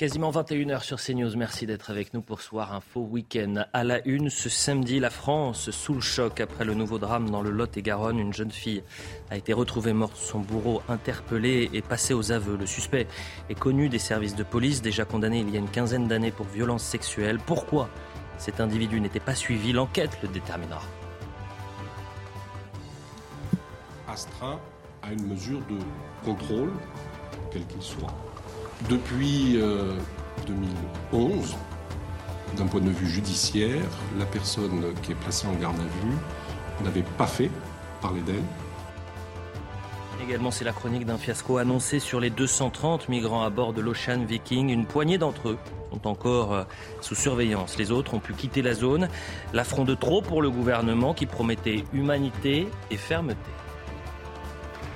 Quasiment 21h sur CNews. Merci d'être avec nous pour Soir Info Week-end. À la une, ce samedi, la France sous le choc après le nouveau drame dans le Lot-et-Garonne. Une jeune fille a été retrouvée morte, son bourreau interpellé et passé aux aveux. Le suspect est connu des services de police, déjà condamné il y a une quinzaine d'années pour violence sexuelle. Pourquoi cet individu n'était pas suivi? L'enquête le déterminera. Astreint à une mesure de contrôle, quel qu'il soit depuis 2011, euh, d'un point de vue judiciaire, la personne qui est placée en garde à vue n'avait pas fait parler d'elle. Également, c'est la chronique d'un fiasco annoncé sur les 230 migrants à bord de l'Ocean Viking. Une poignée d'entre eux sont encore euh, sous surveillance. Les autres ont pu quitter la zone. L'affront de trop pour le gouvernement qui promettait humanité et fermeté.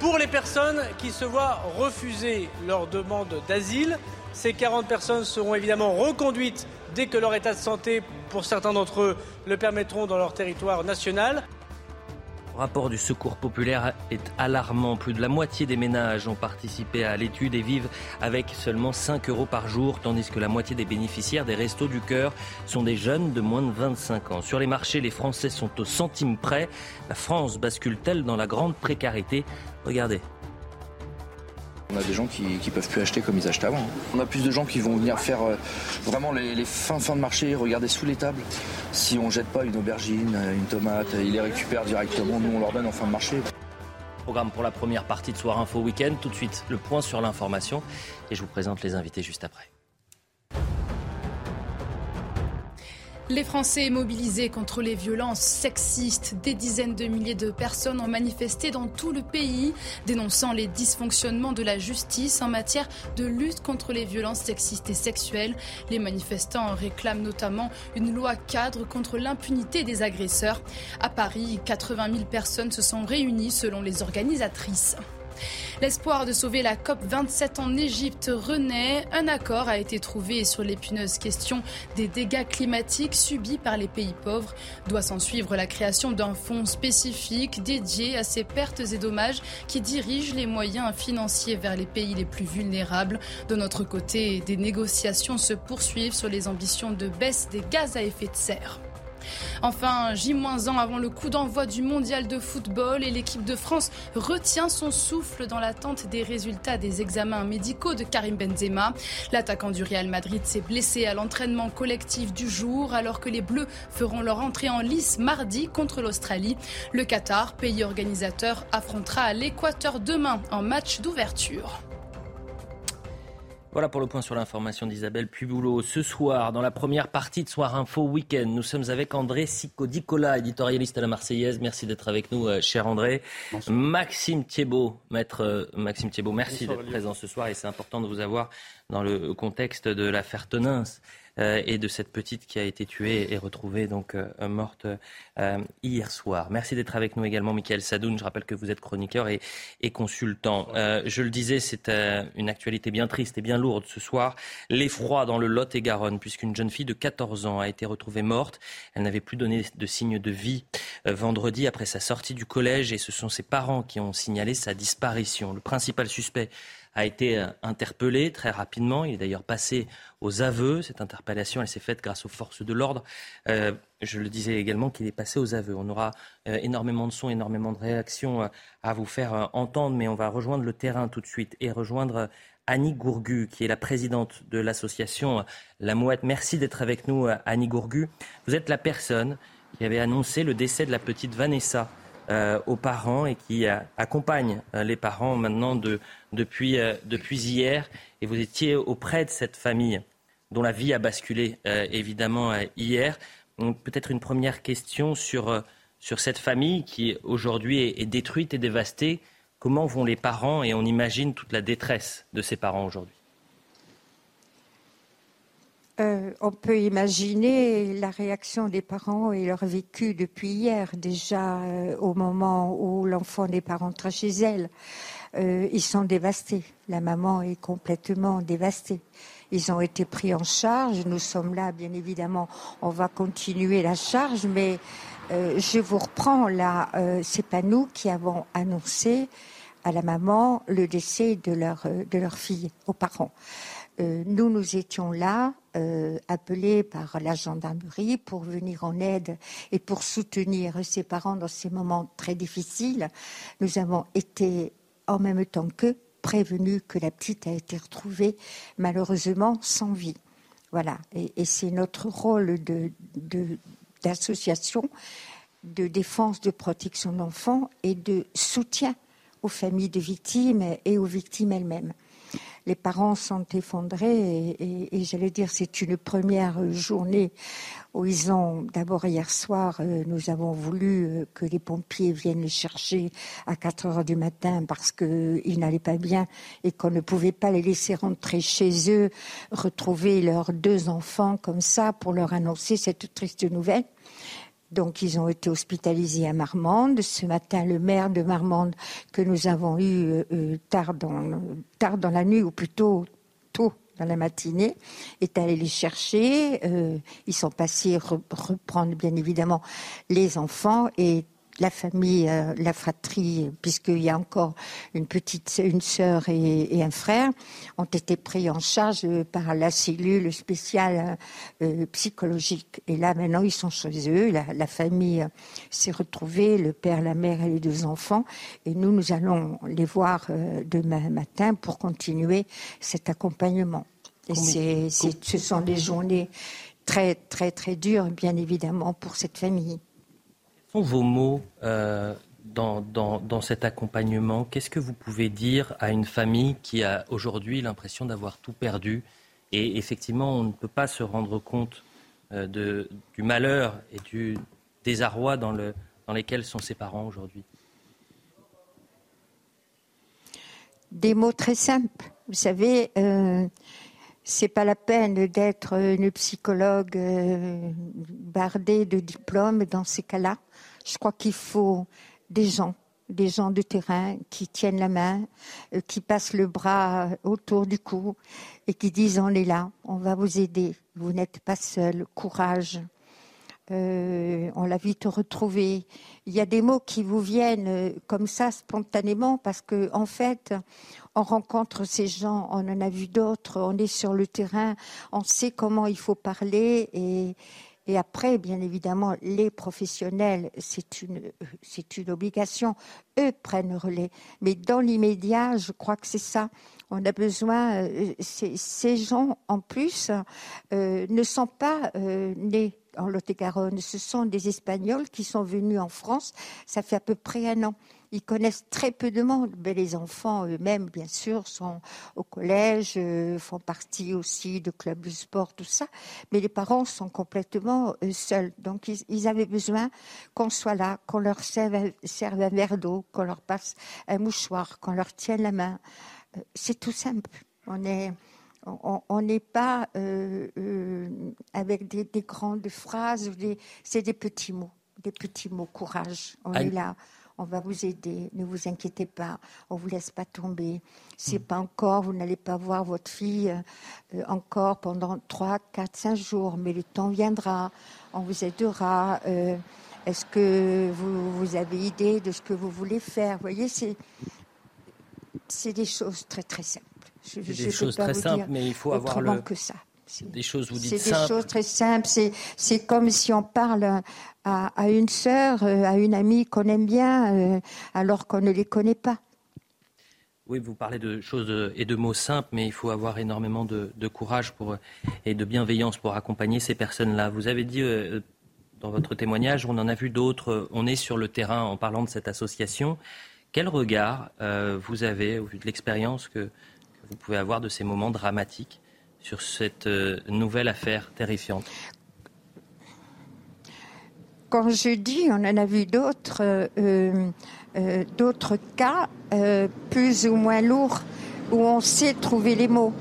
Pour les personnes qui se voient refuser leur demande d'asile, ces 40 personnes seront évidemment reconduites dès que leur état de santé, pour certains d'entre eux, le permettront dans leur territoire national. Le rapport du Secours populaire est alarmant. Plus de la moitié des ménages ont participé à l'étude et vivent avec seulement 5 euros par jour, tandis que la moitié des bénéficiaires des Restos du Cœur sont des jeunes de moins de 25 ans. Sur les marchés, les Français sont au centime près. La France bascule-t-elle dans la grande précarité? Regardez. On a des gens qui ne peuvent plus acheter comme ils achetaient avant. On a plus de gens qui vont venir faire euh, vraiment les, fins, fins de marché, regarder sous les tables. Si on ne jette pas une aubergine, une tomate, ils les récupèrent directement, nous on leur donne en fin de marché. Programme pour la première partie de Soir Info Week-end. Tout de suite, le point sur l'information. Et je vous présente les invités juste après. Les Français mobilisés contre les violences sexistes, des dizaines de milliers de personnes ont manifesté dans tout le pays, dénonçant les dysfonctionnements de la justice en matière de lutte contre les violences sexistes et sexuelles. Les manifestants réclament notamment une loi cadre contre l'impunité des agresseurs. À Paris, 80 000 personnes se sont réunies selon les organisatrices. L'espoir de sauver la COP27 en Égypte renaît. Un accord a été trouvé sur l'épineuse question des dégâts climatiques subis par les pays pauvres. Doit s'en suivre la création d'un fonds spécifique dédié à ces pertes et dommages qui dirige les moyens financiers vers les pays les plus vulnérables. De notre côté, des négociations se poursuivent sur les ambitions de baisse des gaz à effet de serre. Enfin, J-1 avant le coup d'envoi du mondial de football et l'équipe de France retient son souffle dans l'attente des résultats des examens médicaux de Karim Benzema. L'attaquant du Real Madrid s'est blessé à l'entraînement collectif du jour alors que les Bleus feront leur entrée en lice mardi contre l'Australie. Le Qatar, pays organisateur, affrontera l'Équateur demain en match d'ouverture. Voilà pour le point sur l'information d'Isabelle Puboulot. Ce soir, dans la première partie de Soir Info Week-end, nous sommes avec André Sicodicola, éditorialiste à la Marseillaise. Merci d'être avec nous, euh, cher André. Maxime Thiebaud, maître euh, Maxime Thiebaud, merci d'être présent ce soir et c'est important de vous avoir dans le contexte de l'affaire Tonins. Euh, et de cette petite qui a été tuée et retrouvée donc euh, morte euh, hier soir. Merci d'être avec nous également, Michael Sadoun. Je rappelle que vous êtes chroniqueur et, et consultant. je le disais, c'est une actualité bien triste et bien lourde ce soir. L'effroi dans le Lot-et-Garonne, puisqu'une jeune fille de 14 ans a été retrouvée morte. Elle n'avait plus donné de signe de vie vendredi après sa sortie du collège et ce sont ses parents qui ont signalé sa disparition. Le principal suspect a été euh, interpellé très rapidement. Il est d'ailleurs passé aux aveux. Cette interpellation, elle s'est faite grâce aux forces de l'ordre. Euh, je le disais également qu'il est passé aux aveux. On aura euh, énormément de sons, énormément de réactions à vous faire entendre, mais on va rejoindre le terrain tout de suite et rejoindre Annie Gourgu, qui est la présidente de l'association La Mouette. Merci d'être avec nous, Annie Gourgu. Vous êtes la personne qui avait annoncé le décès de la petite Vanessa euh, aux parents et qui euh, accompagne euh, les parents maintenant depuis, depuis hier. Et vous étiez auprès de cette famille dont la vie a basculé évidemment hier. Peut-être une première question sur, sur cette famille qui aujourd'hui est, est détruite et dévastée. Comment vont les parents et on imagine toute la détresse de ces parents aujourd'hui? Euh, on peut imaginer la réaction des parents et leur vécu depuis hier, déjà euh, au moment où l'enfant n'est pas rentré chez elle. euh, ils sont dévastés. La maman est complètement dévastée. Ils ont été pris en charge. Nous sommes là, bien évidemment. On va continuer la charge, mais euh, je vous reprends là. Euh, c'est pas nous qui avons annoncé à la maman le décès de leur de leur fille, aux parents. nous, nous étions là, appelés par la gendarmerie pour venir en aide et pour soutenir ses parents dans ces moments très difficiles. Nous avons été en même temps qu'eux prévenu que la petite a été retrouvée malheureusement sans vie. Voilà, et, c'est notre rôle d'association de, de défense, de protection d'enfants et de soutien aux familles de victimes et aux victimes elles-mêmes les parents sont effondrés et, j'allais dire c'est une première journée où ils ont d'abord hier soir euh, nous avons voulu euh, que les pompiers viennent les chercher à 4 heures du matin parce qu'ils n'allaient pas bien et qu'on ne pouvait pas les laisser rentrer chez eux retrouver leurs deux enfants comme ça pour leur annoncer cette triste nouvelle donc, ils ont été hospitalisés à Marmande. Ce matin, le maire de Marmande, que nous avons eu euh, euh, tard, dans, la nuit, ou plutôt tôt dans la matinée, est allé les chercher. Euh, ils sont passés reprendre, bien évidemment, les enfants et la famille, euh, la fratrie, puisqu'il y a encore une petite, une sœur et, un frère, ont été pris en charge par la cellule spéciale euh, psychologique. Et là, maintenant, ils sont chez eux. La, famille s'est retrouvée, le père, la mère et les deux enfants. Et nous, nous allons les voir euh, demain matin pour continuer cet accompagnement. Et c'est, ce sont des journées très, très, très dures, bien évidemment, pour cette famille sont vos mots euh, dans, dans, cet accompagnement? Qu'est-ce que vous pouvez dire à une famille qui a aujourd'hui l'impression d'avoir tout perdu? Et effectivement, on ne peut pas se rendre compte euh, de, du malheur et du désarroi dans, le, dans lesquels sont ses parents aujourd'hui. Des mots très simples. Vous savez, euh, c'est pas la peine d'être une psychologue euh, bardée de diplômes dans ces cas-là. Je crois qu'il faut des gens, des gens de terrain qui tiennent la main, euh, qui passent le bras autour du cou et qui disent on est là, on va vous aider, vous n'êtes pas seul, courage. Euh, on l'a vite retrouvé. Il y a des mots qui vous viennent comme ça spontanément parce que en fait, on rencontre ces gens, on en a vu d'autres, on est sur le terrain, on sait comment il faut parler et, après, bien évidemment, les professionnels, c'est une, obligation. Eux prennent relais. Mais dans l'immédiat, je crois que c'est ça. On a besoin. Euh, ces gens, en plus, euh, ne sont pas euh, nés en Lot-et-Garonne. Ce sont des Espagnols qui sont venus en France. Ça fait à peu près un an. Ils connaissent très peu de monde. Mais les enfants eux-mêmes, bien sûr, sont au collège, euh, font partie aussi de clubs de sport, tout ça. Mais les parents sont complètement euh, seuls. Donc, ils, avaient besoin qu'on soit là, qu'on leur serve, un verre d'eau, qu'on leur passe un mouchoir, qu'on leur tienne la main. Euh, c'est tout simple. On est on n'est pas avec des, grandes phrases, c'est des petits mots, des petits mots, courage, on est là, on va vous aider, ne vous inquiétez pas, on vous laisse pas tomber. C'est pas encore, vous n'allez pas voir votre fille euh, encore pendant 3, 4, 5 jours, mais le temps viendra, on vous aidera. Euh, est-ce que vous, avez idée de ce que vous voulez faire? Vous voyez, c'est, c'est des choses très très simples. C'est des choses très simples, mais il faut avoir le. que ça. Des choses, vous dites C'est des choses très simples. C'est comme si on parle à, une sœur, euh, à une amie qu'on aime bien, euh, alors qu'on ne les connaît pas. Oui, vous parlez de choses et de mots simples, mais il faut avoir énormément de, courage pour, et de bienveillance pour accompagner ces personnes-là. Vous avez dit euh, dans votre témoignage, on en a vu d'autres, on est sur le terrain en parlant de cette association. Quel regard vous avez, au vu de l'expérience que, vous pouvez avoir de ces moments dramatiques, sur cette nouvelle affaire terrifiante quand je dis, on en a vu d'autres, euh, euh, d'autres cas euh, plus ou moins lourds où on sait trouver les mots.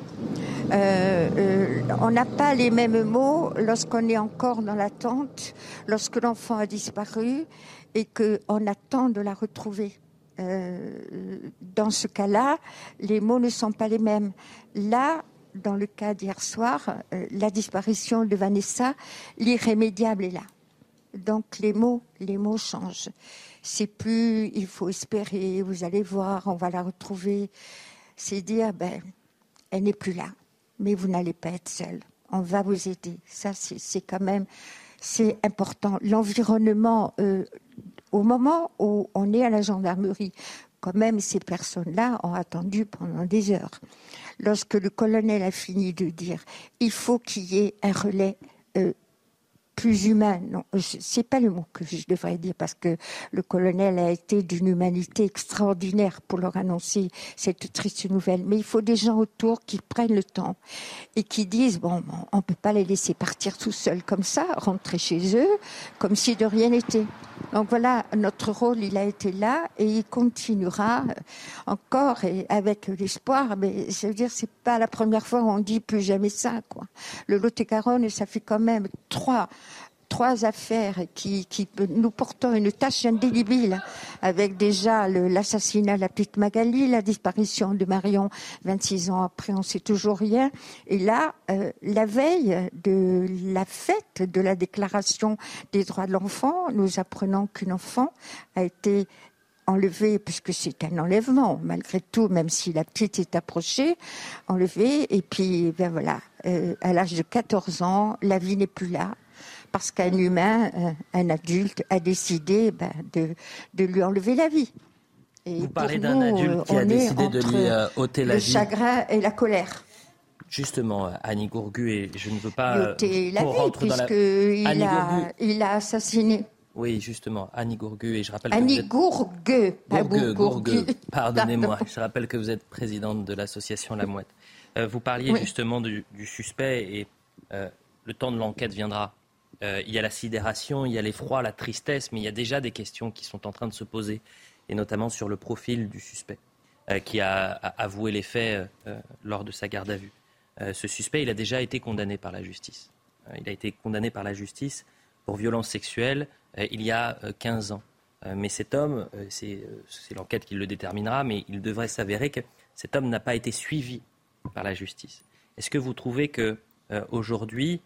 on n'a pas les mêmes mots lorsqu'on est encore dans l'attente, lorsque l'enfant a disparu et qu'on attend de la retrouver. dans ce cas-là, les mots ne sont pas les mêmes. Là, dans le cas d'hier soir, la disparition de Vanessa, l'irrémédiable est là. Donc les mots, les mots changent. C'est plus, il faut espérer, vous allez voir, on va la retrouver. C'est dire, ben, elle n'est plus là, mais vous n'allez pas être seule. On va vous aider. Ça, c'est quand même, c'est important. L'environnement, euh, au moment où on est à la gendarmerie, quand même, ces personnes-là ont attendu pendant des heures. Lorsque le colonel a fini de dire, il faut qu'il y ait un relais euh, plus humain. Non, c'est pas le mot que je devrais dire parce que le colonel a été d'une humanité extraordinaire pour leur annoncer cette triste nouvelle. Mais il faut des gens autour qui prennent le temps et qui disent bon, on peut pas les laisser partir tout seuls comme ça, rentrer chez eux comme si de rien n'était. Donc voilà, notre rôle, il a été là et il continuera encore et avec l'espoir. Mais je veux dire, c'est pas la première fois où on dit plus jamais ça, quoi. Le Lot-et-Garonne, ça fait quand même trois trois affaires qui, nous portons une tâche indélébile avec déjà l'assassinat de la petite Magali, la disparition de Marion 26 ans après, on sait toujours rien. Et là, euh, la veille de la fête de la déclaration des droits de l'enfant, nous apprenons qu'une enfant a été enlevée, puisque c'est un enlèvement, malgré tout, même si la petite est approchée, enlevée, et puis, ben voilà, euh, à l'âge de 14 ans, la vie n'est plus là, parce qu'un humain, euh, un adulte, a décidé ben, de, lui enlever la vie. Et Vous parlez d'un adulte qui a décidé de lui euh, ôter la vie. Le chagrin et la colère. Justement, Annie Gourgu, et je ne veux pas ôter la vie, puisqu'il a, il a assassiné. Oui, justement, Annie Gourgu, et je rappelle Annie que pas Gourgu, Pardonnez-moi, je rappelle que vous êtes présidente de l'association La Mouette. Euh, vous parliez justement du, suspect et le temps de l'enquête viendra. Euh, il y a la sidération, il y a l'effroi, la tristesse, mais il y a déjà des questions qui sont en train de se poser, et notamment sur le profil du suspect, euh, qui a, avoué les faits euh, lors de sa garde à vue. ce suspect, il a déjà été condamné par la justice. il a été condamné par la justice pour violence sexuelle il y a 15 ans. mais cet homme, c'est l'enquête qui le déterminera, mais il devrait s'avérer que cet homme n'a pas été suivi par la justice. Est-ce que vous trouvez que aujourd'hui,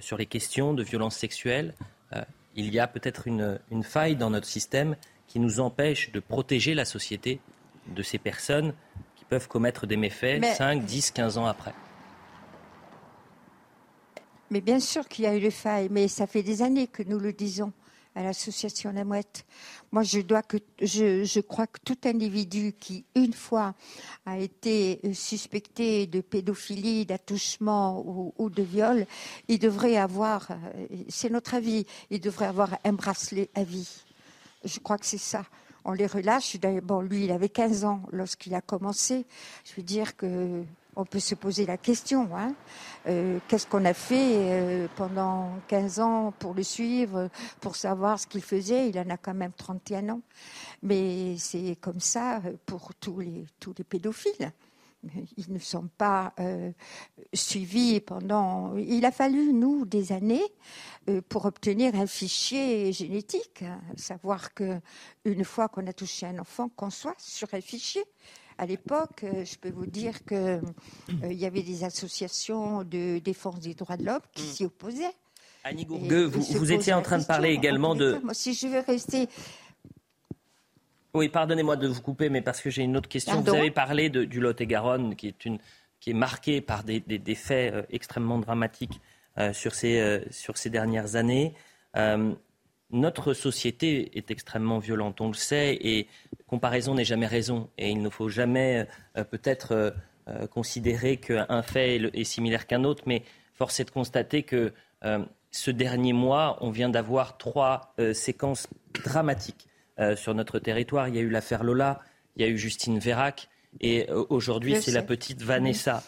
sur les questions de violence sexuelle, euh, il y a peut-être une, faille dans notre système qui nous empêche de protéger la société de ces personnes qui peuvent commettre des méfaits 5, 10, 15 ans après. Mais bien sûr qu'il y a eu des failles, mais ça fait des années que nous le disons à l'association La Mouette. Moi, je, crois que tout individu qui, une fois, a été euh, suspecté de pédophilie, d'attouchement ou, de viol, il devrait avoir, euh, c'est notre avis, il devrait avoir un bracelet à vie. Je crois que c'est ça on les relâche. Bon, lui, il avait 15 ans lorsqu'il a commencé. Je veux dire que on peut se poser la question. Hein. Euh, qu'est-ce qu'on a fait euh, pendant 15 ans pour le suivre, pour savoir ce qu'il faisait? Il en a quand même 31 ans. Mais c'est comme ça pour tous les, pédophiles. Ils ne sont pas euh, suivis pendant. Il a fallu, nous, des années pour obtenir un fichier génétique. Hein. Savoir que une fois qu'on a touché un enfant, qu'on soit sur un fichier à l'époque, euh, je peux vous dire qu'il euh, y avait des associations de défense des droits de l'homme qui mm. s'y opposaient. Annie Gourgueux, vous, étiez en train de parler également de... Moi, si je veux rester... Oui, pardonnez-moi de vous couper, mais parce que j'ai une autre question. vous avez parlé du Lot-et-Garonne, qui est, une, qui est marqué par des, faits euh, extrêmement dramatiques sur, ces, sur ces dernières années notre société est extrêmement violente, on le sait, et comparaison n'est jamais raison. Et il ne faut jamais euh, peut-être euh, euh, considérer qu'un fait est, similaire qu'un autre, mais force est de constater que ce dernier mois, on vient d'avoir trois séquences dramatiques sur notre territoire. Il y a eu l'affaire Lola, il y a eu Justine Vérac, et aujourd'hui, c'est la petite Vanessa.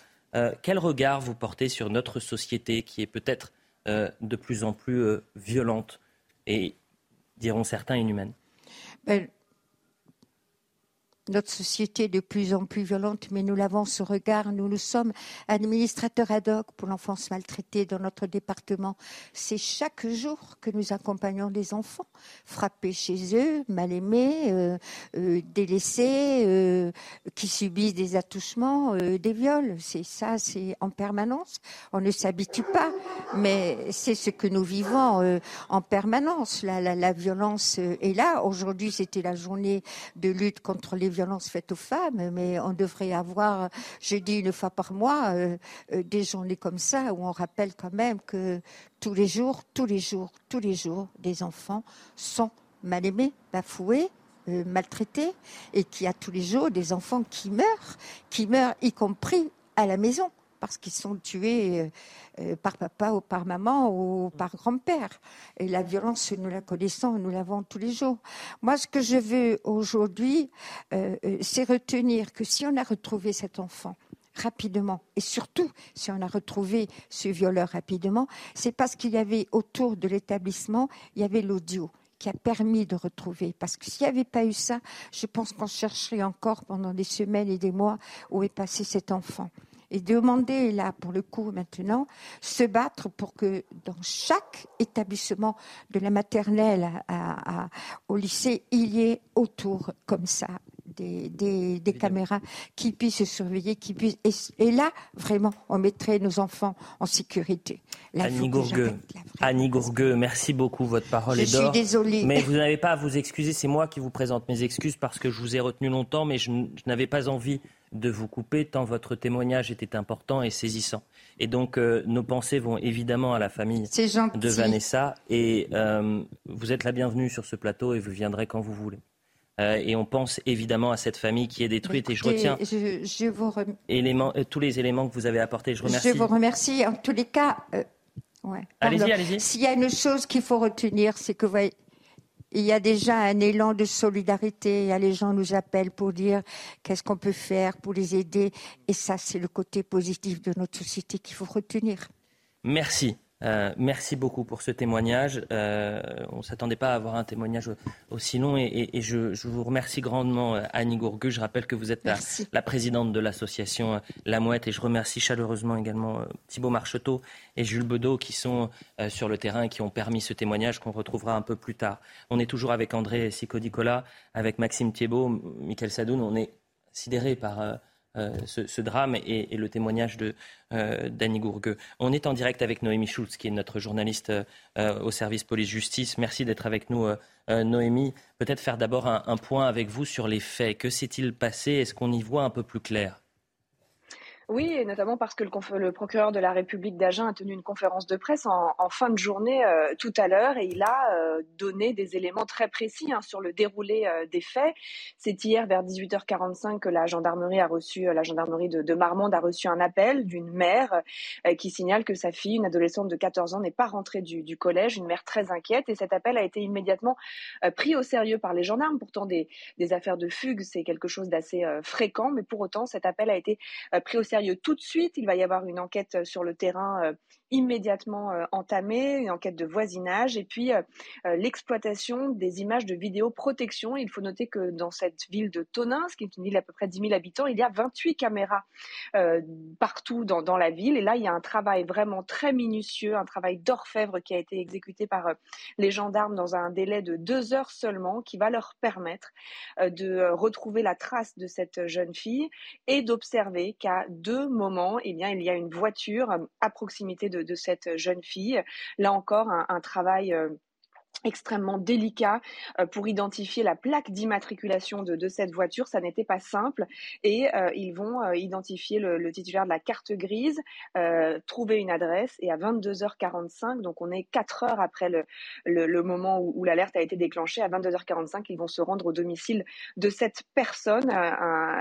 quel regard vous portez sur notre société qui est peut-être de plus en plus violente et, diront certains, inhumaine ben, notre société est de plus en plus violente, mais nous l'avons ce regard. Nous, nous sommes administrateurs ad hoc pour l'enfance maltraitée dans notre département. C'est chaque jour que nous accompagnons des enfants frappés chez eux, mal aimés, euh, euh, délaissés, euh, qui subissent des attouchements, des viols. C'est ça, c'est en permanence. On ne s'habitue pas, mais c'est ce que nous vivons en permanence. La, la, la violence est là. Aujourd'hui, c'était la journée de lutte contre les violences faites aux femmes, mais on devrait avoir, je dis une fois par mois, euh, euh, des journées comme ça où on rappelle quand même que tous les jours, tous les jours, tous les jours, des enfants sont mal aimés, bafoués, euh, maltraités, et qu'il y a tous les jours des enfants qui meurent, qui meurent y compris à la maison parce qu'ils sont tués euh, euh, par papa ou par maman ou par grand-père. Et la violence, nous la connaissons, nous l'avons tous les jours. Moi, ce que je veux aujourd'hui, euh, c'est retenir que si on a retrouvé cet enfant, rapidement et surtout si on a retrouvé ce violeur rapidement, c'est parce qu'il y avait autour de l'établissement, il y avait l'audio qui a permis de retrouver. Parce que s'il n'y avait pas eu ça, je pense qu'on chercherait encore pendant des semaines et des mois où est passé cet enfant et demander là, pour le coup, maintenant, se battre pour que dans chaque établissement, de la maternelle à, au lycée, il y ait autour, comme ça, des, des, caméras qui puissent surveiller, qui puissent. Et, là, vraiment, on mettrait nos enfants en sécurité. Annie Gourgueux, Annie Gourgueux, merci beaucoup. Votre parole est d'or. Je suis désolée. Mais vous n'avez pas à vous excuser. C'est moi qui vous présente mes excuses parce que je vous ai retenu longtemps, mais je n'avais pas envie de vous couper tant votre témoignage était important et saisissant. Et donc euh, nos pensées vont évidemment à la famille de Vanessa et euh, vous êtes la bienvenue sur ce plateau et vous viendrez quand vous voulez. Euh, et on pense évidemment à cette famille qui est détruite. et je retiens tous les éléments que vous avez apportés. Je remercie. Je vous remercie. En tous les cas, allez-y, allez-y. S'il y a une chose qu'il faut retenir, c'est que vous voyez, il y a déjà un élan de solidarité. Les gens nous appellent pour dire qu'est-ce qu'on peut faire pour les aider. Et ça, c'est le côté positif de notre société qu'il faut retenir. Merci. Euh, merci beaucoup pour ce témoignage. Euh, on ne s'attendait pas à avoir un témoignage aussi long et, je, vous remercie grandement, euh, Annie Gourgu. Je rappelle que vous êtes la, présidente de l'association La Mouette et je remercie chaleureusement également Thibault Marcheteau et Jules Bedeau qui sont sur le terrain et qui ont permis ce témoignage qu'on retrouvera un peu plus tard. On est toujours avec André Sicodicola, avec Maxime Thiebaud, Michael Sadoun. On est sidéré par euh, ce, drame et, le témoignage de euh, Danny Gourgueux. On est en direct avec Noémie Schultz, qui est notre journaliste euh, au service police-justice. Merci d'être avec nous, Noémie. Peut-être faire d'abord un point avec vous sur les faits. Que s'est-il passé? Est-ce qu'on y voit un peu plus clair? Oui, et notamment parce que le, procureur de la République d'Agen a tenu une conférence de presse en, fin de journée euh, tout à l'heure et il a euh, donné des éléments très précis hein, sur le déroulé euh, des faits. C'est hier vers 18h45 que la gendarmerie a reçu, la gendarmerie de, Marmande a reçu un appel d'une mère qui signale que sa fille, une adolescente de 14 ans, n'est pas rentrée du, collège, une mère très inquiète. Et cet appel a été immédiatement pris au sérieux par les gendarmes. Pourtant, des affaires de fugue, c'est quelque chose d'assez fréquent, mais pour autant, cet appel a été pris au sérieux tout de suite. Il va y avoir une enquête euh, sur le terrain euh, immédiatement euh, entamée, une enquête de voisinage et puis l'exploitation des images de vidéoprotection. Il faut noter que dans cette ville de Tonins, qui est une ville d'à peu près 10 000 habitants, il y a 28 caméras partout dans, dans, la ville. Et là, il y a un travail vraiment très minutieux, un travail d'orfèvre qui a été exécuté par les gendarmes dans un délai de deux heures seulement, qui va leur permettre de retrouver la trace de cette jeune fille et d'observer qu'à deux moment, eh bien, il y a une voiture euh, à proximité de, cette jeune fille. Là encore, un travail euh, extrêmement délicat euh, pour identifier la plaque d'immatriculation de, cette voiture. Ça n'était pas simple et euh, ils vont euh, identifier le, titulaire de la carte grise, trouver une adresse et à 22h45, donc on est 4 heures après le, le, moment où, l'alerte a été déclenchée, à 22h45, ils vont se rendre au domicile de cette personne.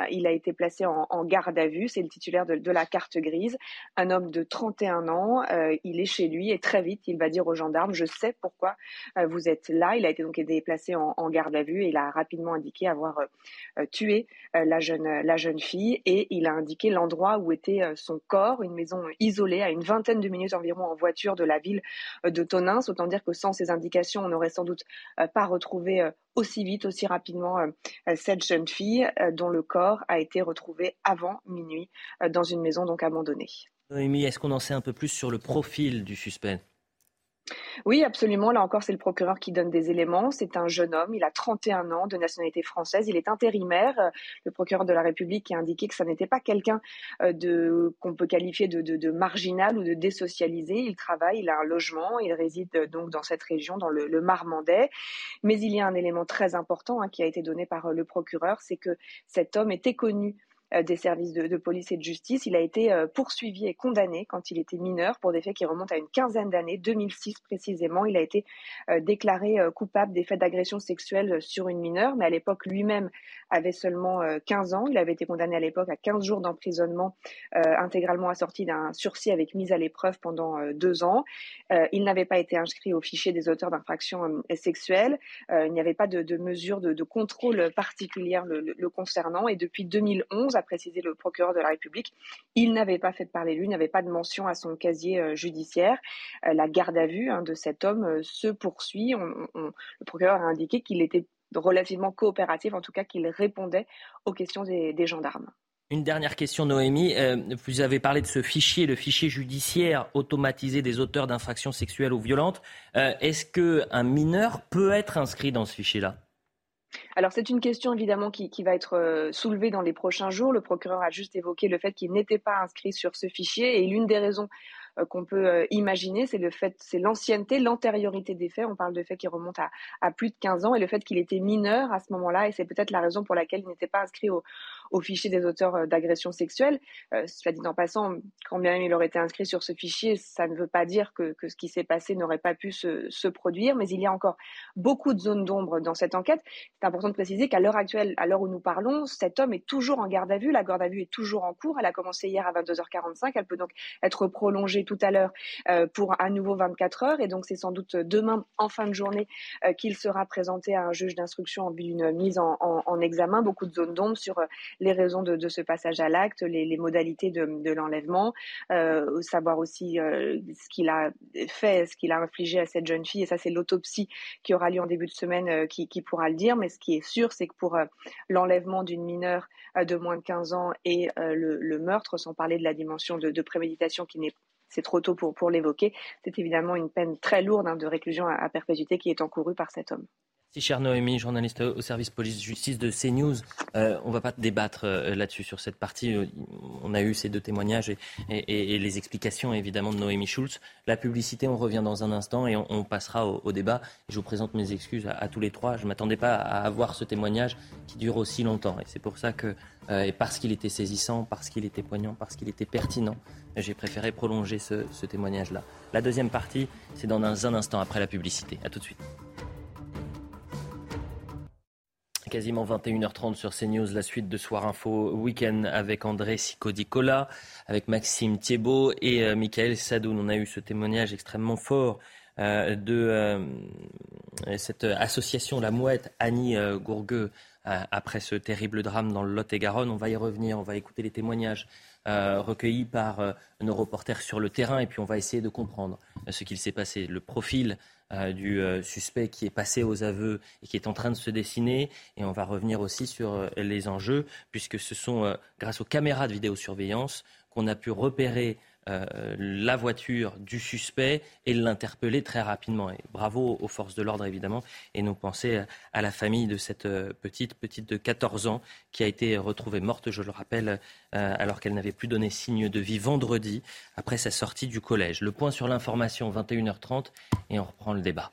il a été placé en, en garde à vue, c'est le titulaire de, de, la carte grise, un homme de 31 ans. il est chez lui et très vite, il va dire aux gendarmes, je sais pourquoi vous êtes là. Il a été donc déplacé en, garde à vue et il a rapidement indiqué avoir tué la jeune la jeune fille et il a indiqué l'endroit où était son corps, une maison isolée à une vingtaine de minutes environ en voiture de la ville de Tonins. Autant dire que sans ces indications, on n'aurait sans doute pas retrouvé aussi vite, aussi rapidement cette jeune fille dont le corps a été retrouvé avant minuit dans une maison donc abandonnée. Noémie, est-ce qu'on en sait un peu plus sur le profil du suspect? Oui, absolument. Là encore, c'est le procureur qui donne des éléments. C'est un jeune homme, il a 31 ans, de nationalité française. Il est intérimaire. Le procureur de la République a indiqué que ça n'était pas quelqu'un euh, de qu'on peut qualifier de, marginal ou de désocialisé. Il travaille, il a un logement, il réside euh, donc dans cette région, dans le, Marmandais. Mais il y a un élément très important hein, qui a été donné par euh, le procureur, c'est que cet homme était connu des services de, police et de justice. Il a été euh, poursuivi et condamné quand il était mineur pour des faits qui remontent à une quinzaine d'années, 2006 précisément. Il a été euh, déclaré coupable des faits d'agression sexuelle sur une mineure, mais à l'époque lui-même avait seulement 15 ans. Il avait été condamné à l'époque à 15 jours d'emprisonnement intégralement assorti d'un sursis avec mise à l'épreuve pendant deux ans. il n'avait pas été inscrit au fichier des auteurs d'infractions sexuelles. il n'y avait pas de, de mesure de, contrôle particulière le concernant et depuis 2011, a précisé le procureur de la République, il n'avait pas fait parler lui, n'avait pas de mention à son casier euh, judiciaire. Euh, la garde à vue hein, de cet homme euh, se poursuit. le procureur a indiqué qu'il était relativement coopératif, en tout cas qu'il répondait aux questions des, gendarmes. Une dernière question, Noémie. vous avez parlé de ce fichier, le fichier judiciaire automatisé des auteurs d'infractions sexuelles ou violentes. Est-ce qu'un mineur peut être inscrit dans ce fichier-là? Alors c'est une question évidemment qui, va être euh, soulevée dans les prochains jours. Le procureur a juste évoqué le fait qu'il n'était pas inscrit sur ce fichier et l'une des raisons euh, qu'on peut euh, imaginer, c'est le fait, c'est l'ancienneté, l'antériorité des faits. On parle de faits qui remontent à, plus de 15 ans et le fait qu'il était mineur à ce moment-là et c'est peut-être la raison pour laquelle il n'était pas inscrit au, fichier des auteurs euh, d'agressions sexuelles. cela dit en passant, quand bien même il aurait été inscrit sur ce fichier, ça ne veut pas dire que, ce qui s'est passé n'aurait pas pu se, produire, mais il y a encore beaucoup de zones d'ombre dans cette enquête. C'est important de préciser qu'à l'heure actuelle, à l'heure où nous parlons, cet homme est toujours en garde à vue. La garde à vue est toujours en cours. Elle a commencé hier à 22h45. Elle peut donc être prolongée tout à l'heure euh, pour à nouveau 24 heures. Et donc, c'est sans doute demain, en fin de journée, euh, qu'il sera présenté à un juge d'instruction en vue d'une mise en, examen. Beaucoup de zones d'ombre sur euh, les raisons de, ce passage à l'acte, les, modalités de, l'enlèvement, savoir aussi ce qu'il a fait, ce qu'il a infligé à cette jeune fille. Et ça, c'est l'autopsie qui aura lieu en début de semaine qui, pourra le dire. Mais ce qui est sûr, c'est que pour l'enlèvement d'une mineure de moins de 15 ans et le, meurtre, sans parler de la dimension de, préméditation qui n'est c'est trop tôt pour, pour l'évoquer. C'est évidemment une peine très lourde hein, de réclusion à, perpétuité qui est encourue par cet homme. Merci, chère Noémie, journaliste au service police-justice de CNews. Euh, on ne va pas débattre euh, là-dessus, sur cette partie. Euh, on a eu ces deux témoignages et, les explications, évidemment, de Noémie Schulz. La publicité, on revient dans un instant et on, passera au, débat. Je vous présente mes excuses à, tous les trois. Je ne m'attendais pas à avoir ce témoignage qui dure aussi longtemps. Et c'est pour ça que, et parce qu'il était saisissant, parce qu'il était poignant, parce qu'il était pertinent, j'ai préféré prolonger ce, témoignage-là. La deuxième partie, c'est dans un instant après la publicité. À tout de suite. Quasiment 21h30 sur CNews, la suite de Soir Info Week-end avec André Sicodicola, avec Maxime Thiebaud et euh, Michael Sadoun. On a eu ce témoignage extrêmement fort euh, de euh, cette association La Mouette, Annie Gourgueux, après ce terrible drame dans le Lot-et-Garonne. On va y revenir, on va écouter les témoignages recueillis par nos reporters sur le terrain et puis on va essayer de comprendre ce qu'il s'est passé, le profil euh, du euh, suspect qui est passé aux aveux et qui est en train de se dessiner. Et on va revenir aussi sur euh, les enjeux, puisque ce sont grâce aux caméras de vidéosurveillance qu'on a pu repérer euh, la voiture du suspect et l'interpeller très rapidement. Et bravo aux forces de l'ordre, évidemment, et nous penser à la famille de cette euh, petite, petite de 14 ans, qui a été retrouvée morte, je le rappelle, euh, alors qu'elle n'avait plus donné signe de vie vendredi, après sa sortie du collège. Le point sur l'information, 21h30, et on reprend le débat.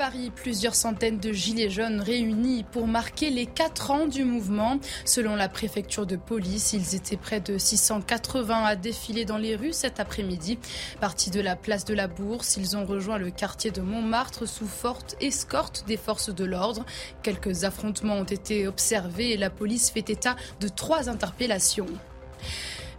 Paris, plusieurs centaines de gilets jaunes réunis pour marquer les 4 ans du mouvement. Selon la préfecture de police, ils étaient près de 680 à défiler dans les rues cet après-midi. Partis de la place de la Bourse, ils ont rejoint le quartier de Montmartre sous forte escorte des forces de l'ordre. Quelques affrontements ont été observés et la police fait état de trois interpellations.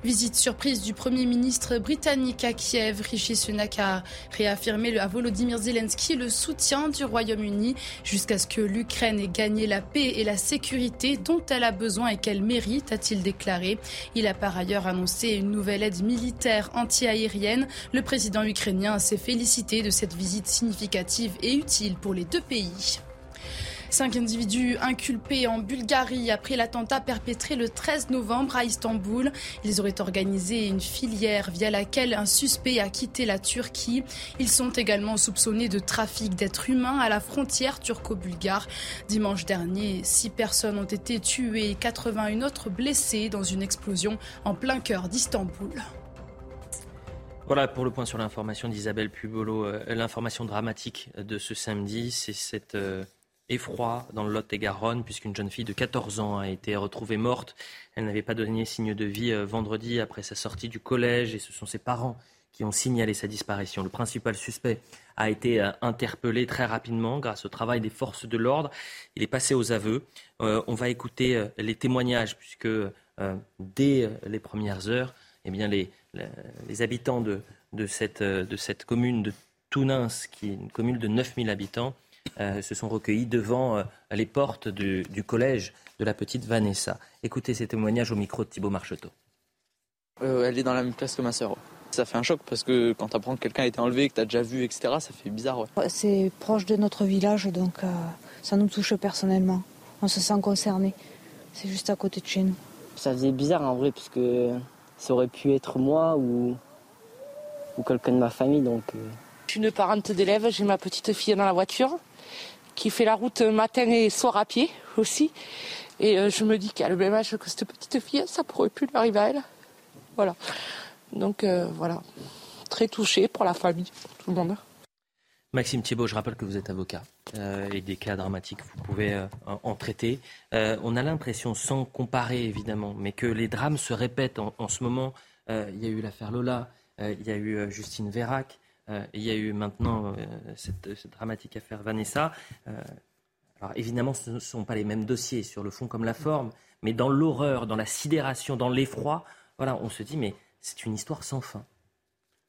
Visite surprise du Premier ministre britannique à Kiev. Rishi Sunak a réaffirmé à Volodymyr Zelensky le soutien du Royaume-Uni jusqu'à ce que l'Ukraine ait gagné la paix et la sécurité dont elle a besoin et qu'elle mérite, a-t-il déclaré. Il a par ailleurs annoncé une nouvelle aide militaire anti-aérienne. Le président ukrainien s'est félicité de cette visite significative et utile pour les deux pays. Cinq individus inculpés en Bulgarie après l'attentat perpétré le 13 novembre à Istanbul. Ils auraient organisé une filière via laquelle un suspect a quitté la Turquie. Ils sont également soupçonnés de trafic d'êtres humains à la frontière turco-bulgare. Dimanche dernier, six personnes ont été tuées et 81 autres blessées dans une explosion en plein cœur d'Istanbul. Voilà pour le point sur l'information d'Isabelle Pubolo. Euh, l'information dramatique de ce samedi, c'est cette euh, effroi dans le Lot-et-Garonne, puisqu'une jeune fille de 14 ans a été retrouvée morte. Elle n'avait pas donné signe de vie euh, vendredi après sa sortie du collège, et ce sont ses parents qui ont signalé sa disparition. Le principal suspect a été euh, interpellé très rapidement grâce au travail des forces de l'ordre. Il est passé aux aveux. Euh, on va écouter les témoignages, puisque dès les premières heures, eh bien, les, habitants de, de, cette, de cette commune de Tounins, qui est une commune de 9000 habitants, euh, se sont recueillis devant euh, les portes du, collège de la petite Vanessa. Écoutez ces témoignages au micro de Thibault Marcheteau. Euh, elle est dans la même classe que ma sœur. Ça fait un choc parce que quand tu apprends que quelqu'un a été enlevé, que tu as déjà vu, etc., ça fait bizarre. C'est proche de notre village, donc ça nous touche personnellement. On se sent concerné. C'est juste à côté de chez nous. Ça faisait bizarre en vrai, parce que ça aurait pu être moi ou, ou quelqu'un de ma famille. Donc, Je suis une parente d'élève, j'ai ma petite fille dans la voiture qui fait la route matin et soir à pied aussi. Et euh, je me dis qu'à le même âge que cette petite fille, ça pourrait plus lui arriver à elle. Voilà. Donc euh, voilà. Très touché pour la famille, pour tout le monde. Maxime Thiebaud, je rappelle que vous êtes avocat euh, et des cas dramatiques, vous pouvez en traiter. on a l'impression, sans comparer évidemment, mais que les drames se répètent en, en ce moment. il y a eu l'affaire Lola, il y a eu Justine Vérac, euh, il y a eu maintenant euh, cette, dramatique affaire Vanessa. Euh, alors évidemment, ce ne sont pas les mêmes dossiers sur le fond comme la forme, mais dans l'horreur, dans la sidération, dans l'effroi, voilà, on se dit mais c'est une histoire sans fin.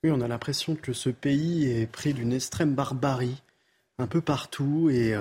Oui, on a l'impression que ce pays est pris d'une extrême barbarie un peu partout et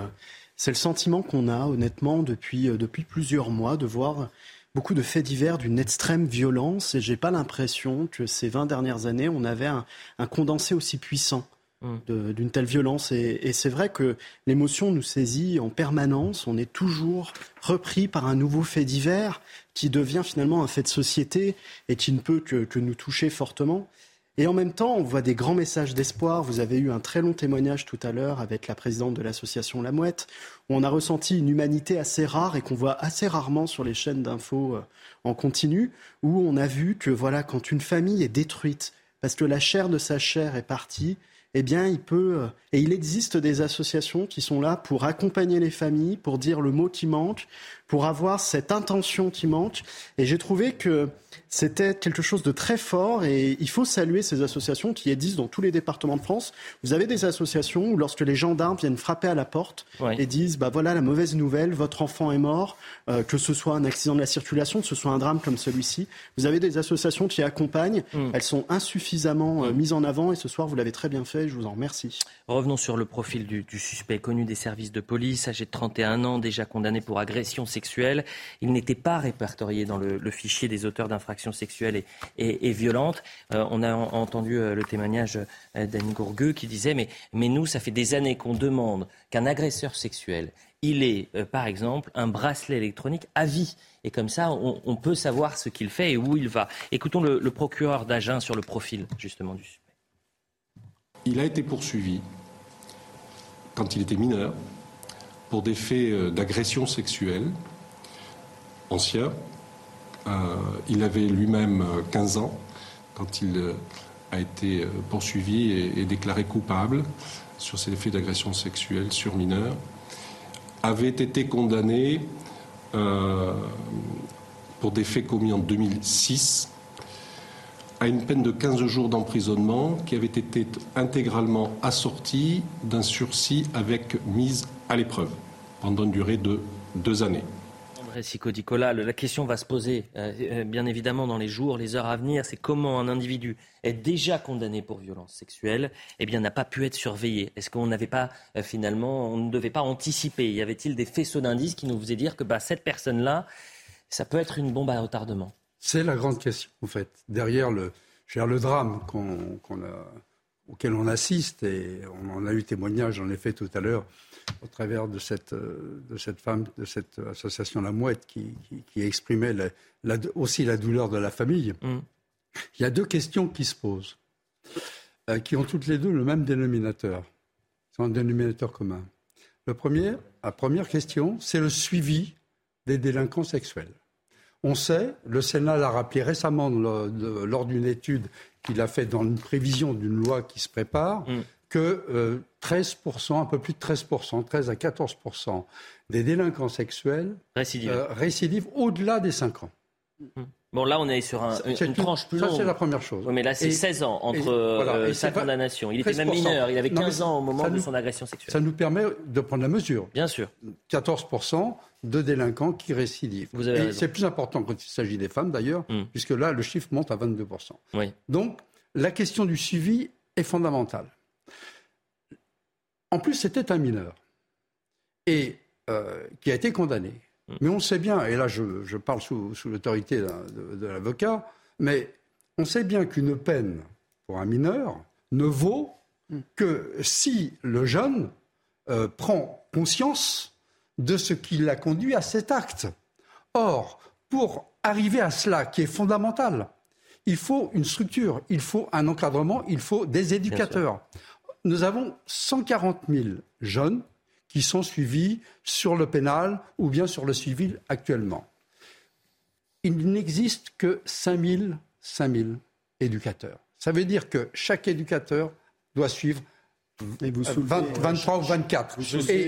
c'est le sentiment qu'on a honnêtement depuis, depuis plusieurs mois de voir beaucoup de faits divers d'une extrême violence et j'ai pas l'impression que ces 20 dernières années, on avait un, condensé aussi puissant mmh. d'une telle violence. Et, c'est vrai que l'émotion nous saisit en permanence. On est toujours repris par un nouveau fait divers qui devient finalement un fait de société et qui ne peut que nous toucher fortement. Et en même temps, on voit des grands messages d'espoir. Vous avez eu un très long témoignage tout à l'heure avec la présidente de l'association La Mouette, on a ressenti une humanité assez rare et qu'on voit assez rarement sur les chaînes d'infos euh, en continu, où on a vu que voilà, quand une famille est détruite, parce que la chair de sa chair est partie, eh bien, il peut. Euh, et il existe des associations qui sont là pour accompagner les familles, pour dire le mot qui manque, pour avoir cette intention qui manque. Et j'ai trouvé que c'était quelque chose de très fort et il faut saluer ces associations qui existent dans tous les départements de France. Vous avez des associations où lorsque les gendarmes viennent frapper à la porte et disent bah voilà la mauvaise nouvelle, votre enfant est mort, euh, que ce soit un accident de la circulation, que ce soit un drame comme celui-ci, vous avez des associations qui accompagnent. Mm. Elles sont insuffisamment euh, mm. mises en avant et ce soir vous l'avez très bien fait. Je vous en remercie. Revenons sur le profil du, suspect connu des services de police, âgé de 31 ans, déjà condamné pour agression sexuelle. Il n'était pas répertorié dans le, fichier des auteurs d'infractions sexuelle et, violente. Euh, on a entendu euh, le témoignage euh, d'Anne Gourgueux qui disait mais, nous, ça fait des années qu'on demande qu'un agresseur sexuel il ait, par exemple, un bracelet électronique à vie. Et comme ça, on, peut savoir ce qu'il fait et où il va. Écoutons le, le procureur d'Agen sur le profil, justement, du suspect. Il a été poursuivi quand il était mineur pour des faits d'agression sexuelle anciens euh, il avait lui-même 15 euh, ans quand il euh, a été poursuivi et, déclaré coupable sur ces faits d'agression sexuelle sur mineurs, avait été condamné pour des faits commis en 2006 à une peine de 15 jours d'emprisonnement qui avait été intégralement assortie d'un sursis avec mise à l'épreuve pendant une durée de deux années. La question va se poser, euh, euh, bien évidemment, dans les jours, les heures à venir. C'est comment un individu est déjà condamné pour violence sexuelle, eh bien, n'a pas pu être surveillé. Est-ce qu'on n'avait pas, euh, finalement, on ne devait pas anticiper? Y avait-il des faisceaux d'indices qui nous faisaient dire que bah, cette personne-là, ça peut être une bombe à retardement? C'est la grande question, en fait. Derrière le, le drame auquel on assiste, et on en a eu témoignage, en effet, tout à l'heure, au travers de cette, euh, de cette femme, de cette association La Mouette qui, qui, exprimait aussi la douleur de la famille. Mm. Il y a deux questions qui se posent, euh, qui ont toutes les deux le même dénominateur. C'est un dénominateur commun. Le premier, la première question, c'est le suivi des délinquants sexuels. On sait, le Sénat l'a rappelé récemment lors d'une étude qu'il a faite dans une prévision d'une loi qui se prépare, mm que 13%, euh, un peu plus de 13%, 13 à 14% des délinquants sexuels récidivent, euh, au-delà des 5 ans. Hum. Bon, là, on est sur un, une, tranche plus longue. Ça, c'est la première chose. mais là, c'est 16 ans entre euh, sa condamnation. Il était même mineur. Il avait 15 ans au moment de son agression sexuelle. Ça nous permet de prendre la mesure. Bien sûr. 14% de délinquants qui récidivent. Vous avez et c'est plus important quand il s'agit des femmes, d'ailleurs, hum. puisque là, le chiffre monte à 22%. Oui. Donc, la question du suivi est fondamentale. En plus, c'était un mineur et euh, qui a été condamné. Mm. Mais on sait bien, et là je, parle sous, l'autorité de, l'avocat, mais on sait bien qu'une peine pour un mineur ne vaut mm. que si le jeune euh, prend conscience de ce qui l'a conduit à cet acte. Or, pour arriver à cela, qui est fondamental, il faut une structure, il faut un encadrement, il faut des éducateurs nous avons 140 000 jeunes qui sont suivis sur le pénal ou bien sur le civil actuellement. Il n'existe que 5 000, éducateurs. Ça veut dire que chaque éducateur doit suivre 23 ou 24. et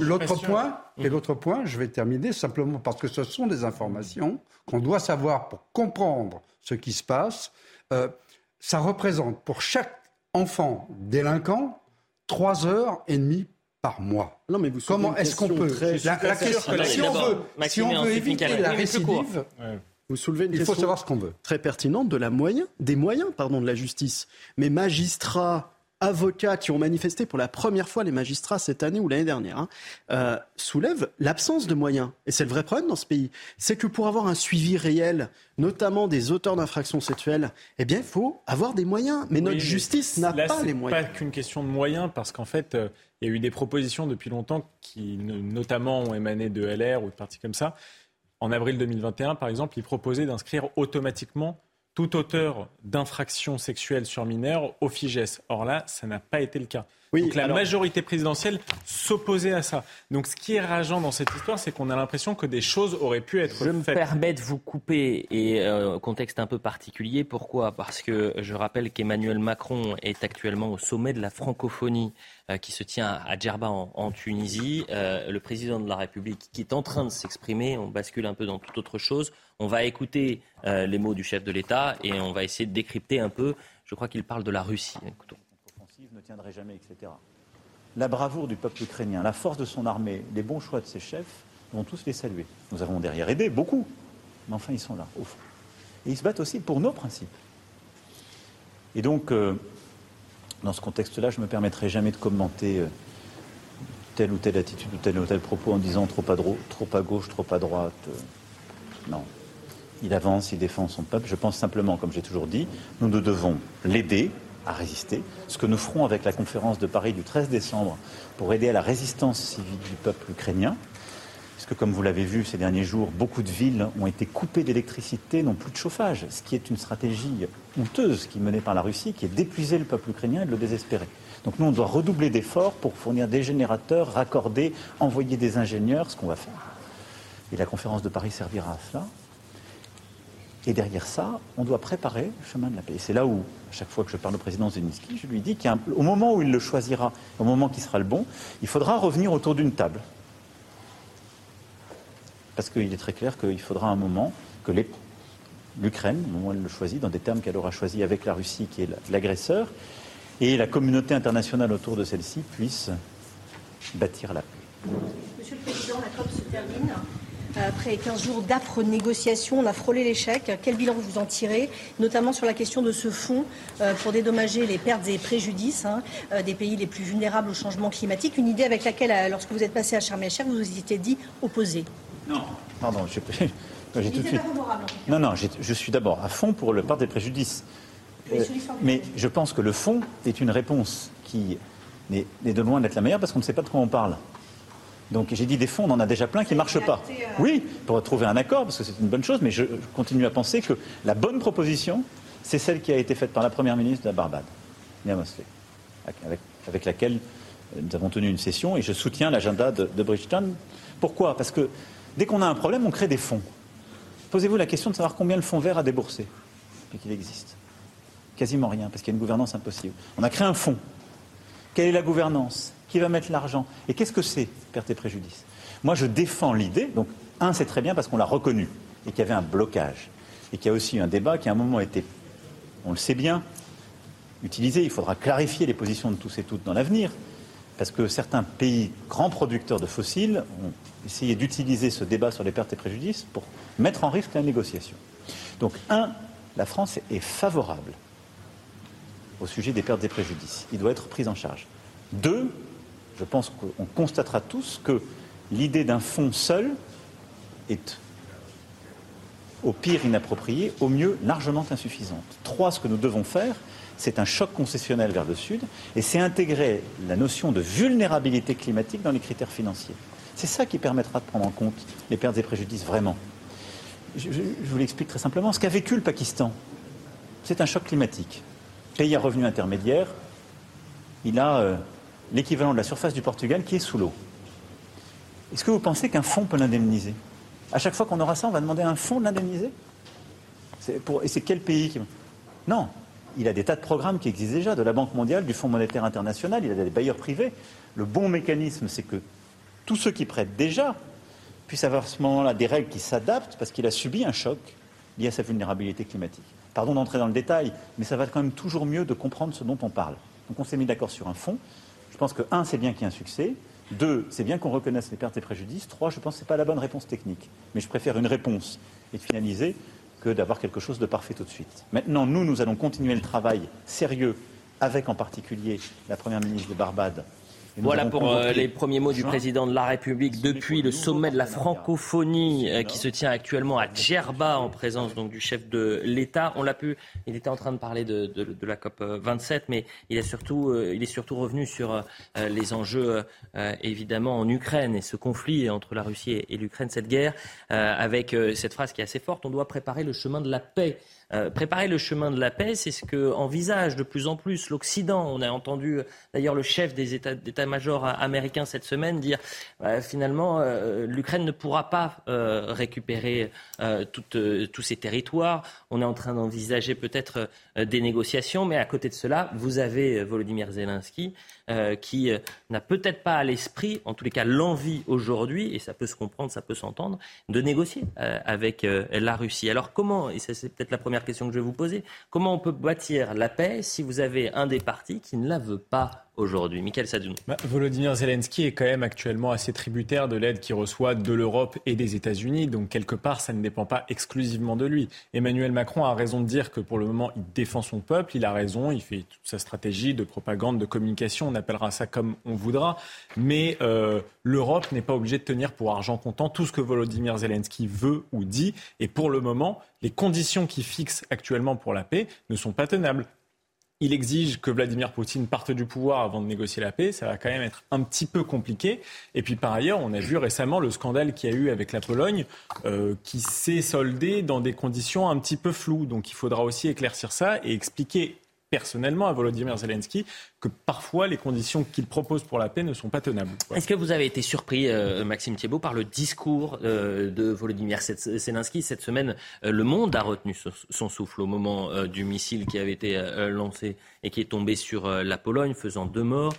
l'autre point, et l'autre point, je vais terminer simplement parce que ce sont des informations qu'on doit savoir pour comprendre ce qui se passe. Euh, ça représente pour chaque enfants délinquants, trois heures et demie par mois. Non, mais vous Comment est-ce qu'on peut la, question, si, on veut, si on veut éviter la récidive, vous soulevez une il faut savoir ce qu'on veut. Très pertinente de la moyen, des moyens pardon, de la justice. Mais magistrats, avocats qui ont manifesté pour la première fois, les magistrats cette année ou l'année dernière, hein, euh, soulèvent l'absence de moyens. Et c'est le vrai problème dans ce pays. C'est que pour avoir un suivi réel, notamment des auteurs d'infractions sexuelles, eh bien, il faut avoir des moyens. Mais notre justice n'a pas les moyens. pas qu'une question de moyens, parce qu'en fait, euh, il y a eu des propositions depuis longtemps qui, notamment, ont émané de LR ou de partis comme ça. En avril 2021, par exemple, ils proposaient d'inscrire automatiquement tout auteur d'infractions sexuelles sur mineurs au FIGES. Or là, ça n'a pas été le cas. Donc la majorité présidentielle s'opposait à ça. Donc ce qui est rageant dans cette histoire, c'est qu'on a l'impression que des choses auraient pu être faites. Je me permets de vous couper, et euh, contexte un peu particulier. Pourquoi? Parce que je rappelle qu'Emmanuel Macron est actuellement au sommet de la francophonie euh, qui se tient à Djerba en, Tunisie. Euh, le président de la République qui est en train de s'exprimer, on bascule un peu dans toute autre chose. On va écouter les mots du chef de l'État et on va essayer de décrypter un peu. Je crois qu'il parle de la Russie. Écoutons La bravoure du peuple ukrainien, la force de son armée, les bons choix de ses chefs, vont tous les saluer. Nous avons derrière aidé beaucoup, mais enfin ils sont là, au fond. Et ils se battent aussi pour nos principes. Et donc, euh, dans ce contexte-là, je ne me permettrai jamais de commenter euh, telle ou telle attitude ou tel ou tel propos en disant trop à, trop à gauche, trop à droite. Euh, non. Il avance, il défend son peuple. Je pense simplement, comme j'ai toujours dit, nous nous devons l'aider, à résister. Ce que nous ferons avec la conférence de Paris du 13 décembre pour aider à la résistance civile du peuple ukrainien. Puisque, comme vous l'avez vu ces derniers jours, beaucoup de villes ont été coupées d'électricité, n'ont plus de chauffage, ce qui est une stratégie honteuse qui est menée par la Russie, qui est d'épuiser le peuple ukrainien et de le désespérer. Donc nous, on doit redoubler d'efforts pour fournir des générateurs, raccorder, envoyer des ingénieurs, ce qu'on va faire. Et la conférence de Paris servira à cela. Et derrière ça, on doit préparer le chemin de la paix. Et c'est là où, à chaque fois que je parle au président Zelensky, je lui dis qu'au moment où il le choisira, au moment qui sera le bon, il faudra revenir autour d'une table. Parce qu'il est très clair qu'il faudra un moment que l'Ukraine, au moment où elle le choisit, dans des termes qu'elle aura choisis avec la Russie qui est l'agresseur, et la communauté internationale autour de celle-ci puisse bâtir la paix. Monsieur le Président, la COP se termine. Après 15 jours d'âpres négociations, on a frôlé l'échec. Quel bilan vous en tirez, notamment sur la question de ce fonds euh, pour dédommager les pertes et préjudices hein, euh, des pays les plus vulnérables au changement climatique? Une idée avec laquelle, euh, lorsque vous êtes passé à Sharm el-Sheikh, vous vous étiez dit opposé. Non. Pardon, j'ai tout de suite. Non, non, je suis d'abord à fond pour le part des préjudices. mais je pense que le fond est une réponse qui n'est de loin d'être la meilleure parce qu'on ne sait pas de quoi on parle. Donc j'ai dit des fonds, on en a déjà plein qui ne marchent pas. Euh, oui, pour trouver un accord, parce que c'est une bonne chose, mais je continue à penser que la bonne proposition, c'est celle qui a été faite par la Première ministre de la Barbade, Nia Mosley, avec, laquelle euh, nous avons tenu une session, et je soutiens l'agenda de, de Bridgetown. Pourquoi? Parce que dès qu'on a un problème, on crée des fonds. Posez-vous la question de savoir combien le fonds vert a déboursé, et qu'il existe. Quasiment rien, parce qu'il y a une gouvernance impossible. On a créé un fonds. Quelle est la gouvernance? Qui va mettre l'argent Et qu'est-ce que c'est, perte et préjudice Moi, je défends l'idée. Donc, un, c'est très bien parce qu'on l'a reconnu et qu'il y avait un blocage. Et qu'il y a aussi eu un débat qui, à un moment, été, on le sait bien, utilisé. Il faudra clarifier les positions de tous et toutes dans l'avenir. Parce que certains pays grands producteurs de fossiles ont essayé d'utiliser ce débat sur les pertes et préjudices pour mettre en risque la négociation. Donc, un, la France est favorable au sujet des pertes et préjudices. Il doit être pris en charge. Deux, je pense qu'on constatera tous que l'idée d'un fonds seul est au pire inappropriée, au mieux largement insuffisante. Trois, ce que nous devons faire, c'est un choc concessionnel vers le Sud, et c'est intégrer la notion de vulnérabilité climatique dans les critères financiers. C'est ça qui permettra de prendre en compte les pertes et préjudices vraiment. Je, vous l'explique très simplement. Ce qu'a vécu le Pakistan, c'est un choc climatique. Pays à revenu intermédiaire, il a euh, l'équivalent de la surface du Portugal qui est sous l'eau. Est-ce que vous pensez qu'un fonds peut l'indemniser? À chaque fois qu'on aura ça, on va demander à un fonds de l'indemniser? Et c'est quel pays qui... Non, il a des tas de programmes qui existent déjà, de la Banque mondiale, du Fonds monétaire international, il a des bailleurs privés. Le bon mécanisme, c'est que tous ceux qui prêtent déjà puissent avoir à ce moment-là des règles qui s'adaptent parce qu'il a subi un choc lié à sa vulnérabilité climatique. Pardon d'entrer dans le détail, mais ça va quand même toujours mieux de comprendre ce dont on parle. Donc on s'est mis d'accord sur un fonds. Je pense que, un, c'est bien qu'il y ait un succès. Deux, c'est bien qu'on reconnaisse les pertes et préjudices. Trois, je pense que ce n'est pas la bonne réponse technique. Mais je préfère une réponse et de finaliser que d'avoir quelque chose de parfait tout de suite. Maintenant, nous, nous allons continuer le travail sérieux avec en particulier la Première ministre de Barbade voilà pour euh, les premiers mots du président de la République depuis le sommet de la francophonie euh, qui se tient actuellement à Djerba en présence donc du chef de l'État. On l'a pu, il était en train de parler de, la COP 27, mais il est surtout, euh, il est surtout revenu sur les enjeux évidemment en Ukraine et ce conflit entre la Russie et l'Ukraine, cette guerre, avec cette phrase qui est assez forte on doit préparer le chemin de la paix. Euh, préparer le chemin de la paix, c'est ce que envisage de plus en plus l'Occident. On a entendu euh, d'ailleurs le chef des États d'état-major américains cette semaine dire bah, finalement l'Ukraine ne pourra pas récupérer tous ces territoires. On est en train d'envisager peut-être des négociations, mais à côté de cela, vous avez Volodymyr Zelensky qui n'a peut-être pas à l'esprit, en tous les cas l'envie aujourd'hui, et ça peut se comprendre, ça peut s'entendre, de négocier avec la Russie. Alors comment, et c'est peut-être la première question que je vais vous poser, comment on peut bâtir la paix si vous avez un des partis qui ne la veut pas? Aujourd'hui. Michael Sadoun. Bah, Volodymyr Zelensky est quand même actuellement assez tributaire de l'aide qu'il reçoit de l'Europe et des États-Unis. Donc, quelque part, ça ne dépend pas exclusivement de lui. Emmanuel Macron a raison de dire que pour le moment, il défend son peuple. Il a raison. Il fait toute sa stratégie de propagande, de communication. On appellera ça comme on voudra. Mais euh, l'Europe n'est pas obligée de tenir pour argent comptant tout ce que Volodymyr Zelensky veut ou dit. Et pour le moment, les conditions qui fixent actuellement pour la paix ne sont pas tenables il exige que Vladimir Poutine parte du pouvoir avant de négocier la paix. Ça va quand même être un petit peu compliqué. Et puis par ailleurs, on a vu récemment le scandale qu'il y a eu avec la Pologne, euh, qui s'est soldé dans des conditions un petit peu floues. Donc il faudra aussi éclaircir ça et expliquer personnellement à Volodymyr Zelensky que parfois les conditions qu'il propose pour la paix ne sont pas tenables. Est-ce que vous avez été surpris, euh, Maxime Thiebaud, par le discours euh, de Volodymyr Zelensky Cette semaine, euh, le monde a retenu son souffle au moment du missile qui avait été lancé et qui est tombé sur la Pologne, faisant deux morts.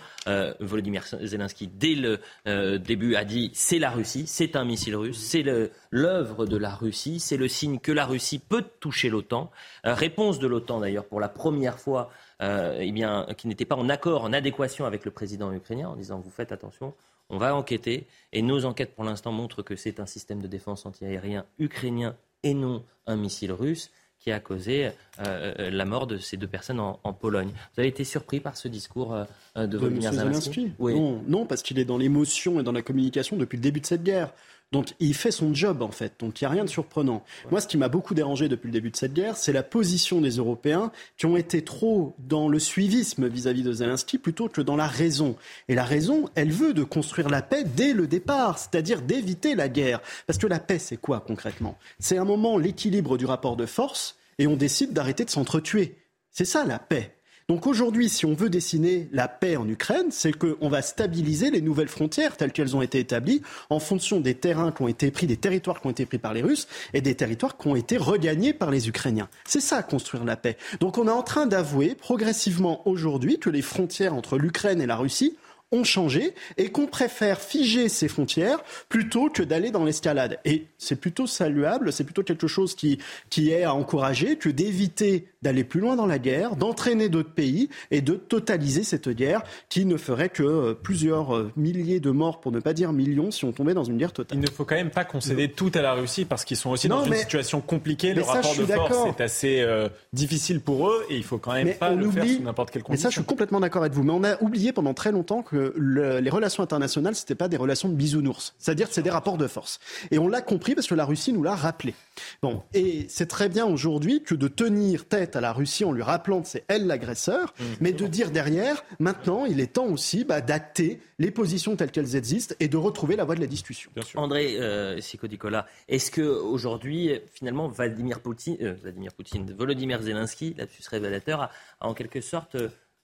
Volodymyr Zelensky, dès le début, a dit c'est la Russie, c'est un missile russe, c'est l'œuvre de la Russie, c'est le signe que la Russie peut toucher l'OTAN. réponse de l'OTAN, d'ailleurs, pour la première fois euh, eh bien, qui n'était pas en accord, en adéquation avec le président ukrainien, en disant vous faites attention, On va enquêter et nos enquêtes pour l'instant montrent que c'est un système de défense antiaérien ukrainien et non un missile russe qui a causé euh, la mort de ces deux personnes en, Pologne. Vous avez été surpris par ce discours de, de Volodymyr Zelensky, oui. non, non, parce qu'il est dans l'émotion et dans la communication depuis le début de cette guerre. Donc il fait son job en fait. Donc il n'y a rien de surprenant. Moi, ce qui m'a beaucoup dérangé depuis le début de cette guerre, c'est la position des Européens qui ont été trop dans le suivisme vis-à-vis de Zelensky plutôt que dans la raison. Et la raison, elle veut de construire la paix dès le départ, c'est-à-dire d'éviter la guerre. Parce que la paix, c'est quoi concrètement? C'est un moment l'équilibre du rapport de force et on décide d'arrêter de s'entretuer. C'est ça la paix. Donc aujourd'hui, si on veut dessiner la paix en Ukraine, c'est qu'on va stabiliser les nouvelles frontières telles qu'elles ont été établies en fonction des terrains qui ont été pris, des territoires qui ont été pris par les Russes et des territoires qui ont été regagnés par les Ukrainiens. C'est ça, construire la paix. Donc on est en train d'avouer progressivement aujourd'hui que les frontières entre l'Ukraine et la Russie ont changé et qu'on préfère figer ces frontières plutôt que d'aller dans l'escalade. Et c'est plutôt saluable, c'est plutôt quelque chose qui, qui est à encourager que d'éviter d'aller plus loin dans la guerre, d'entraîner d'autres pays et de totaliser cette guerre qui ne ferait que euh, plusieurs euh, milliers de morts, pour ne pas dire millions, si on tombait dans une guerre totale. Il ne faut quand même pas concéder tout à la Russie parce qu'ils sont aussi dans une situation compliquée. Le rapport de force est assez euh, difficile pour eux et il faut quand même pas le faire sous n'importe quelle condition. Mais ça, je suis complètement d'accord avec vous. Mais on a oublié pendant très longtemps que les relations internationales, c'était pas des relations de bisounours. C'est-à-dire que c'est des rapports de force. Et on l'a compris parce que la Russie nous l'a rappelé. Bon. Et c'est très bien aujourd'hui que de tenir tête à la Russie en lui rappelant que c'est elle l'agresseur, mmh. mais de dire derrière, maintenant, il est temps aussi bah, d'acter les positions telles qu'elles existent et de retrouver la voie de la discussion. André euh, Nicolas, est-ce que aujourd'hui, finalement, Vladimir Poutine, euh, Vladimir Poutine, Volodymyr Zelensky, lapsus révélateur, a, en quelque sorte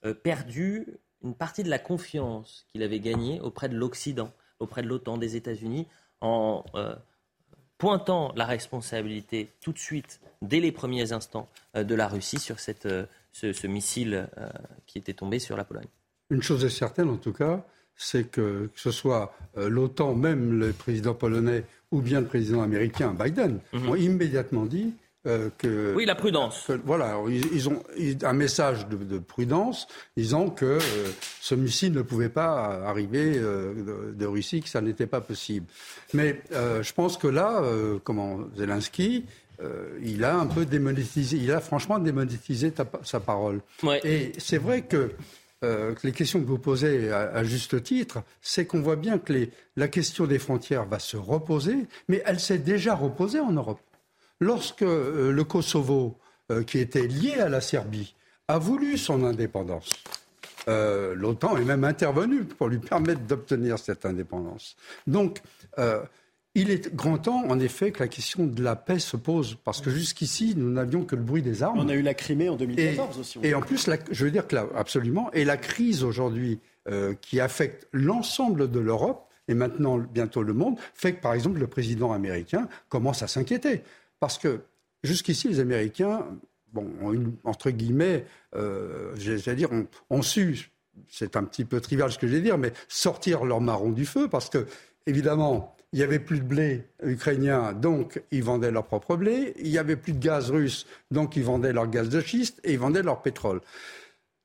euh, perdu une partie de la confiance qu'il avait gagnée auprès de l'Occident, auprès de l'OTAN, des États-Unis, en euh, pointant la responsabilité tout de suite, dès les premiers instants, euh, de la Russie sur cette, euh, ce, missile euh, qui était tombé sur la Pologne. Une chose est certaine, en tout cas, c'est que, que ce soit l'OTAN, même le président polonais ou bien le président américain Biden, mhm. ont immédiatement dit euh, que, oui, la prudence. voilà, ils, ont un message de, prudence disant que euh, ce missile ne pouvait pas arriver euh, de, Russie, que ça n'était pas possible. Mais je pense que là, comment Zelensky, il a un peu démonétisé, il a franchement démonétisé sa parole. Et c'est vrai que les questions que vous posez à, juste titre, c'est qu'on voit bien que les, la question des frontières va se reposer, mais elle s'est déjà reposée en Europe. Lorsque euh, le Kosovo, euh, qui était lié à la Serbie, a voulu son indépendance, euh, l'OTAN est même intervenu pour lui permettre d'obtenir cette indépendance. Donc, il est grand temps, en effet, que la question de la paix se pose, parce que jusqu'ici, nous n'avions que le bruit des armes. On a eu la Crimée en 2014 aussi. Et en plus, je veux dire que là, absolument, et la crise aujourd'hui qui affecte l'ensemble de l'Europe, et maintenant bientôt le monde, fait que, par exemple, le président américain commence à s'inquiéter. Parce que jusqu'ici, les Américains, bon, ont entre guillemets, euh, j'allais dire, ont, su, c'est un petit peu trivial ce que je vais dire, mais sortir leur marron du feu, parce que, évidemment, il n'y avait plus de blé ukrainien, donc ils vendaient leur propre blé. Il n'y avait plus de gaz russe, donc ils vendaient leur gaz de schiste et ils vendaient leur pétrole.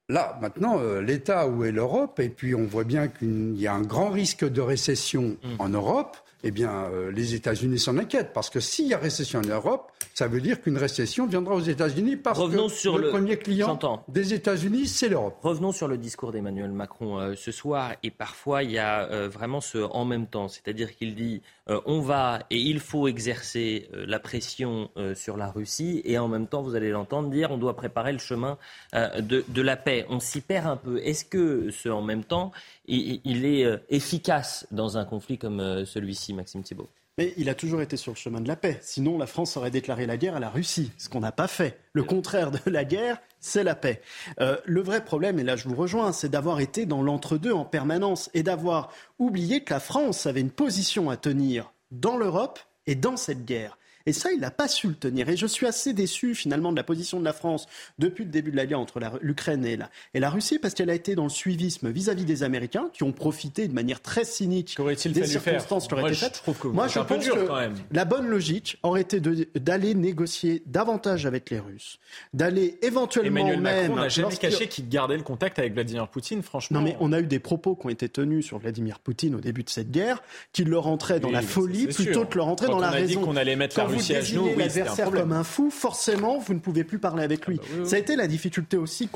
Là, maintenant, euh, l'État où est l'Europe, et puis on voit bien qu'il y a un grand risque de récession mmh. en Europe eh bien, euh, les États-Unis s'en inquiètent. Parce que s'il y a récession en Europe, ça veut dire qu'une récession viendra aux États-Unis parce que le, premier client des États-Unis, c'est l'Europe. Revenons sur le discours d'Emmanuel Macron euh, ce soir. Et parfois, il y a euh, vraiment ce en même temps. C'est-à-dire qu'il dit on va et il faut exercer la pression sur la Russie. Et en même temps, vous allez l'entendre dire on doit préparer le chemin de, la paix. On s'y perd un peu. Est-ce que ce en même temps, il, est euh, efficace dans un conflit comme euh, celui-ci, Maxime Thibault? Mais il a toujours été sur le chemin de la paix. Sinon, la France aurait déclaré la guerre à la Russie, ce qu'on n'a pas fait. Le contraire de la guerre, c'est la paix. Euh, le vrai problème, et là je vous rejoins, c'est d'avoir été dans l'entre-deux en permanence et d'avoir oublié que la France avait une position à tenir dans l'Europe et dans cette guerre. Et ça, il n'a pas su le tenir. Et je suis assez déçu finalement de la position de la France depuis le début de la guerre entre l'Ukraine et la, et la Russie, parce qu'elle a été dans le suivisme vis-à-vis des Américains, qui ont profité de manière très cynique des circonstances qui auraient été faites. Moi, je pense que la bonne logique aurait été d'aller négocier davantage avec les Russes, d'aller éventuellement Emmanuel même... Macron n'a jamais caché qu'il gardait le contact avec Vladimir Poutine, franchement. Non, mais on a eu des propos qui ont été tenus sur Vladimir Poutine au début de cette guerre, qui le rentraient dans la folie plutôt que le rentrer dans la on a Dit qu'on allait mettre la Genoux, oui, l'adversaire comme un fou, forcément, vous ne pouvez plus parler avec lui. Ah bah Ça a été la difficulté aussi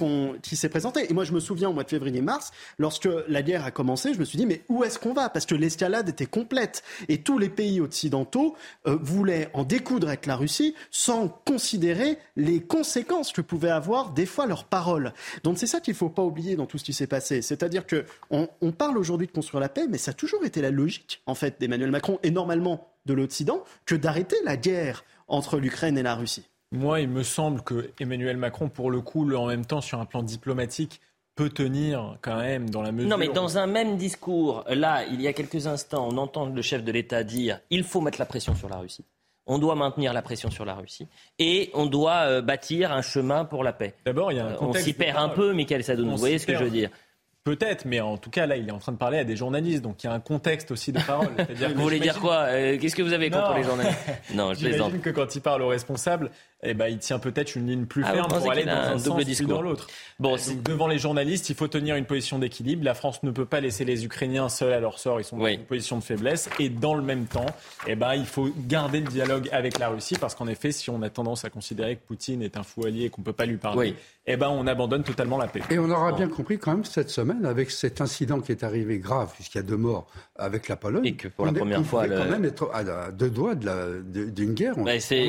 qui s'est présentée. Et moi, je me souviens au mois de février-mars, lorsque la guerre a commencé, je me suis dit, mais où est-ce qu'on va? Parce que l'escalade était complète. Et tous les pays occidentaux euh, voulaient en découdre avec la Russie sans considérer les conséquences que pouvaient avoir des fois leurs paroles. Donc c'est ça qu'il ne faut pas oublier dans tout ce qui s'est passé. C'est-à-dire qu'on on parle aujourd'hui de construire la paix, mais ça a toujours été la logique, en fait, d'Emmanuel Macron et normalement de l'Occident que d'arrêter la guerre entre l'Ukraine et la Russie. Moi, il me semble que Emmanuel Macron, pour le coup, en même temps, sur un plan diplomatique, peut tenir quand même dans la mesure. Non, mais dans un même discours, là, il y a quelques instants, on entend le chef de l'État dire il faut mettre la pression sur la Russie. On doit maintenir la pression sur la Russie et on doit euh, bâtir un chemin pour la paix. D'abord, il y a un contexte. On s'y perd un peu, Michael Sadoun. Vous voyez ce que je veux dire Peut-être, mais en tout cas, là, il est en train de parler à des journalistes, donc il y a un contexte aussi de parole. vous voulez dire quoi? Euh, Qu'est-ce que vous avez contre les journalistes? Non, je J'imagine que quand il parle aux responsables, eh ben, il tient peut-être une ligne plus ah, ferme pour aller dans un, double sens discours. dans l'autre. Bon, donc, devant les journalistes, il faut tenir une position d'équilibre. La France ne peut pas laisser les Ukrainiens seuls à leur sort. Ils sont dans une position de faiblesse. Et dans le même temps, eh ben, il faut garder le dialogue avec la Russie parce qu'en effet, si on a tendance à considérer que Poutine est un fou allié et qu'on ne peut pas lui parler, eh ben, on abandonne totalement la paix. Et on aura bien compris quand même cette semaine avec cet incident qui est arrivé grave, puisqu'il y a deux morts avec la Pologne. Et que pour la première fois, on quand même être à deux doigts d'une guerre. Bah, c'est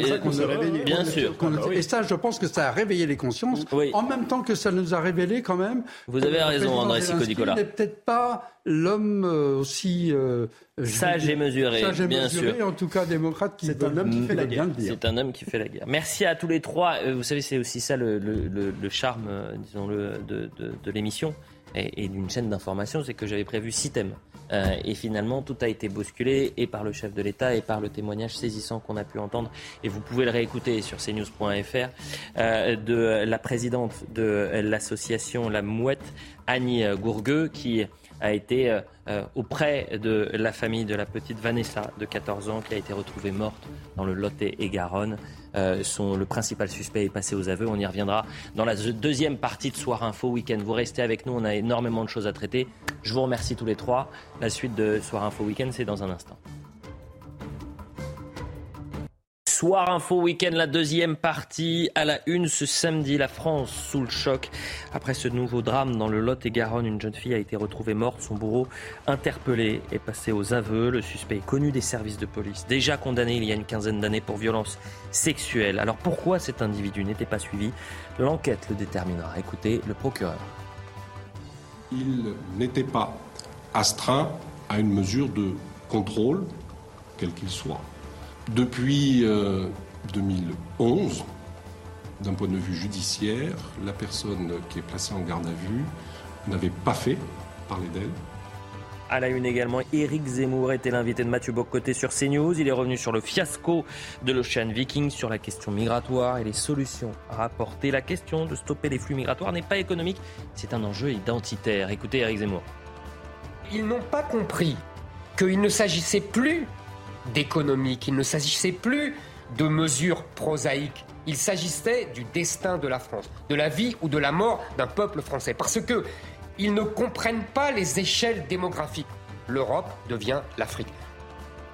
bien sûr. Et ça, je pense que ça a réveillé les consciences, en même temps que ça nous a révélé quand même. Vous avez raison, André Sico-Nicolas. n'est peut-être pas l'homme euh, aussi euh, sage et mesuré, sage et bien mesuré, sûr. En tout cas, démocrate, qui c'est un homme qui fait la guerre. C'est un homme qui fait la guerre. Merci à tous les trois. Euh, vous savez, c'est aussi ça le, le, charme, disons-le, de, de, de l'émission et, et d'une chaîne d'information, c'est que j'avais prévu six thèmes. Euh, et finalement, tout a été bousculé et par le chef de l'État et par le témoignage saisissant qu'on a pu entendre. Et vous pouvez le réécouter sur cnews.fr euh, de la présidente de l'association La Mouette, Annie Gourgueux, qui a été euh, euh, auprès de la famille de la petite Vanessa de 14 ans qui a été retrouvée morte dans le Lot et Garonne. Euh, son, le principal suspect est passé aux aveux. On y reviendra dans la deuxième partie de Soir Info Week-end. Vous restez avec nous, on a énormément de choses à traiter. Je vous remercie tous les trois. La suite de Soir Info Week-end, c'est dans un instant. Soir Info Week-end, la deuxième partie. À la une ce samedi, la France sous le choc. Après ce nouveau drame dans le Lot et Garonne, une jeune fille a été retrouvée morte. Son bourreau interpellé est passé aux aveux. Le suspect est connu des services de police, déjà condamné il y a une quinzaine d'années pour violence sexuelle. Alors pourquoi cet individu n'était pas suivi? L'enquête le déterminera. Écoutez le procureur. Il n'était pas astreint à une mesure de contrôle, quel qu'il soit. Depuis 2011, euh, d'un point de vue judiciaire, la personne qui est placée en garde à vue n'avait pas fait parler d'elle. À la une également, Éric Zemmour était l'invité de Mathieu Boccoté sur CNews. Il est revenu sur le fiasco de l'Ocean Viking, sur la question migratoire et les solutions rapportées. La question de stopper les flux migratoires n'est pas économique, c'est un enjeu identitaire. Écoutez Éric Zemmour. Ils n'ont pas compris qu'il ne s'agissait plus d'économie, qu'il ne s'agissait plus de mesures prosaïques. Il s'agissait du destin de la France, de la vie ou de la mort d'un peuple français. Parce que ils ne comprennent pas les échelles démographiques. L'Europe devient l'Afrique.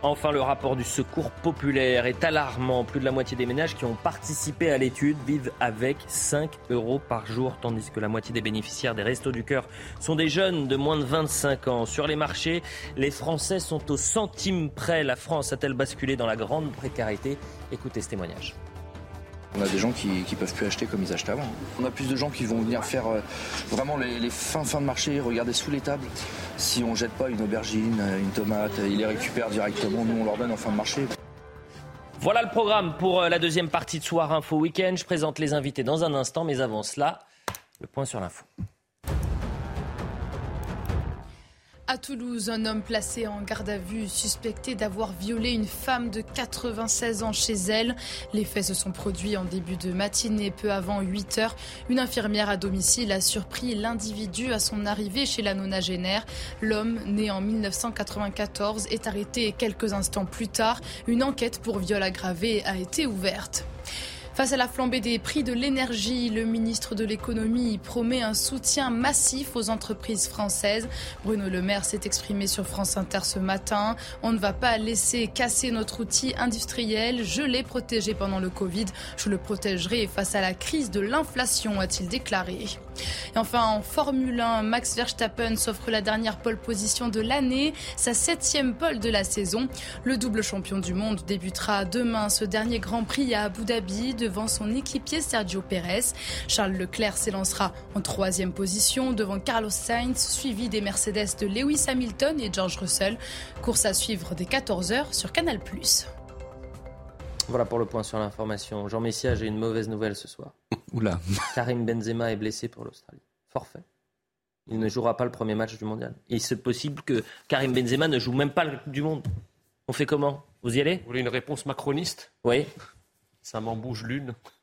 Enfin, le rapport du secours populaire est alarmant. Plus de la moitié des ménages qui ont participé à l'étude vivent avec 5 euros par jour, tandis que la moitié des bénéficiaires des Restos du Cœur sont des jeunes de moins de 25 ans. Sur les marchés, les Français sont au centime près. La France a-t-elle basculé dans la grande précarité? Écoutez ce témoignage. On a des gens qui ne peuvent plus acheter comme ils achetaient avant. On a plus de gens qui vont venir faire euh, vraiment les, fins fins de marché, regarder sous les tables. Si on jette pas une aubergine, euh, une tomate, ils les récupèrent directement, nous on leur donne en fin de marché. Voilà le programme pour euh, la deuxième partie de Soir Info Week-end. Je présente les invités dans un instant, mais avant cela, le point sur l'info. À Toulouse, un homme placé en garde à vue suspecté d'avoir violé une femme de 96 ans chez elle. Les faits se sont produits en début de matinée, peu avant 8 heures. Une infirmière à domicile a surpris l'individu à son arrivée chez la nonagénaire. L'homme, né en 1994, est arrêté quelques instants plus tard. Une enquête pour viol aggravé a été ouverte. Face à la flambée des prix de l'énergie, le ministre de l'économie promet un soutien massif aux entreprises françaises. Bruno Le Maire s'est exprimé sur France Inter ce matin. On ne va pas laisser casser notre outil industriel. Je l'ai protégé pendant le Covid. Je le protégerai face à la crise de l'inflation, a-t-il déclaré. Et enfin, en Formule 1, Max Verstappen s'offre la dernière pole position de l'année, sa septième pole de la saison. Le double champion du monde débutera demain ce dernier Grand Prix à Abu Dhabi devant son équipier Sergio Pérez. Charles Leclerc s'élancera en troisième position devant Carlos Sainz, suivi des Mercedes de Lewis Hamilton et George Russell. Course à suivre dès 14h sur Canal+. Voilà pour le point sur l'information. Jean Messia, j'ai une mauvaise nouvelle ce soir. Oula. Karim Benzema est blessé pour l'Australie. Forfait. Il ne jouera pas le premier match du mondial. Et c'est possible que Karim Benzema ne joue même pas le Coupe du Monde. On fait comment? Vous y allez? Vous voulez une réponse macroniste? Oui. Ça m'en bouge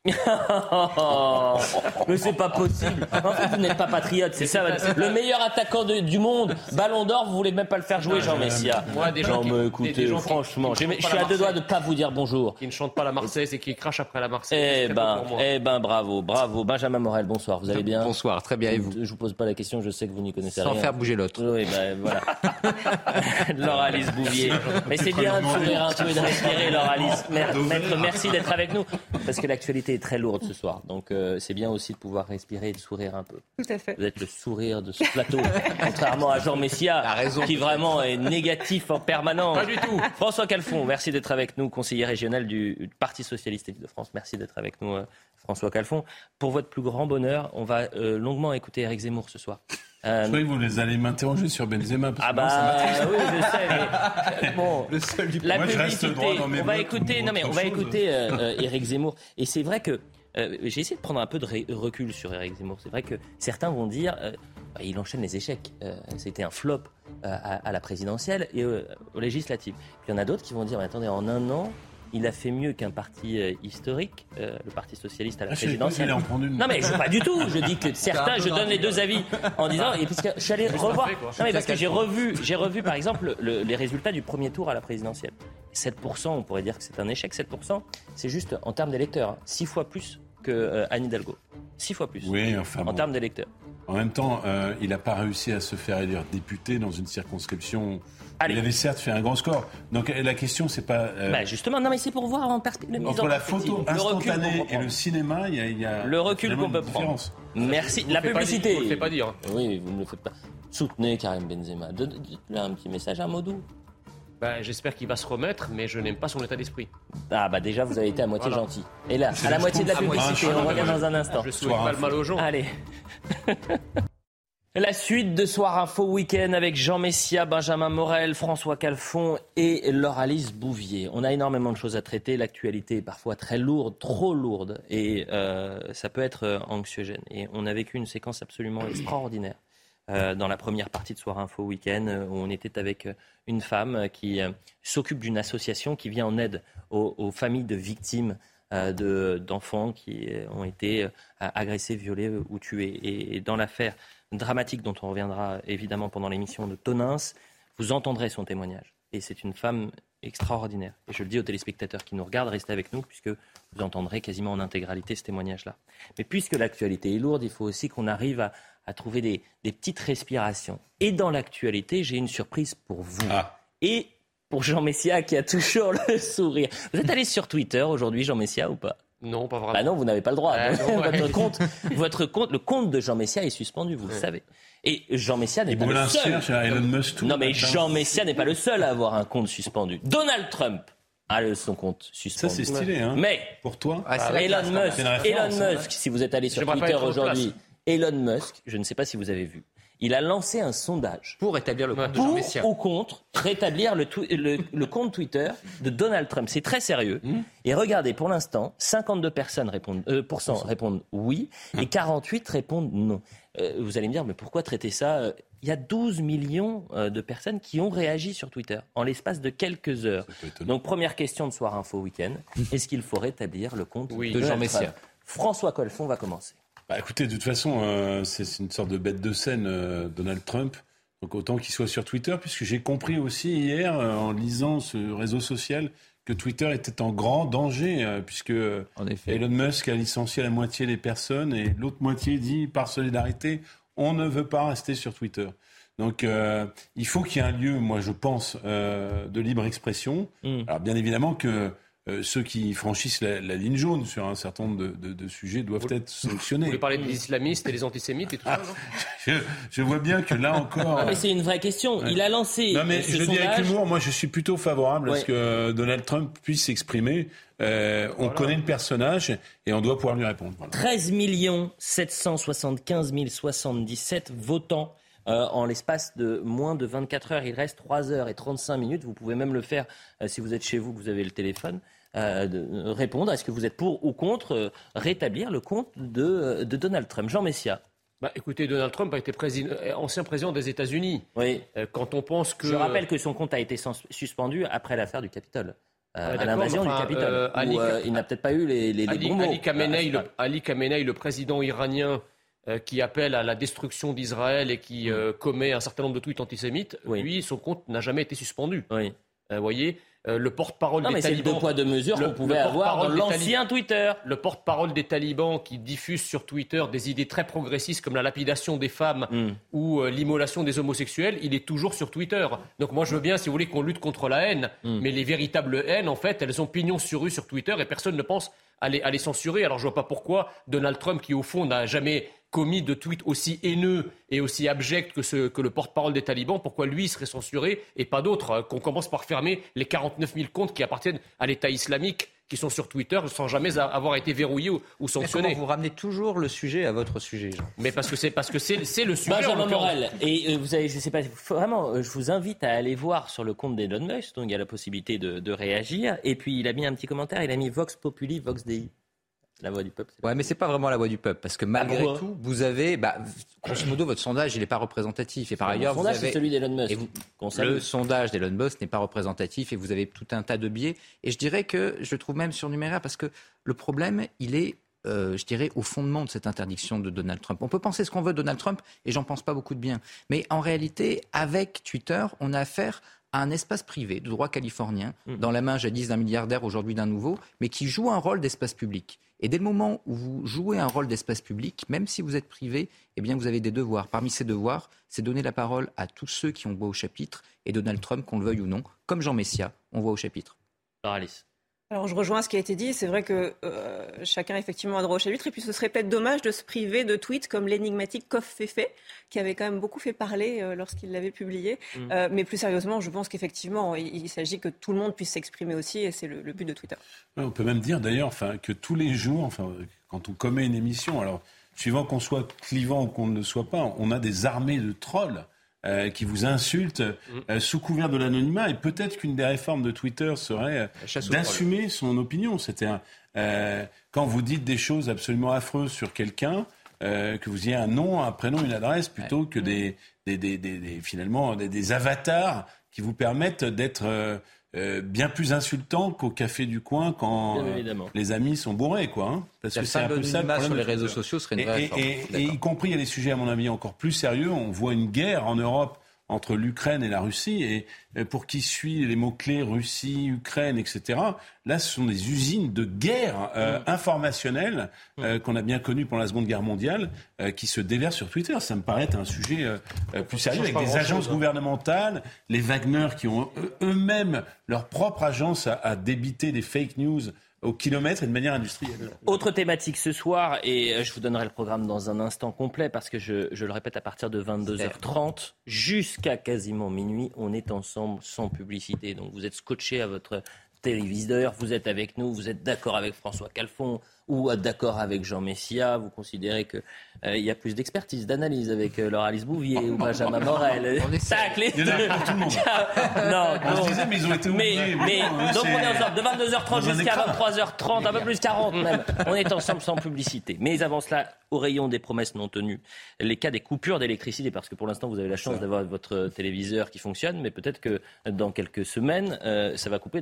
mais c'est pas possible. En fait, vous n'êtes pas patriote, c'est ça. Le meilleur attaquant de- du monde, Ballon d'or, vous voulez même pas le faire jouer, Jean Messia. Moi, des gens Jean, qui- me des- écoutez, des gens franchement, qui ne je suis à deux doigts de pas vous dire bonjour. Qui ne chante pas la Marseillaise et qui crache après la Marseillaise. Eh ben, eh ben, bravo, bravo. Benjamin Morel, bonsoir. Vous allez bien? Bonsoir, très bien. Et vous? Je vous pose pas la question, je sais que vous n'y connaissez Sans rien. faire bouger l'autre. Oui, ben voilà. Laura Alice Bouvier. Mais c'est bien de sourire un peu et de respirer, Laura Alice. Maître, merci d'être avec nous. Parce que l'actualité très lourde ce soir. Donc euh, c'est bien aussi de pouvoir respirer et de sourire un peu. Tout à fait. Vous êtes le sourire de ce plateau, contrairement à Jean Messia, qui vraiment est négatif en permanence. Pas du tout. François Calfon, merci d'être avec nous, conseiller régional du Parti Socialiste de France. Merci d'être avec nous, euh, François Calfon. Pour votre plus grand bonheur, on va euh, longuement écouter Eric Zemmour ce soir. Euh, Je croyais que vous les allez m'interroger sur Benzema. Parce ah que moi, ça bah m'attriste. oui, je sais. Mais, bon, Le seul du la Moi, je reste publicité. droit dans mes on va écouter. ou Non mais on va écouter euh, euh, Éric Zemmour. Et c'est vrai que euh, j'ai essayé de prendre un peu de recul sur Éric Zemmour. C'est vrai que certains vont dire, euh, bah, il enchaîne les échecs. Euh, C'était un flop euh, à, à la présidentielle et euh, aux législatives. Puis il y en a d'autres qui vont dire, mais attendez, en un an. Il a fait mieux qu'un parti euh, historique, euh, le Parti socialiste à la Ah, je présidentielle. allait en une. Non mais je, pas du tout. Je dis que certains, je donne les deux avis en disant et puisque je suis allé revoir. Non mais parce que j'ai revu, j'ai revu par exemple le- les résultats du premier tour à la présidentielle. 7%, on pourrait dire que c'est un échec. 7%, c'est juste en termes d'électeurs, hein, six fois plus que euh, Anne Hidalgo. Six fois plus. Oui, enfin En bon. termes d'électeurs. En même temps, euh, il n'a pas réussi à se faire élire député dans une circonscription. Il avait certes fait un grand score. Donc euh, la question, c'est pas. euh, Bah, justement, non mais c'est pour voir en perspective. entre la photo le instantanée et le cinéma, il y a, il y a Le recul qu'on peut prendre. différence. Merci. Vous La le pas publicité. dire, vous le faites pas dire. Oui, vous ne le faites pas. Soutenez Karim Benzema. Dites-lui un petit message, un mot doux. Ben, J'espère qu'il va se remettre, mais je n'aime pas son état d'esprit. Ah bah déjà vous avez été à moitié Voilà. gentil. Et là, à la moitié de la À publicité, Ah, on regarde dans un instant. Je souhaite pas le mal aux gens. Allez. La suite de Soir Info Week-end avec Jean Messia, Benjamin Morel, François Calfon et Laure-Alice Bouvier. On a énormément de choses à traiter. L'actualité est parfois très lourde, trop lourde, et euh, ça peut être euh, anxiogène. Et on a vécu une séquence absolument extraordinaire euh, dans la première partie de Soir Info Week-end, où on était avec une femme qui s'occupe d'une association qui vient en aide aux, familles de victimes de- d'enfants qui ont été agressés, violés ou tués. Et dans l'affaire dramatique dont on reviendra évidemment pendant l'émission de Tonins, vous entendrez son témoignage. Et c'est une femme extraordinaire. Et je le dis aux téléspectateurs qui nous regardent, restez avec nous, puisque vous entendrez quasiment en intégralité ce témoignage-là. Mais puisque l'actualité est lourde, il faut aussi qu'on arrive à, à trouver des, des petites respirations. Et dans l'actualité, j'ai une surprise pour vous. Et pour Jean Messia qui a toujours le sourire. Vous êtes allé sur Twitter aujourd'hui, Jean Messia, ou pas? Non, pas vraiment. bah non, vous n'avez pas le droit. Ah, non, ouais. votre, compte, votre compte, le compte de Jean Messia est suspendu, vous le savez. Et Jean Messia n'est pas le seul. Elon Musk tout non mais matin. Jean Messia n'est pas le seul à avoir un compte suspendu. Donald Trump a son compte suspendu. Ça, c'est stylé, hein. Mais Pour toi Ah, Elon classe. Musk, Elon. Musk, si vous êtes allé sur Twitter aujourd'hui. Elon Musk, je ne sais pas si vous avez vu, il a lancé un sondage. Pour rétablir le compte de Jean Messia. ou contre rétablir le, twi- le- le compte Twitter de Donald Trump. C'est très sérieux. Et regardez, pour l'instant, 52 personnes répondent, euh, répondent oui et 48 répondent non. Euh, vous allez me dire, mais pourquoi traiter ça Euh, Il y a 12 millions de personnes qui ont réagi sur Twitter en l'espace de quelques heures. Donc, première question de Soir Info Week-end. Est-ce qu'il faut rétablir le compte de Donald Jean Messia. François Colfon va commencer. Bah, écoutez, de toute façon, euh, c'est une sorte de bête de scène, euh, Donald Trump. Donc autant qu'il soit sur Twitter, puisque j'ai compris aussi hier, euh, en lisant ce réseau social, que Twitter était en grand danger, puisque Elon Musk a licencié la moitié des personnes et l'autre moitié dit, par solidarité, on ne veut pas rester sur Twitter. Donc euh, il faut qu'il y ait un lieu, moi je pense, euh, de libre expression. Alors bien évidemment que euh, ceux qui franchissent la, la ligne jaune sur un certain nombre de, de- de sujets doivent être Vous sanctionnés. voulez parler des islamistes et des antisémites et tout ça non Je, je vois bien que là encore. Ah, mais c'est une vraie question. Ouais. Il a lancé Non, mais ce je le dis avec sondage. humour, moi je suis plutôt favorable à ce que Donald Trump puisse s'exprimer. Euh, on connaît le personnage et on doit pouvoir lui répondre. Voilà. 13 775 077 votants euh, en l'espace de moins de 24 heures. Il reste 3 heures et 35 minutes. Vous pouvez même le faire euh, si vous êtes chez vous, que vous avez le téléphone. euh, de répondre, est-ce que vous êtes pour ou contre rétablir le compte de, de Donald Trump Jean Messia. Bah, écoutez, Donald Trump a été président- ancien président des États-Unis. Oui. Euh, quand on pense que. Je rappelle que son compte a été suspendu après l'affaire du Capitole. euh, Ouais, à d'accord, l'invasion enfin, du Capitole. euh, Ali- il n'a peut-être pas eu les, les, les Ali, bons mots. Ali Khamenei, Ah, le, Ali Khamenei, le président iranien qui appelle à la destruction d'Israël et qui euh, commet un certain nombre de tweets antisémites, lui, son compte n'a jamais été suspendu. Oui. Vous voyez, euh, le porte-parole des mais c'est talibans. deux poids, deux mesures qu'on pouvait avoir dans talibans- l'ancien Twitter. Le porte-parole des talibans qui diffuse sur Twitter des idées très progressistes comme la lapidation des femmes Mm. ou euh, l'immolation des homosexuels, il est toujours sur Twitter. Donc moi je veux bien, si vous voulez, qu'on lutte contre la haine, Mm. mais les véritables haines, en fait, elles ont pignon sur rue sur Twitter et personne ne pense à les, à les censurer. Alors je vois pas pourquoi Donald Trump, qui au fond n'a jamais commis de tweets aussi haineux et aussi abjects que, ce, que le porte-parole des talibans, pourquoi lui serait censuré et pas d'autres Euh, Qu'on commence par fermer les 49 000 comptes qui appartiennent à l'État islamique qui sont sur Twitter sans jamais avoir été verrouillés ou, sanctionnés. vous ramenez toujours le sujet à votre sujet, Jean Mais parce que c'est parce que c'est le sujet. en Benjamin. Morel, et euh, vous avez, je sais pas, vraiment, euh, je vous invite à aller voir sur le compte d'Elon Musk, donc il y a la possibilité de, de réagir. Et puis il a mis un petit commentaire, il a mis Vox Populi, Vox Dei. La voix du peuple. Ouais, mais c'est pas vraiment la voix du peuple, parce que malgré pourquoi tout, vous avez, bah, grosso modo, votre sondage, il n'est pas représentatif. Et par ailleurs, vous sondage, avez c'est celui d'Elon Musk, Et vous- le sondage d'Elon Musk n'est pas représentatif, et vous avez tout un tas de biais. Et je dirais que je le trouve même surnuméraire, parce que le problème, il est euh, je dirais, au fondement de cette interdiction de Donald Trump. On peut penser ce qu'on veut de Donald Trump, et j'en pense pas beaucoup de bien. Mais en réalité, avec Twitter, on a affaire à un espace privé de droit californien, dans la main jadis d'un milliardaire, aujourd'hui d'un nouveau, mais qui joue un rôle d'espace public. Et dès le moment où vous jouez un rôle d'espace public, même si vous êtes privé, eh bien vous avez des devoirs. Parmi ces devoirs, c'est donner la parole à tous ceux qui ont voix au chapitre, et Donald Trump, qu'on le veuille ou non, comme Jean Messia, on voit au chapitre. Alice. Alors je rejoins ce qui a été dit. C'est vrai que euh, chacun effectivement a droit au chapitre. Et puis ce serait peut-être dommage de se priver de tweets comme l'énigmatique Kof Fefe, qui avait quand même beaucoup fait parler euh, lorsqu'il l'avait publié. Mm. Euh, mais plus sérieusement, je pense qu'effectivement, il, il s'agit que tout le monde puisse s'exprimer aussi, et c'est le, le but de Twitter. Ouais, on peut même dire d'ailleurs enfin, que tous les jours, enfin, quand on commet une émission, alors suivant qu'on soit clivant ou qu'on ne le soit pas, on a des armées de trolls. Euh, qui vous insultent euh, sous couvert de l'anonymat et peut-être qu'une des réformes de Twitter serait euh, d'assumer son opinion. C'était euh, quand vous dites des choses absolument affreuses sur quelqu'un, euh, que vous ayez un nom, un prénom, une adresse, plutôt que des, des, des, des- des- finalement des, des avatars qui vous permettent d'être euh, bien plus insultants qu'au café du coin quand euh, les amis sont bourrés, quoi. hein. parce que c'est un peu ça le problème sur les réseaux sociaux serait une Et- vraie et- et y compris, il y a des sujets, à mon avis, encore plus sérieux. On voit une guerre en Europe entre l'Ukraine et la Russie, et euh, pour qui suit les mots-clés Russie, Ukraine, etc., là, ce sont des usines de guerre euh, informationnelle euh, qu'on a bien connues pendant la Seconde Guerre mondiale, euh, qui se déversent sur Twitter. Ça me paraît être un sujet euh, euh, plus sérieux, avec des agences hein. gouvernementales, les Wagner qui ont eux- eux-mêmes leur propre agence à, à débiter des fake news au kilomètre et de manière industrielle. Autre thématique ce soir, et euh, je vous donnerai le programme dans un instant complet parce que je, le répète, à partir de 22h30 jusqu'à quasiment minuit, on est ensemble sans publicité. Donc vous êtes scotché à votre téléviseurs, vous êtes avec nous, vous êtes d'accord avec François Calfon ou d'accord avec Jean Messia, vous considérez qu'il euh, y a plus d'expertise, d'analyse avec euh, Laura Alice Bouvier ou Benjamin Morel. On est Tac, les monde. non, non. Je disais, mais ils ont été oubliés. Mais, mais donc on est ensemble de 22h30 jusqu'à 23h30, un peu plus 40 même. On est ensemble sans publicité. Mais avant cela, au rayon des promesses non tenues, les cas des coupures d'électricité, parce que pour l'instant vous avez la chance d'avoir votre téléviseur qui fonctionne, mais peut-être que dans quelques semaines, euh, ça va couper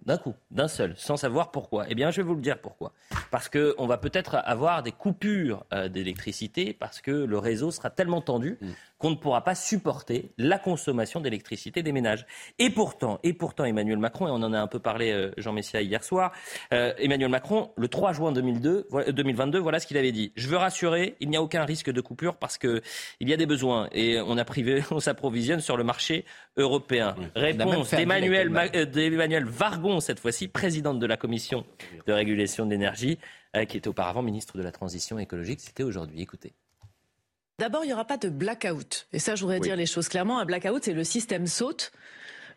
d'un coup, d'un seul, sans savoir pourquoi. Eh bien, je vais vous le dire pourquoi. Parce qu'on va peut-être avoir des coupures euh, d'électricité, parce que le réseau sera tellement tendu mm qu'on ne pourra pas supporter la consommation d'électricité des ménages. Et pourtant, et pourtant, Emmanuel Macron, et on en a un peu parlé, euh, Jean Messia, hier soir, euh, Emmanuel Macron, le 3 juin 2002, 2022, voilà ce qu'il avait dit. Je veux rassurer, il n'y a aucun risque de coupure parce qu'il y a des besoins et on a privé, on s'approvisionne sur le marché européen. Réponse d'Emmanuel, euh, cette fois-ci, présidente de la commission de régulation de l'énergie, qui était auparavant ministre de la Transition écologique. C'était aujourd'hui. Écoutez. D'abord, il n'y aura pas de blackout. Et ça, je voudrais dire les choses clairement. Un blackout, c'est le système saute.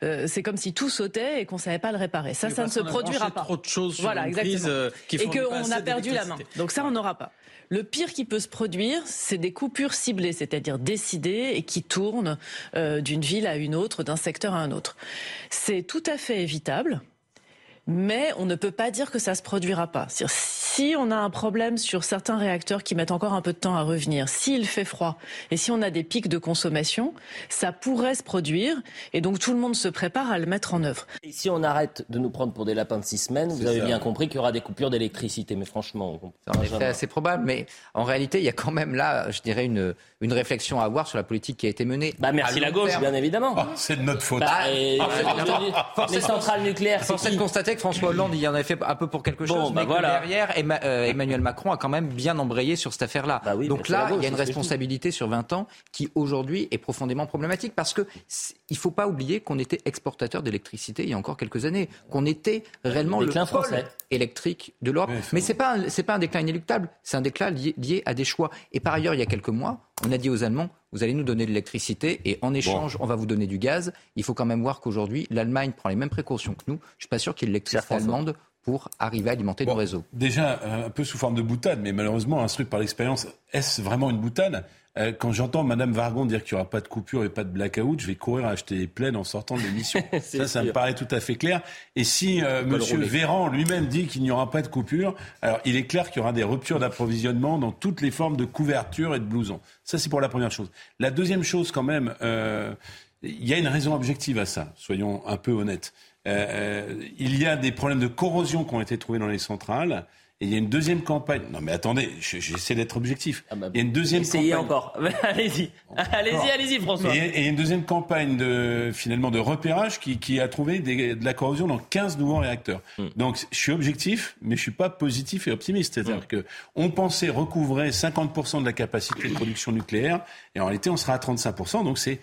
Euh, c'est comme si tout sautait et qu'on ne savait pas le réparer. Ça, ça ne se produira pas. Trop de choses sur voilà, exactement. Crise, euh, qui et qu'on a perdu la main. Donc ça, on n'aura pas. Le pire qui peut se produire, c'est des coupures ciblées, c'est-à-dire décidées et qui tournent euh, d'une ville à une autre, d'un secteur à un autre. C'est tout à fait évitable mais on ne peut pas dire que ça ne se produira pas. Si on a un problème sur certains réacteurs qui mettent encore un peu de temps à revenir, s'il fait froid et si on a des pics de consommation, ça pourrait se produire et donc tout le monde se prépare à le mettre en œuvre. Et si on arrête de nous prendre pour des lapins de six semaines, vous avez bien compris qu'il y aura des coupures d'électricité. Mais franchement, c'est assez probable. Mais en réalité, il y a quand même là, je dirais, une, une réflexion à avoir sur la politique qui a été menée. Bah merci la gauche, bien évidemment. Oh, c'est de notre faute. Bah, ah, les centrales nucléaires, c'est constater François Hollande, il y en avait fait un peu pour quelque chose, bah mais derrière, euh, Emmanuel Macron a quand même bien embrayé sur cette affaire-là. Bah Donc là, il y a une responsabilité sur 20 ans qui aujourd'hui est profondément problématique parce que il faut pas oublier qu'on était exportateur d'électricité il y a encore quelques années, qu'on était réellement le pôle français. électrique de l'Europe. mais c'est pas c'est pas un déclin inéluctable, c'est un déclin lié, lié à des choix. Et par ailleurs, il y a quelques mois, on a dit aux Allemands vous allez nous donner de l'électricité et en échange, on va vous donner du gaz. Il faut quand même voir qu'aujourd'hui, l'Allemagne prend les mêmes précautions que nous. Je ne suis pas sûr qu'il y ait l'électricité allemande pour arriver à alimenter nos réseaux. Déjà, un peu sous forme de boutade, mais malheureusement, instruit par l'expérience, est-ce vraiment une boutade? Euh, quand j'entends Madame Vargon dire qu'il n'y aura pas de coupure et pas de blackout, je vais courir acheter les plaines en sortant de l'émission. ça, ça me paraît tout à fait clair. Et si euh, Monsieur Véran lui-même dit qu'il n'y aura pas de coupure, alors il est clair qu'il y aura des ruptures d'approvisionnement dans toutes les formes de couverture et de blouson. Ça, c'est pour la première chose. La deuxième chose, quand même, euh, il y a une raison objective à ça. Soyons un peu honnêtes. il y a des problèmes de corrosion qui ont été trouvés dans les centrales. Et il y a une deuxième campagne. Non, mais attendez, j'essaie d'être objectif. Ah bah, il y a une deuxième essayez campagne. encore. allez-y, allez-y, allez-y, François. Et, il y a une deuxième campagne de finalement de repérage qui, qui a trouvé des, de la corrosion dans 15 nouveaux réacteurs. Hmm. Donc, je suis objectif, mais je suis pas positif et optimiste. C'est-à-dire hmm. que on pensait recouvrer 50% de la capacité de production nucléaire, et en réalité, on sera à 35%. Donc, c'est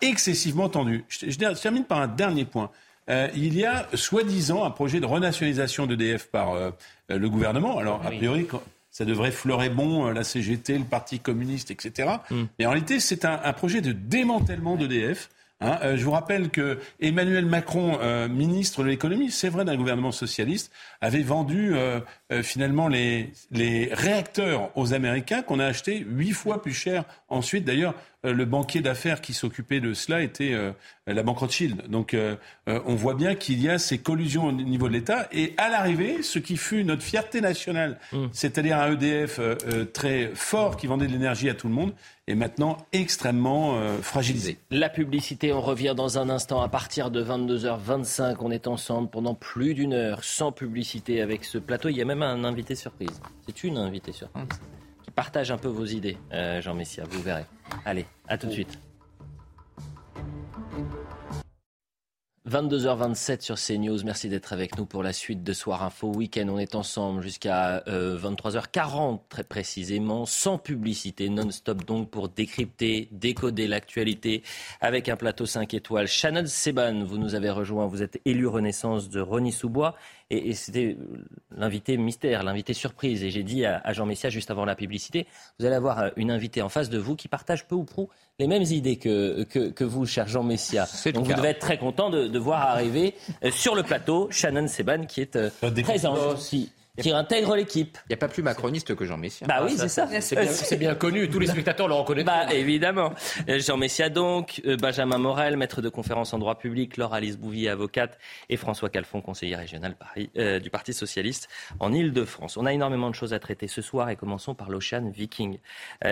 excessivement tendu. Je, je termine par un dernier point. Euh, il y a soi-disant un projet de renationalisation d'EDF par euh, le gouvernement. Alors, a priori, ça devrait fleurer bon, euh, la CGT, le Parti communiste, etc. Mm. Mais en réalité, c'est un, projet de démantèlement d'EDF. Hein. je vous rappelle que Emmanuel Macron, ministre de l'économie, c'est vrai d'un gouvernement socialiste, avait vendu finalement les, les réacteurs aux Américains qu'on a achetés huit fois plus cher ensuite. D'ailleurs, euh, le banquier d'affaires qui s'occupait de cela était euh, la banque Rothschild. Donc euh, on voit bien qu'il y a ces collusions au niveau de l'État. Et à l'arrivée, ce qui fut notre fierté nationale, mmh. c'est-à-dire un EDF très fort qui vendait de l'énergie à tout le monde, est maintenant extrêmement fragilisé. La publicité, on revient dans un instant à partir de 22h25. On est ensemble pendant plus d'une heure sans publicité avec ce plateau. Il y a même un invité surprise. C'est une invitée surprise qui partage un peu vos idées, Jean Messia, vous verrez. Allez, à tout de suite. 22h27 sur CNews. Merci d'être avec nous pour la suite de Soir Info Week-end. On est ensemble jusqu'à 23h40 euh, très précisément, sans publicité, non-stop donc pour décrypter, décoder l'actualité avec un plateau 5 étoiles. Shannon Seban, vous nous avez rejoint. Vous êtes élu Renaissance de Rony Soubois Et, c'était l'invité mystère, l'invité surprise. Et j'ai dit à, Jean Messia juste avant la publicité, vous allez avoir euh, une invitée en face de vous qui partage peu ou prou les mêmes idées que, que, vous, cher Jean Messia. Donc vous devez être très content de, de voir arriver euh, sur le plateau Shannon Seban qui est présent aussi qui intègre l'équipe. Il n'y a pas plus macroniste que Jean Messia. Bah oui, c'est ça. C'est bien, connu, tous les spectateurs le reconnaissent. Bah évidemment. Euh, Jean Messia donc, euh, Benjamin Morel, maître de conférence en droit public, Laure Alice Bouvier, avocate, et François Calfon, conseiller régional Paris, euh, du Parti socialiste en Ile-de-France. On a énormément de choses à traiter ce soir et commençons par l'Ocean Viking.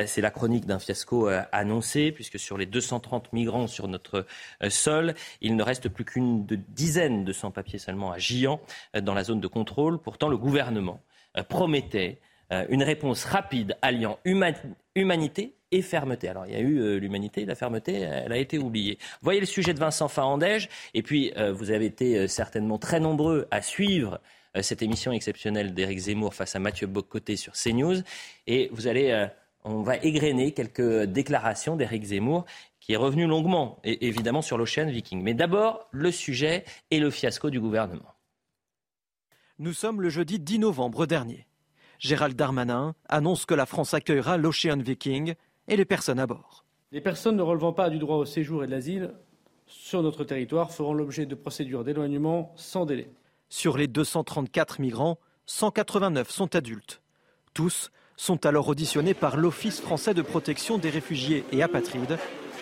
c'est la chronique d'un fiasco annoncé, puisque sur les 230 migrants sur notre sol, il ne reste plus qu'une dizaine de sans-papiers seulement à Gian, dans la zone de contrôle. Pourtant, le gouvernement euh, promettait euh, une réponse rapide alliant humanité et fermeté. Alors il y a eu euh, l'humanité, la fermeté, elle a été oubliée. Voyez le sujet de Vincent Fahandège, et puis vous avez été certainement très nombreux à suivre cette émission exceptionnelle d'Éric Zemmour face à Mathieu Bocoté sur CNews, et vous allez, on va égrener quelques déclarations d'Éric Zemmour qui est revenu longuement, et évidemment sur l'Ocean Viking. Mais d'abord, le sujet et le fiasco du gouvernement. Nous sommes le jeudi 10 novembre dernier. Gérald Darmanin annonce que la France accueillera l'Ocean Viking et les personnes à bord. Les personnes ne relevant pas du droit au séjour et de l'asile sur notre territoire feront l'objet de procédures d'éloignement sans délai. Sur les 234 migrants, 189 sont adultes. Tous sont alors auditionnés par l'Office français de protection des réfugiés et apatrides.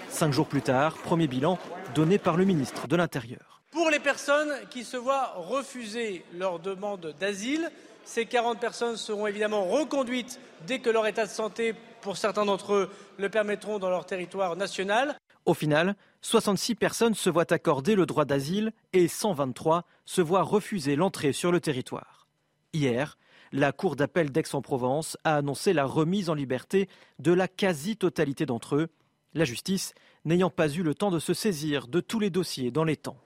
Cinq jours plus tard, premier bilan donné par le ministre de l'Intérieur. Pour les personnes qui se voient refuser leur demande d'asile, ces 40 personnes seront évidemment reconduites dès que leur état de santé, pour certains d'entre eux, le permettront dans leur territoire national. Au final, 66 personnes se voient accorder le droit d'asile et 123 se voient refuser l'entrée sur le territoire. Hier, la Cour d'appel d'Aix-en-Provence a annoncé la remise en liberté de la quasi-totalité d'entre eux, la justice n'ayant pas eu le temps de se saisir de tous les dossiers dans les temps.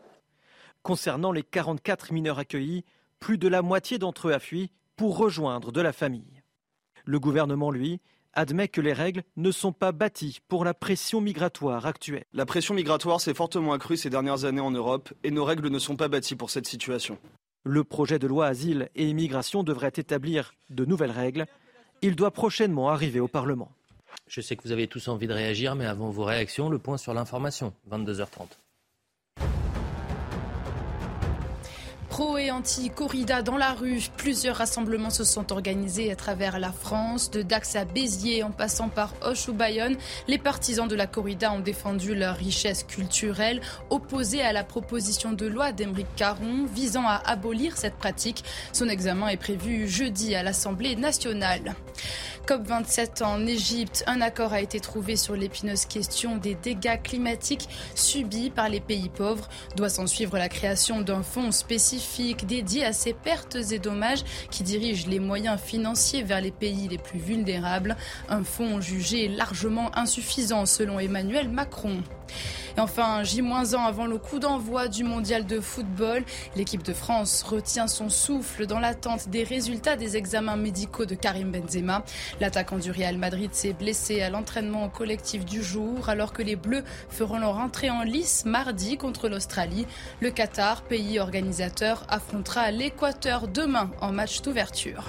Concernant les 44 mineurs accueillis, plus de la moitié d'entre eux a fui pour rejoindre de la famille. Le gouvernement, lui, admet que les règles ne sont pas bâties pour la pression migratoire actuelle. La pression migratoire s'est fortement accrue ces dernières années en Europe et nos règles ne sont pas bâties pour cette situation. Le projet de loi Asile et Immigration devrait établir de nouvelles règles. Il doit prochainement arriver au Parlement. Je sais que vous avez tous envie de réagir, mais avant vos réactions, le point sur l'information, 22h30. Pro et anti-corrida dans la rue, plusieurs rassemblements se sont organisés à travers la France, de Dax à Béziers en passant par Hoche ou Bayonne. Les partisans de la corrida ont défendu leur richesse culturelle, opposée à la proposition de loi d'Emeric Caron visant à abolir cette pratique. Son examen est prévu jeudi à l'Assemblée nationale. COP27 en Égypte, un accord a été trouvé sur l'épineuse question des dégâts climatiques subis par les pays pauvres. Doit s'en suivre la création d'un fonds spécifique dédié à ces pertes et dommages qui dirige les moyens financiers vers les pays les plus vulnérables. Un fonds jugé largement insuffisant selon Emmanuel Macron. Et enfin, J-1 avant le coup d'envoi du mondial de football, l'équipe de France retient son souffle dans l'attente des résultats des examens médicaux de Karim Benzema. L'attaquant du Real Madrid s'est blessé à l'entraînement collectif du jour alors que les Bleus feront leur entrée en lice mardi contre l'Australie. Le Qatar, pays organisateur, affrontera l'Équateur demain en match d'ouverture.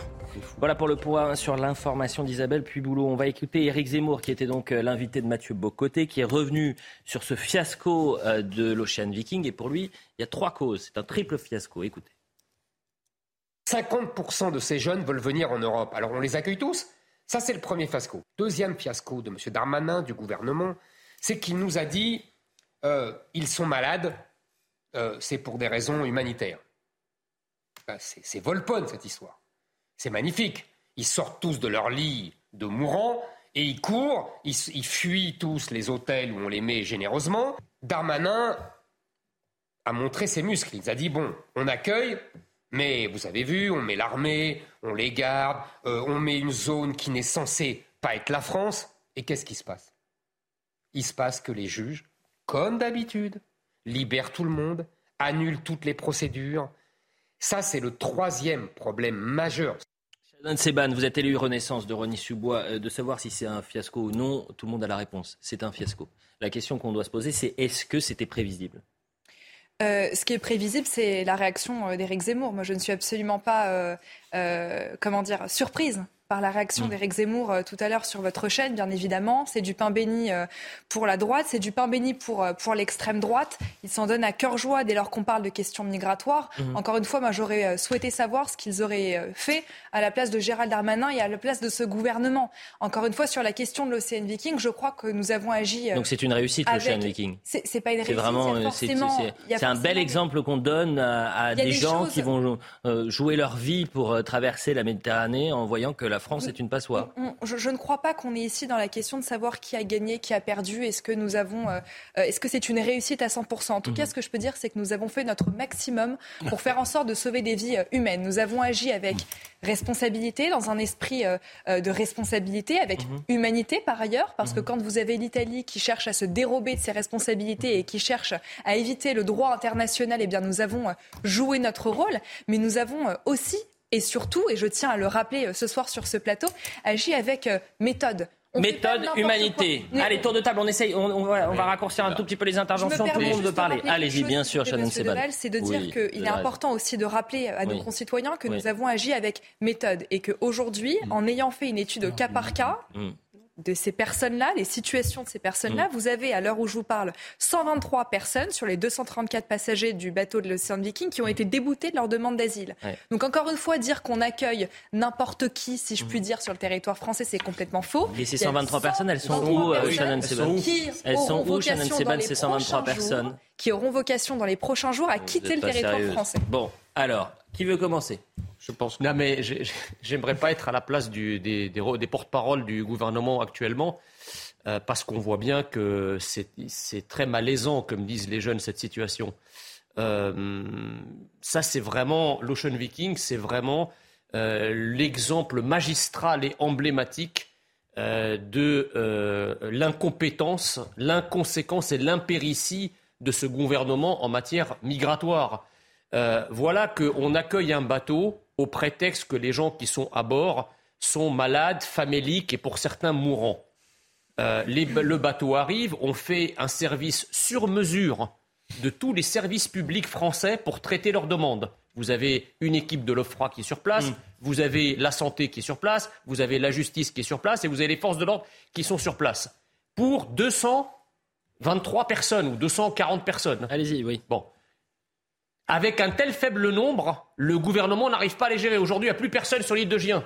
Voilà pour le point sur l'information d'Isabelle Puyboulot. On va écouter Éric Zemmour, qui était donc euh, l'invité de Mathieu Bocoté, qui est revenu sur ce fiasco euh, de l'Ocean Viking. Et pour lui, il y a trois causes. C'est un triple fiasco. Écoutez. 50% de ces jeunes veulent venir en Europe. Alors on les accueille tous Ça, c'est le premier fiasco. Deuxième fiasco de M. Darmanin, du gouvernement, c'est qu'il nous a dit euh, ils sont malades, c'est pour des raisons humanitaires. Ben, c'est Volpone, cette histoire. C'est magnifique. Ils sortent tous de leur lit de mourants et ils courent, ils, fuient tous les hôtels où on les met généreusement. Darmanin a montré ses muscles. Il a dit bon, on accueille, mais vous avez vu, on met l'armée, on les garde, euh, on met une zone qui n'est censée pas être la France. Et qu'est-ce qui se passe? Il se passe que les juges, comme d'habitude, libèrent tout le monde, annulent toutes les procédures. Ça, c'est le troisième problème majeur. Alain Seban, vous êtes élu Renaissance de Rony Subois. Euh, de savoir si c'est un fiasco ou non, tout le monde a la réponse. C'est un fiasco. La question qu'on doit se poser, c'est est-ce que c'était prévisible? Ce qui est prévisible, c'est la réaction d'Éric Zemmour. Moi, je ne suis absolument pas, comment dire, surprise par la réaction mm. d'Éric Zemmour euh, tout à l'heure sur votre chaîne, bien évidemment. C'est du pain béni euh, pour la droite, c'est du pain béni pour, euh, pour l'extrême droite. Ils s'en donnent à cœur joie dès lors qu'on parle de questions migratoires. Mm-hmm. Encore une fois, moi j'aurais souhaité savoir ce qu'ils auraient fait à la place de Gérald Darmanin et à la place de ce gouvernement. Encore une fois, sur la question de l'Océan Viking, je crois que nous avons agi. Donc c'est une réussite, l'Océan Viking C'est pas une réussite. C'est vraiment c'est un bel exemple qu'on donne à, des, gens qui vont jouer leur vie pour traverser la Méditerranée en voyant que la France est une passoire. je, ne crois pas qu'on est ici dans la question de savoir qui a gagné, qui a perdu. Est-ce que nous avons, euh, euh, est-ce que c'est une réussite à 100% En tout cas, mhm. ce que je peux dire, c'est que nous avons fait notre maximum pour faire en sorte de sauver des vies euh, humaines. Nous avons agi avec responsabilité, dans un esprit de responsabilité, avec mhm. humanité par ailleurs, parce que mhm. quand vous avez l'Italie qui cherche à se dérober de ses responsabilités et qui cherche à éviter le droit international, eh bien nous avons joué notre rôle, mais nous avons aussi et surtout, et je tiens à le rappeler euh, ce soir sur ce plateau, agit avec euh, méthode. méthode, humanité. Allez, tour de table, on essaye, on, va, raccourcir un tout petit peu les interventions, tout le monde veut parler. Allez-y, bien sûr, Shannon Seban. C'est de dire qu'il est important aussi de rappeler à nos concitoyens que nous avons agi avec méthode et qu'aujourd'hui, mm. en ayant fait une étude au cas par cas, mm de ces personnes-là, les situations de ces personnes-là. Mm. Vous avez, à l'heure où je vous parle, 123 personnes sur les 234 passagers du bateau de l'Océan Viking qui ont été déboutés de leur demande d'asile. Donc encore une fois, dire qu'on accueille n'importe qui, si je puis mm. dire, sur le territoire français, c'est complètement faux. Et ces 123 personnes, elles sont où, euh, Shannon Seban Elles sont où, Shannon Seban, ces 123 personnes Qui auront vocation dans les prochains jours à quitter le territoire français. Bon, alors, qui veut commencer? Je pense. Non, mais j'aimerais pas être à la place du, des, des, porte-parole du gouvernement actuellement, euh, parce qu'on voit bien que c'est très malaisant, comme disent les jeunes, cette situation. Euh, ça, c'est vraiment l'Ocean Viking, c'est vraiment euh, l'exemple magistral et emblématique de l'incompétence, l'inconséquence et l'impéritie de ce gouvernement en matière migratoire. voilà qu'on accueille un bateau au prétexte que les gens qui sont à bord sont malades, faméliques et pour certains mourants. Euh, le bateau arrive, on fait un service sur mesure de tous les services publics français pour traiter leurs demandes. Vous avez une équipe de l'OFRA qui est sur place, mm. vous avez la santé qui est sur place, vous avez la justice qui est sur place et vous avez les forces de l'ordre qui sont sur place. Pour 223 personnes ou 240 personnes. Allez-y, oui. Bon. Avec un tel faible nombre, le gouvernement n'arrive pas à les gérer. Aujourd'hui, il n'y a plus personne sur l'île de Gien.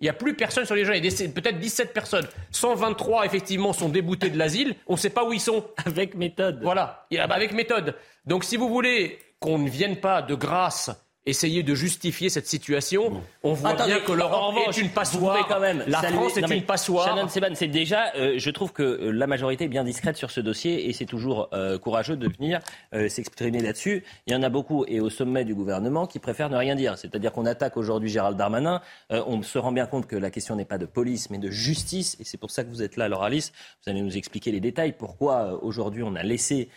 Il n'y a plus personne sur de Gien. Il y a peut-être 17 personnes. 123, effectivement, sont déboutés de l'asile. On ne sait pas où ils sont. Avec méthode. Voilà, avec méthode. Donc, si vous voulez qu'on ne vienne pas de grâce essayer de justifier cette situation. On voit bien que l'Europe est une passoire. Quand même la France est une passoire. Shannon Seban, c'est déjà, euh, je trouve que euh, la majorité est bien discrète sur ce dossier et c'est toujours euh, courageux de venir s'exprimer là-dessus. Il y en a beaucoup et au sommet du gouvernement qui préfèrent ne rien dire. C'est-à-dire qu'on attaque aujourd'hui Gérald Darmanin. on se rend bien compte que la question n'est pas de police mais de justice et c'est pour ça que vous êtes là, Laura Alice. Vous allez nous expliquer les détails. Pourquoi aujourd'hui on a laissé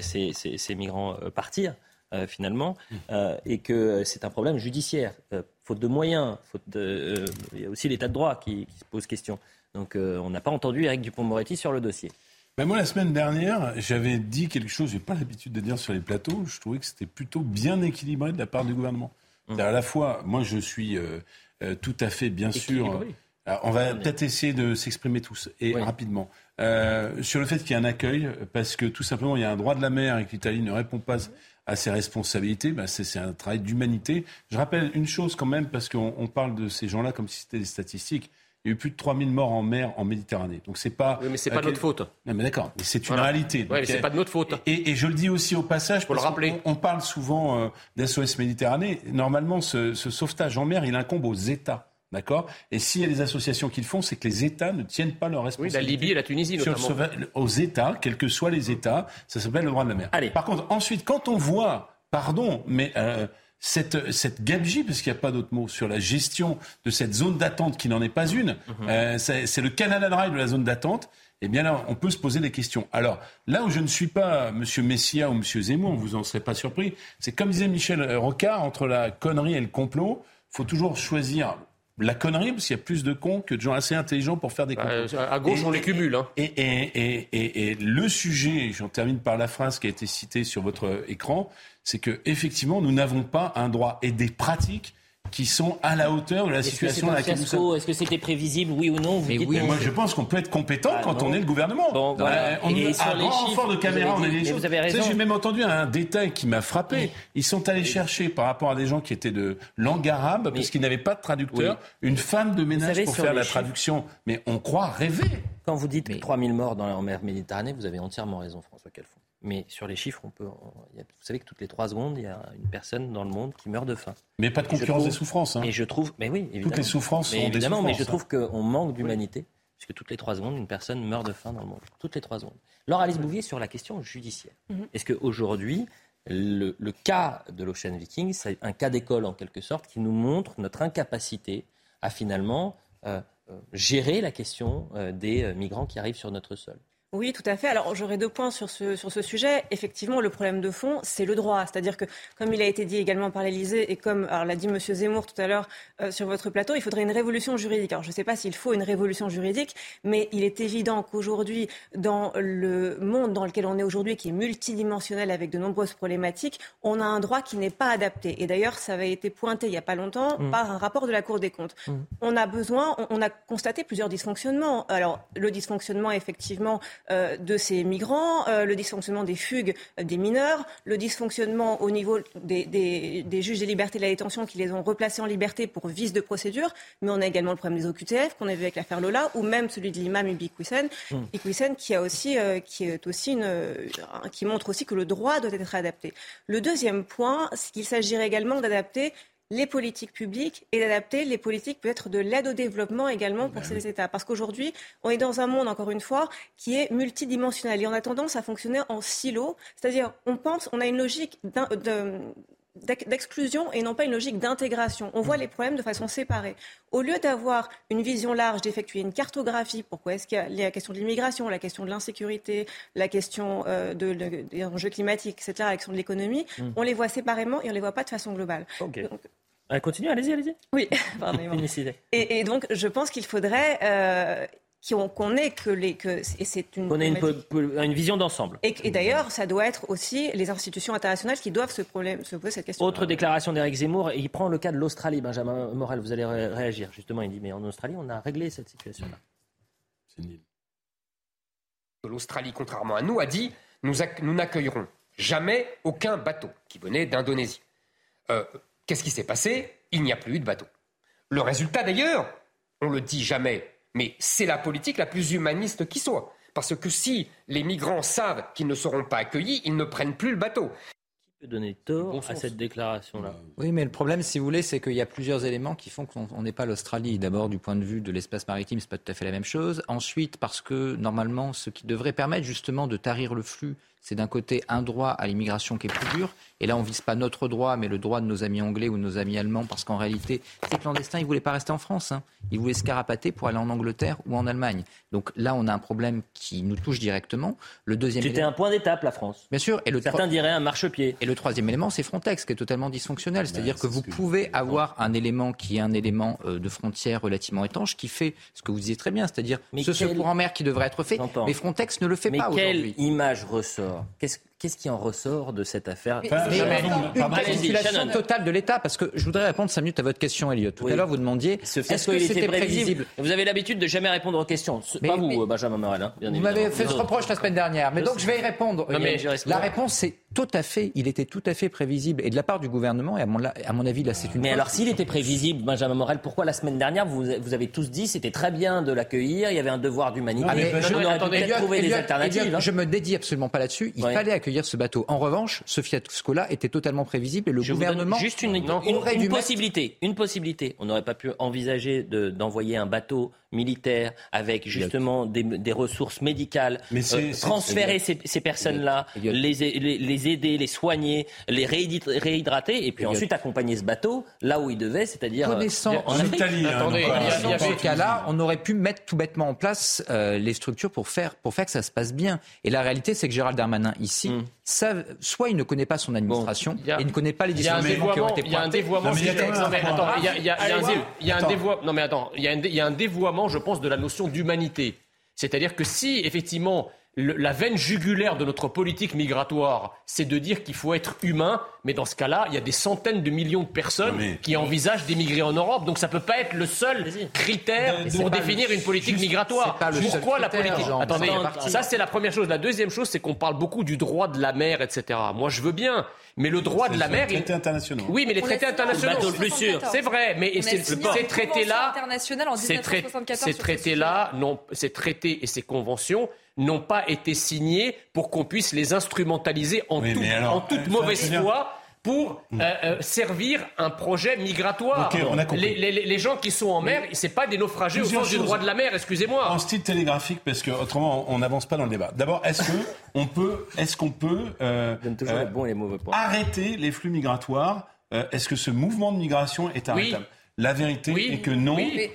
ces, ces, migrants partir. Euh, finalement, mmh. euh, et que c'est un problème judiciaire. Euh, faute de moyens, faute de, il y a aussi l'état de droit qui, se pose question. Donc on n'a pas entendu Eric Dupont-Moretti sur le dossier. Ben moi, la semaine dernière, j'avais dit quelque chose, j'ai pas l'habitude de dire sur les plateaux, je trouvais que c'était plutôt bien équilibré de la part du gouvernement. Mmh. À la fois, moi je suis tout à fait, bien sûr... on va peut-être essayer de s'exprimer tous et rapidement. sur le fait qu'il y a un accueil, parce que tout simplement il y a un droit de la mer et que l'Italie ne répond pas à ses responsabilités, c'est un travail d'humanité. Je rappelle une chose quand même, parce qu'on parle de ces gens-là comme si c'était des statistiques. Il y a eu plus de 3000 morts en mer en Méditerranée. Donc c'est pas. Oui, mais c'est pas euh, notre faute. Non, mais d'accord. Mais c'est une réalité. Oui, mais c'est pas de notre faute. Et, et, je le dis aussi au passage. Pour le rappeler. On, parle souvent euh, d'SOS Méditerranée. Normalement, ce, ce sauvetage en mer, il incombe aux États. D'accord Et s'il y a des associations qui le font, c'est que les États ne tiennent pas leur responsabilité. Oui, la Libye et la Tunisie, notamment. aux États, quels que soient les États, ça s'appelle le droit de la mer. Allez. Par contre, ensuite, quand on voit, pardon, mais euh, cette, cette gabegie, parce qu'il n'y a pas d'autre mot, sur la gestion de cette zone d'attente qui n'en est pas une, mhm. euh, c'est le Canada Dry de la zone d'attente, eh bien là, on peut se poser des questions. Alors, là où je ne suis pas M. Messia ou M. Zemmour, vous en serez pas surpris, c'est comme disait Michel Rocard, entre la connerie et le complot, faut toujours choisir la connerie, parce qu'il y a plus de cons que de gens assez intelligents pour faire des Bah, complots. à gauche, on les cumule. Hein. Et, et, et, et, et le sujet, j'en termine par la phrase qui a été citée sur votre écran, c'est que effectivement, nous n'avons pas un droit et des pratiques qui sont à la hauteur de la situation un laquelle nous sommes. Est-ce que c'était prévisible, oui ou non Vous Mais dites oui, moi je pense qu'on peut être compétent Ah, quand non. on est le gouvernement. Bon, voilà. Euh, on Et à les grand chiffres, renfort de vous caméra, avez on a des choses. vous avez Tu sais, raison. J'ai même entendu un détail qui m'a frappé. Ils sont allés chercher par rapport à des gens qui étaient de langue arabe, parce qu'ils n'avaient pas de traducteur, une femme de ménage savez, pour faire la chiffres- traduction. Mais on croit rêver. Quand vous dites 3000 morts dans la mer Méditerranée, vous avez entièrement raison, François Calfon. Mais sur les chiffres, on peut, on- il y a- vous savez que toutes les trois secondes, il y a une personne dans le monde qui meurt de faim. Mais pas de concurrence trouve- des souffrances. hein. Et je trouve, mais oui, évidemment. Toutes les souffrances Mais sont des évidemment, mais je trouve qu'on manque d'humanité, puisque toutes les trois secondes, une personne meurt de faim dans le monde. Toutes les trois secondes. Laure Alice Bouvier sur la question judiciaire. Mhm. Est-ce qu'aujourd'hui, le, le cas de l'Ocean Viking, c'est un cas d'école en quelque sorte qui nous montre notre incapacité à finalement euh, euh, gérer la question euh, des migrants qui arrivent sur notre sol? Oui, tout à fait. Alors, j'aurais deux points sur ce, sur ce sujet. Effectivement, le problème de fond, c'est le droit. C'est-à-dire que, comme il a été dit également par l'Élysée et comme l'a dit M. Zemmour tout à l'heure euh, sur votre plateau, il faudrait une révolution juridique. Alors, je ne sais pas s'il faut une révolution juridique, mais il est évident qu'aujourd'hui, dans le monde dans lequel on est aujourd'hui, qui est multidimensionnel avec de nombreuses problématiques, on a un droit qui n'est pas adapté. Et d'ailleurs, ça avait été pointé il n'y a pas longtemps Mm. par un rapport de la Cour des comptes. On a besoin, on, on a constaté plusieurs dysfonctionnements. Alors, le dysfonctionnement, effectivement, de ces migrants, euh, le dysfonctionnement des fugues euh, des mineurs, le dysfonctionnement au niveau des, des- des juges des libertés de la détention qui les ont replacés en liberté pour vice de procédure, mais on a également le problème des OQTF qu'on a vu avec l'affaire Lola, ou même celui de l'imam Ibik Wissen, Mm. Ibik Wissen, qui, a aussi, euh, qui, est aussi une, euh, qui montre aussi que le droit doit être adapté. Le deuxième point, c'est qu'il s'agirait également d'adapter les politiques publiques et d'adapter les politiques peut-être de l'aide au développement également pour ces États. Parce qu'aujourd'hui, on est dans un monde, encore une fois, qui est multidimensionnel et on a tendance à fonctionner en silo. C'est-à-dire, on pense, on a une logique d'un- de- d'ex- d'exclusion et non pas une logique d'intégration. On voit les problèmes de façon séparée. Au lieu d'avoir une vision large, d'effectuer une cartographie, pourquoi est-ce qu'il y a la question de l'immigration, la question de l'insécurité, la question euh, de, de- des enjeux climatiques, etc., la question de l'économie, Mm. on les voit séparément et on les voit pas de façon globale. Donc, Allez, continue, allez-y, allez-y. oui, pardonnez-moi. Finissez. Et, et donc, je pense qu'il faudrait euh, qu'on ait que les que et c'est une On a une, problématique- po- po- une vision d'ensemble. et, et d'ailleurs, ça doit être aussi les institutions internationales qui doivent se, problème, se poser cette question. Autre déclaration d'Éric Zemmour, et il prend le cas de l'Australie. Benjamin Morel, vous allez ré- réagir. Justement, il dit, mais en Australie, on a réglé cette situation-là. L'Australie, contrairement à nous, a dit nous n'accueillerons jamais aucun bateau qui venait d'Indonésie. Euh, Qu'est-ce qui s'est passé? Il n'y a plus eu de bateau. Le résultat, d'ailleurs, on le dit jamais, mais c'est la politique la plus humaniste qui soit. Parce que si les migrants savent qu'ils ne seront pas accueillis, ils ne prennent plus le bateau. Qui peut donner tort à cette déclaration-là? Oui, mais le problème, si vous voulez, c'est qu'il y a plusieurs éléments qui font qu'on on n'est pas l'Australie. D'abord, du point de vue de l'espace maritime, c'est pas tout à fait la même chose. Ensuite, parce que normalement, ce qui devrait permettre justement de tarir le flux, c'est d'un côté un droit à l'immigration qui est plus dur. Et là, on vise pas notre droit, mais le droit de nos amis anglais ou de nos amis allemands, parce qu'en réalité, ces clandestins, ils voulaient pas rester en France. Hein. Ils voulaient se carapater pour aller en Angleterre ou en Allemagne. Donc là, on a un problème qui nous touche directement. Le deuxième C'était élément- un point d'étape, la France. Bien sûr. Et le Certains tro- diraient un marchepied. Et le troisième élément, c'est Frontex, qui est totalement dysfonctionnel. C'est-à-dire que vous pouvez avoir un élément qui est un élément euh, de frontière relativement étanche, qui fait ce que vous disiez très bien, c'est-à-dire ce quel- secours en mer qui devrait être fait. Mais Frontex ne le fait Mais pas quelle aujourd'hui. image ressort Qu'est-ce qu'est-ce qui en ressort de cette affaire Mais une Shannon. totale de l'État, parce que je voudrais répondre cinq minutes à votre question, Elliot. Tout Oui. à l'heure, vous demandiez Ce est-ce que c'était prévisible. prévisible Vous avez l'habitude de jamais répondre aux questions. Pas vous, mais- euh, Benjamin Morel. hein, bien Vous évidemment. m'avez fait ce reproche la semaine dernière, mais Je donc sais. je vais y répondre. Non, mais la réponse, c'est tout à fait, il était tout à fait prévisible. Et de la part du gouvernement, et à mon, à mon avis, là, c'est une Mais alors, s'il était prévisible, Benjamin Morel, pourquoi la semaine dernière, vous, vous avez tous dit c'était très bien de l'accueillir, il y avait un devoir d'humanité. Ah, je-. Elliot, hein. Je me dédie absolument pas là-dessus. Il fallait accueillir ce bateau. En revanche, ce fiasco-là était totalement prévisible et le Je gouvernement juste une, une- mettre- possibilité. Une possibilité. On n'aurait pas pu envisager de- d'envoyer un bateau militaire, avec justement des, ressources médicales, euh, transférer ces, personnes-là, les, les, aider, les soigner, les réhydrater, et puis ensuite accompagner ce bateau là où il devait, c'est-à-dire euh, en Italie. Attendez, dans ce cas-là, on aurait pu mettre tout bêtement en place euh, les structures pour faire, pour faire que ça se passe bien. Et la réalité, c'est que Gérald Darmanin, ici, mm soit il ne connaît pas son administration bon, a, ne connaît pas les dispositions qui ont été pointées. Il y a un dévoiement, je pense, de la notion d'humanité. C'est-à-dire que si effectivement la veine jugulaire de notre politique migratoire, c'est de dire qu'il faut être humain, mais dans ce cas-là, il y a des centaines de millions de personnes qui envisagent d'émigrer en Europe, donc ça ne peut pas être le seul critère pour définir une politique migratoire. Pourquoi la politique Attendez, ça c'est la première chose. La deuxième chose, c'est qu'on parle beaucoup du droit de la mer, etc. Moi, je veux bien, mais le droit de la mer. Les traités internationaux. Oui, mais les traités internationaux. C'est vrai, mais ces traités-là, ces traités-là, non, ces traités et ces conventions n'ont pas été signés pour qu'on puisse les instrumentaliser en, toute mauvaise foi pour hmm. euh, euh, servir un projet migratoire. Les, gens qui sont en mer, oui. c'est pas des naufragés au sens du droit de la mer, excusez-moi. En style télégraphique, parce que autrement on n'avance pas dans le débat. D'abord, est-ce qu'on peut, est-ce qu'on peut euh, arrêter les flux migratoires? Est-ce que ce mouvement de migration est arrêtable? La vérité est que non. Et,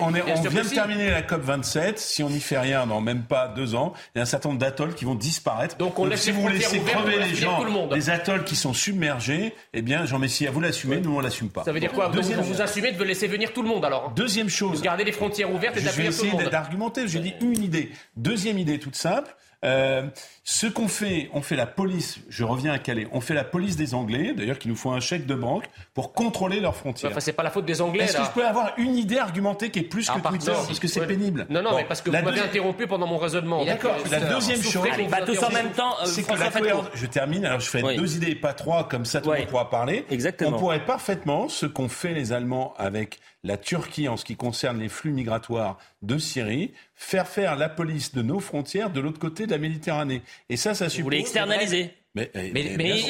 on, est, on vient de terminer la COP 27. Si on n'y fait rien dans même pas deux ans, il y a un certain nombre d'atolls qui vont disparaître. Donc, on si vous laissez crever les gens, le les atolls qui sont submergés, eh bien, Jean Messia, vous l'assumez, nous on l'assume pas. Ça veut dire quoi? Deuxième vous, vous, assumez de laisser venir tout le monde alors hein. Deuxième chose. Garder les frontières ouvertes et d'accueillir tout le. Je vais essayer d'argumenter. J'ai dit une idée. Deuxième idée toute simple. Euh, ce qu'on fait, on fait la police, je reviens à Calais, on fait la police des Anglais, d'ailleurs qui nous font un chèque de banque pour contrôler leurs frontières. Enfin, c'est pas la faute des Anglais. Est-ce que je peux avoir une idée argumentée qui est plus que ah, Twitter Parce que c'est pénible. Non, non, mais parce que vous m'avez interrompu pendant mon raisonnement. D'accord, la deuxième chose. Allez, bah, tous même temps, euh, Je termine, alors je fais deux idées pas trois, comme ça tout le monde pourra parler. Exactement. On pourrait parfaitement, ce qu'ont fait les Allemands avec la Turquie en ce qui concerne les flux migratoires de Syrie, faire faire la police de nos frontières de l'autre côté de la Méditerranée. Et ça, ça suppose... Vous voulez externaliser mais, eh, eh,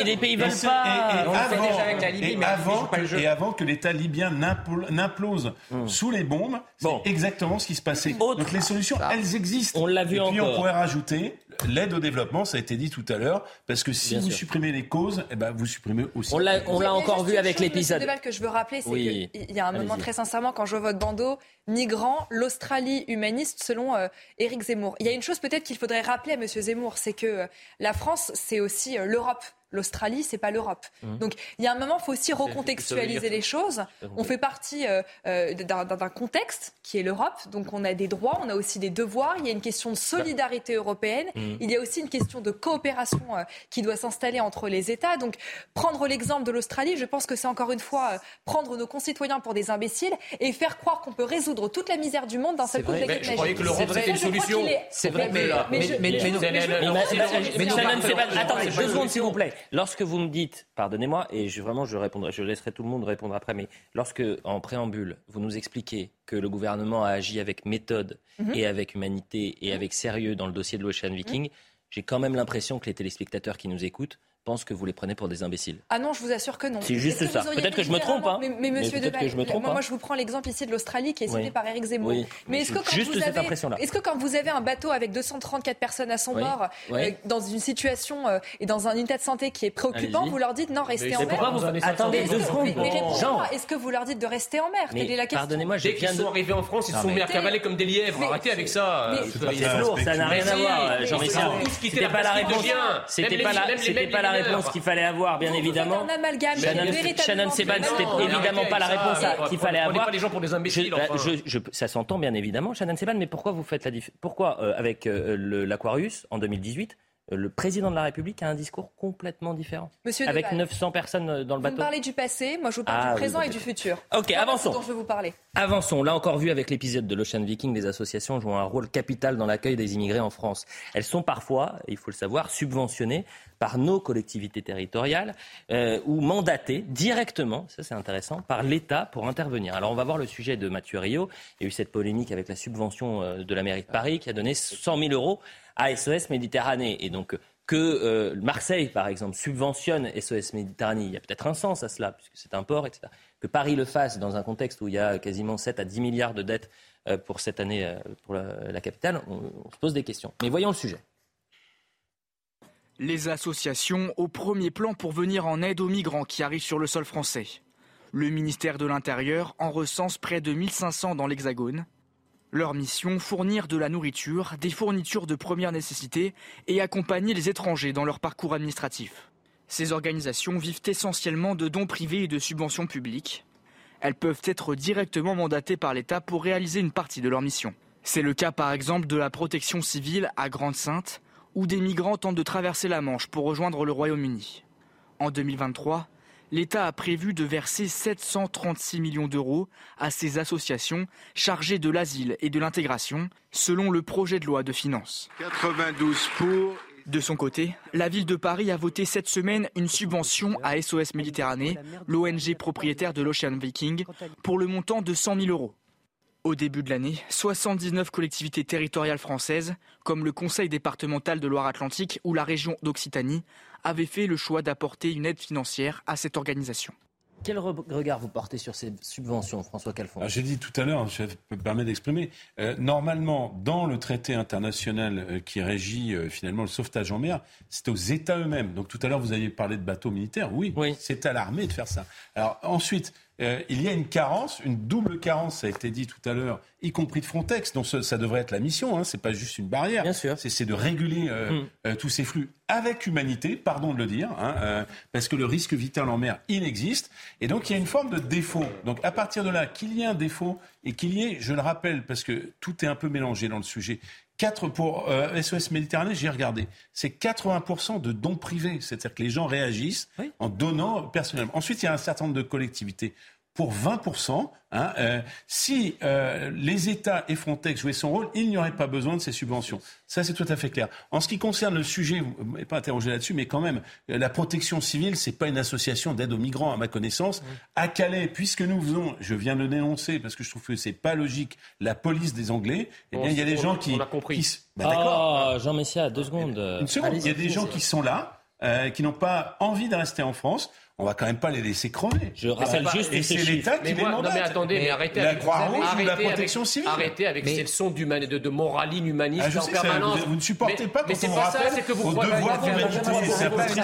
les pays veulent et pas. Et avant que l'État libyen n'implose hmm. sous les bombes, c'est exactement ce qui se passait. Donc les solutions, elles existent. On l'a vu et puis on pourrait rajouter L'aide au développement, ça a été dit tout à l'heure, parce que si vous supprimez les causes, eh ben vous supprimez aussi. On l'a, on l'a encore vu avec l'épisode. Le débat que je veux rappeler, c'est oui. qu'il y a un moment très sincèrement quand je vois votre bandeau migrant, l'Australie humaniste, selon euh, Éric Zemmour. Il y a une chose peut-être qu'il faudrait rappeler à M. Zemmour, c'est que euh, la France, c'est aussi euh, l'Europe l'Australie, c'est pas l'Europe. Donc il y a un moment, il faut aussi recontextualiser les choses. On fait partie euh, euh, d'un contexte qui est l'Europe, donc on a des droits, on a aussi des devoirs. Il y a une question de solidarité européenne. Il y a aussi une question de coopération qui doit s'installer entre les États. Donc prendre l'exemple de l'Australie, je pense que c'est encore une fois prendre nos concitoyens pour des imbéciles et faire croire qu'on peut résoudre toute la misère du monde d'un seul coup de baguette magique. Je croyais que l'Europe c'était une solution. C'est vrai, mais mais mais attendez deux secondes s'il vous plaît. Lorsque vous me dites, pardonnez-moi, et vraiment je répondrai, je laisserai tout le monde répondre après, mais lorsque, en préambule, vous nous expliquez que le gouvernement a agi avec méthode mhm. et avec humanité et mhm. avec sérieux dans le dossier de l'Ocean Viking, mhm. j'ai quand même l'impression que les téléspectateurs qui nous écoutent pense que vous les prenez pour des imbéciles. Ah non, je vous assure que non. C'est juste ça. Peut-être que je me trompe. Hein. Mais, mais, monsieur mais Deval, je me trompe, moi, hein. je vous prends l'exemple ici de l'Australie qui est cité par Eric Zemmour. Mais est-ce que, quand juste vous cette avez, est -ce que quand vous avez un bateau avec 234 personnes à son bord, euh, dans une situation euh, et dans un état de santé qui est préoccupant, vous leur dites non, restez en mer vous... en Attendez deux secondes. est-ce que vous leur dites de rester en mer? Telle est la question? Pardonnez-moi, Dès qu'ils sont arrivés en France, ils se sont mis à cavaler comme des lièvres. Arrêtez avec ça. Euh, c'est lourd, ça n'a rien à voir, Jean-Michel. C'était pas la réponse. C'était pas la réponse qu'il fallait avoir, bien évidemment. un amalgame. Shannon Seban, c'était évidemment pas la réponse qu'il fallait avoir. les gens pour des imbéciles. Ça s'entend, bien évidemment, Shannon Seban, mais pourquoi vous faites la Pourquoi, euh, avec euh, l'Aquarius, en 2018, euh, le président de la République a un discours complètement différent. Monsieur avec 900 personnes euh, dans le bateau. Vous me parlez du passé, moi je vous parle ah du présent bah et du futur. Ok, avançons. Dont je vais vous parler. Avançons. Là encore vu avec l'épisode de l'Ocean Viking, les associations jouent un rôle capital dans l'accueil des immigrés en France. Elles sont parfois, il faut le savoir, subventionnées par nos collectivités territoriales euh, ou mandatées directement, ça c'est intéressant, par l'État pour intervenir. Alors on va voir le sujet de Mathieu Rio. Il y a eu cette polémique avec la subvention de la mairie de Paris qui a donné 100 000 euros à SOS Méditerranée. Et donc que euh, Marseille, par exemple, subventionne SOS Méditerranée, il y a peut-être un sens à cela, puisque c'est un port, etc. Que Paris le fasse dans un contexte où il y a quasiment 7 à 10 milliards de dettes euh, pour cette année euh, pour la, capitale, on, on se pose des questions. Mais voyons le sujet. Les associations au premier plan pour venir en aide aux migrants qui arrivent sur le sol français. Le ministère de l'Intérieur en recense près de 1500 dans l'Hexagone. Leur mission, fournir de la nourriture, des fournitures de première nécessité et accompagner les étrangers dans leur parcours administratif. Ces organisations vivent essentiellement de dons privés et de subventions publiques. Elles peuvent être directement mandatées par l'État pour réaliser une partie de leur mission. C'est le cas par exemple de la protection civile à Grande-Sainte, où des migrants tentent de traverser la Manche pour rejoindre le Royaume-Uni. En 2023, l'État a prévu de verser 736 millions d'euros à ces associations chargées de l'asile et de l'intégration, selon le projet de loi de finances. 92 pour. De son côté, la ville de Paris a voté cette semaine une subvention à SOS Méditerranée, l'ONG propriétaire de l'Ocean Viking, pour le montant de 100 000 euros. Au début de l'année, 79 collectivités territoriales françaises, comme le Conseil départemental de Loire-Atlantique ou la région d'Occitanie, avaient fait le choix d'apporter une aide financière à cette organisation. Quel regard vous portez sur ces subventions, François Calfon J'ai dit tout à l'heure, je me permets d'exprimer, euh, normalement, dans le traité international euh, qui régit euh, finalement le sauvetage en mer, c'est aux États eux-mêmes. Donc tout à l'heure, vous aviez parlé de bateaux militaires. Oui, oui. c'est à l'armée de faire ça. Alors ensuite, euh, il y a une carence, une double carence, ça a été dit tout à l'heure, y compris de Frontex, donc ça, devrait être la mission, hein, c'est pas juste une barrière. C'est de réguler euh, mm. euh, tous ces flux avec humanité, pardon de le dire, hein, parce que le risque vital en mer, il existe, et donc il y a une forme de défaut. Donc à partir de là, qu'il y ait un défaut et qu'il y ait, je le rappelle, parce que tout est un peu mélangé dans le sujet, 4 pour SOS Méditerranée, j'ai regardé, c'est 80% de dons privés, c'est-à-dire que les gens réagissent en donnant personnellement. Ensuite, il y a un certain nombre de collectivités pour 20%. Hein, euh, si euh, les États et Frontex jouaient son rôle, il n'y aurait pas besoin de ces subventions. Ça, c'est tout à fait clair. En ce qui concerne le sujet, vous ne m'avez pas interrogé là-dessus, mais quand même, euh, la protection civile, c'est pas une association d'aide aux migrants, à ma connaissance. À Calais, puisque nous faisons, je viens de dénoncer, parce que je trouve que c'est pas logique, la police des Anglais, eh bien, il y a des gens qui... On a compris. bah, ah, Jean Messia, deux secondes. Une seconde. Il y a des gens qui sont là, qui n'ont pas envie de rester en France on va quand même pas les laisser crever. Je rappelle juste et c'est l'État qui les mandate. Non mais attendez, mais arrêtez la avec Croix-Rouge ou la protection civile. Arrêtez avec ces leçons de, de moraline humaniste ah, en permanence. vous, vous, ne supportez pas mais quand on pas rappelle ça, c'est que vous au devoir d'humanité.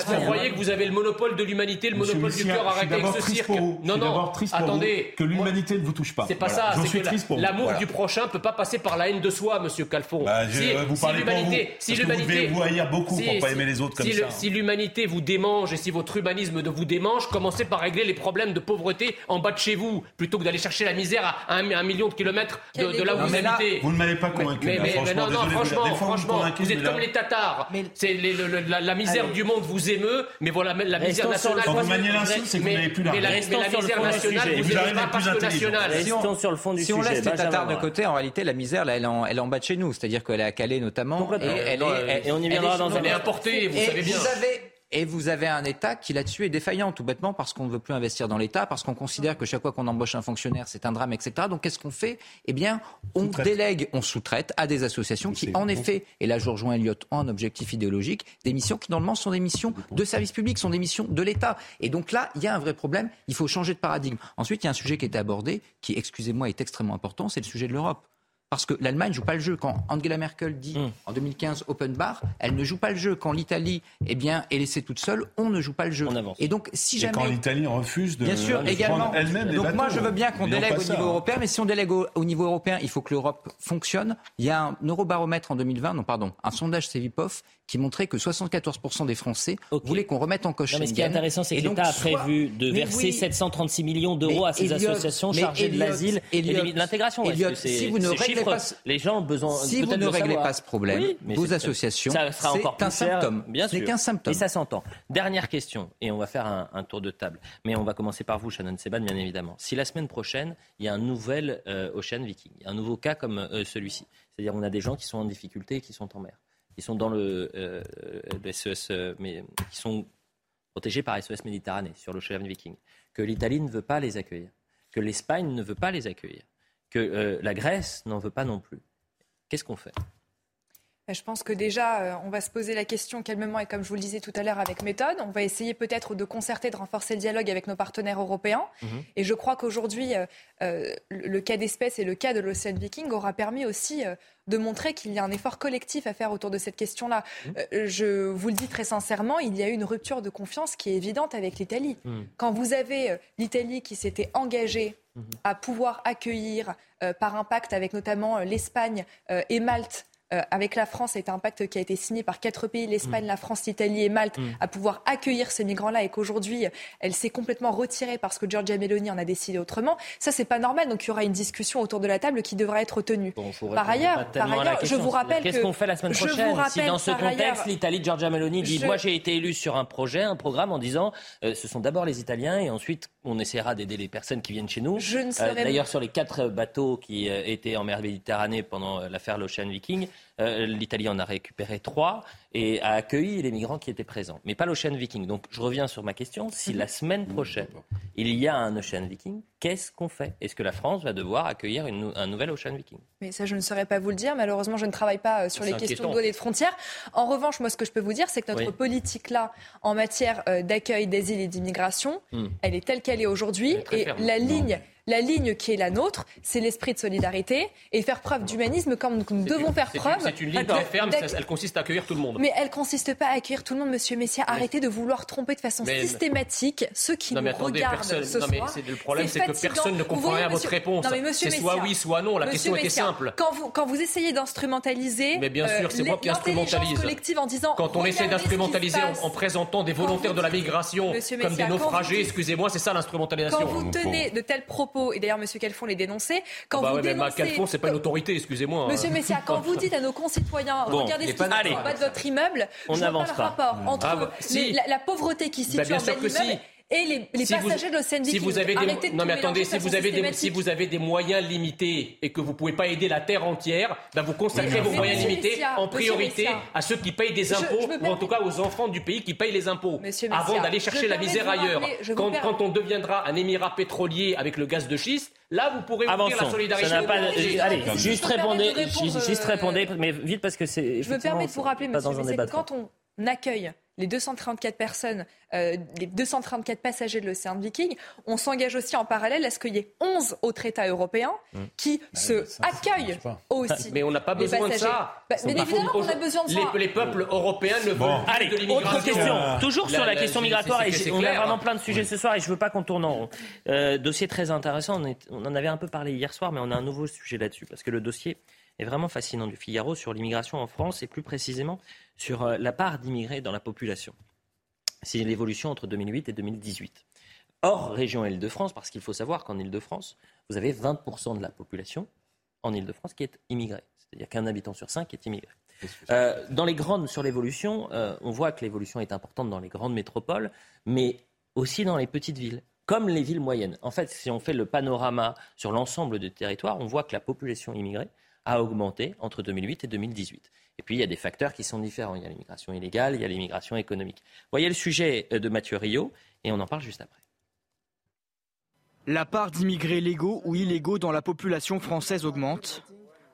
Vous croyez que vous avez le monopole de l'humanité, le monopole du cœur. Arrêtez avec ce cirque. Non, non, attendez. Que l'humanité ne vous touche pas. C'est pas ça. L'amour du prochain peut pas passer par la haine de soi, Monsieur Calfon. Bah, vous parlez pour vous. Si l'humanité, vous haïr beaucoup pour pas aimer les autres comme ça. Si l'humanité vous démange et si votre humanisme vous démange, commencez par régler les problèmes de pauvreté en bas de chez vous, plutôt que d'aller chercher la misère à un, million de kilomètres de, là où vous habitez. Vous ne m'avez pas convaincu. Mais, non, non, franchement, franchement vous êtes comme les Tatars. C'est la, misère du monde vous émeut, mais voilà, la misère nationale. Quand vous maniez l'insulte, c'est que vous n'avez plus la Mais la misère nationale, vous n'avez pas parce que nationale. sur le fond du sujet. Si on laisse les Tatars de côté, en réalité, la misère, elle est en bas de chez nous. C'est-à-dire qu'elle est à Calais notamment. Et on y viendra dans un. Elle est importée, vous savez bien. Et vous avez un État qui là-dessus est défaillant, tout bêtement, parce qu'on ne veut plus investir dans l'État, parce qu'on considère que chaque fois qu'on embauche un fonctionnaire, c'est un drame, etc. Donc qu'est-ce qu'on fait? Eh bien, on délègue, on sous-traite à des associations qui, en effet, et là je rejoins Elliott, ont un objectif idéologique, des missions qui, normalement, sont des missions de service public, sont des missions de l'État. Et donc là, il y a un vrai problème, il faut changer de paradigme. Ensuite, il y a un sujet qui est abordé, qui, excusez-moi, est extrêmement important, c'est le sujet de l'Europe. Parce que l'Allemagne ne joue pas le jeu. Quand Angela Merkel dit hmm. en 2015 open bar, elle ne joue pas le jeu. Quand l'Italie eh bien, est laissée toute seule, on ne joue pas le jeu. Et donc, si jamais. quand l'Italie refuse de, bien sûr, également. elle-même Donc, moi, je veux bien qu'on délègue au niveau européen, mais si on délègue au, niveau européen, il faut que l'Europe fonctionne. Il y a un eurobaromètre en 2020, non, pardon, un sondage Cevipov qui montrait que 74% des Français voulaient qu'on remette en coche. mais ce qui est intéressant, c'est que l'État a prévu de verser 736 millions d'euros à ces associations chargées de l'asile et de l'intégration. Si vous ne réglez pas, les gens besoin, si vous ne réglez pas ce problème, vos associations, c'est un symptôme. Bien sûr. qu'un symptôme. Et ça s'entend. Dernière question, et on va faire un, tour de table. Mais on va commencer par vous, Shannon Seban, bien évidemment. Si la semaine prochaine, il y a un nouvel euh, Ocean Viking, un nouveau cas comme euh, celui-ci, c'est-à-dire on a des gens qui sont en difficulté et qui sont en mer qui sont dans le, euh, SES, euh, mais qui sont protégés par SES Méditerranée sur l'Ocean Viking, que l'Italie ne veut pas les accueillir, que l'Espagne ne veut pas les accueillir, que euh, la Grèce n'en veut pas non plus. Qu'est-ce qu'on fait? Je pense que déjà, euh, on va se poser la question calmement et comme je vous le disais tout à l'heure avec méthode. On va essayer peut-être de concerter, de renforcer le dialogue avec nos partenaires européens. Mhm. Et je crois qu'aujourd'hui, euh, euh, le cas d'espèce et le cas de l'Océan Viking aura permis aussi de montrer qu'il y a un effort collectif à faire autour de cette question-là. Mhm. je vous le dis très sincèrement, il y a eu une rupture de confiance qui est évidente avec l'Italie. Mhm. Quand vous avez l'Italie qui s'était engagée à pouvoir accueillir par un pacte avec notamment l'Espagne et Malte euh, avec la France, c'est un pacte qui a été signé par quatre pays, l'Espagne, mm. la France, l'Italie et Malte, mm. à pouvoir accueillir ces migrants-là et qu'aujourd'hui, elle s'est complètement retirée parce que Giorgia Meloni en a décidé autrement. Ça, c'est pas normal. Donc, il y aura une discussion autour de la table qui devra être tenue. par ailleurs, par ailleurs je vous rappelle Qu'est-ce qu'on fait la semaine prochaine Si dans ce contexte, l'Italie, Giorgia Meloni dit Moi, j'ai été élu sur un projet, un programme en disant euh, Ce sont d'abord les Italiens et ensuite, on essaiera d'aider les personnes qui viennent chez nous. Euh, d'ailleurs, sur les quatre bateaux qui étaient en mer Méditerranée pendant l'affaire l'Ocean Viking, euh, L'Italie en a récupéré trois et a accueilli les migrants qui étaient présents, mais pas l'Ocean Viking. Donc je reviens sur ma question. Si la semaine prochaine, il y a un Ocean Viking, qu'est-ce qu'on fait? Est-ce que la France va devoir accueillir un nouvel Ocean Viking? Mais ça, je ne saurais pas vous le dire. Malheureusement, je ne travaille pas euh, sur les questions de douane et de frontières. En revanche, moi, ce que je peux vous dire, c'est que notre politique-là, en matière euh, d'accueil, d'asile et d'immigration, hmm. elle est telle qu'elle est aujourd'hui. Et la ligne la ligne qui est la nôtre, c'est l'esprit de solidarité et faire preuve d'humanisme comme nous devons faire preuve. C'est une ligne très ferme, elle consiste à accueillir tout le monde. Mais elle consiste pas à accueillir tout le monde, Monsieur Messia. Arrêtez de vouloir tromper de façon systématique ceux qui nous regardent ce non, mais Le problème, c'est que personne ne comprend rien à votre réponse. C'est soit oui, soit non. La question était simple. Quand vous, quand vous essayez d'instrumentaliser, mais bien sûr, c'est moi qui instrumentalise. collective en disant. Quand on essaie d'instrumentaliser en, présentant des volontaires de la migration comme des naufragés, excusez-moi, c'est ça l'instrumentalisation. Quand vous tenez de tels propos, et d'ailleurs, Monsieur Calfon les dénoncer. Quand bah vous dénoncez... Calfon, c'est pas une autorité, excusez-moi. Monsieur Messia, quand vous dites à nos concitoyens, regardez ce qui se passe en bas de votre immeuble, on n'avance pas. le rapport entre ah, la, pauvreté qui bah, situe en bas de l'immeuble et les, les passagers de l'Océan si vous avez des, non mais attendez, si vous avez des, si vous avez des moyens limités et que vous pouvez pas aider la terre entière, ben vous consacrez vos moyens limités en priorité à ceux qui payent des impôts ou en tout cas aux enfants du pays qui payent les impôts avant d'aller chercher la misère ailleurs. Quand, quand, on deviendra un émirat pétrolier avec le gaz de schiste, là vous pourrez ouvrir la solidarité. Ça pas, allez, juste répondez, juste répondez, mais vite parce que c'est. Je me permets de vous rappeler, monsieur, quand on accueille les 234 personnes, euh, les 234 passagers de l'Océan Viking, on s'engage aussi en parallèle à ce qu'il y ait 11 autres États européens mmh. qui bah se accueillent aussi. Mais on n'a pas besoin de ça. Bah, mais évidemment on a besoin de ça. Les, peuples européens ne veulent pas de l'immigration. Autre question, toujours sur la, question migratoire, et on a vraiment plein de sujets ce soir et je ne veux pas qu'on tourne en rond. Euh, dossier très intéressant, on, on en avait un peu parlé hier soir, mais on a un nouveau sujet là-dessus, parce que le dossier est vraiment fascinant du Figaro sur l'immigration en France et plus précisément sur euh, la part d'immigrés dans la population. C'est l'évolution entre 2008 et 2018. Hors région Île-de-France, parce qu'il faut savoir qu'en Île-de-France, vous avez 20% de la population en Île-de-France qui est immigrée. C'est-à-dire qu'un habitant sur cinq est immigré. Euh, dans les grandes, sur l'évolution, euh, on voit que l'évolution est importante dans les grandes métropoles, mais aussi dans les petites villes, comme les villes moyennes. En fait, si on fait le panorama sur l'ensemble du territoire, on voit que la population immigrée a augmenté entre 2008 et 2018. Et puis, il y a des facteurs qui sont différents. Il y a l'immigration illégale, il y a l'immigration économique. Voyez le sujet euh, de Mathieu Rio, et on en parle juste après. La part d'immigrés légaux ou illégaux dans la population française augmente.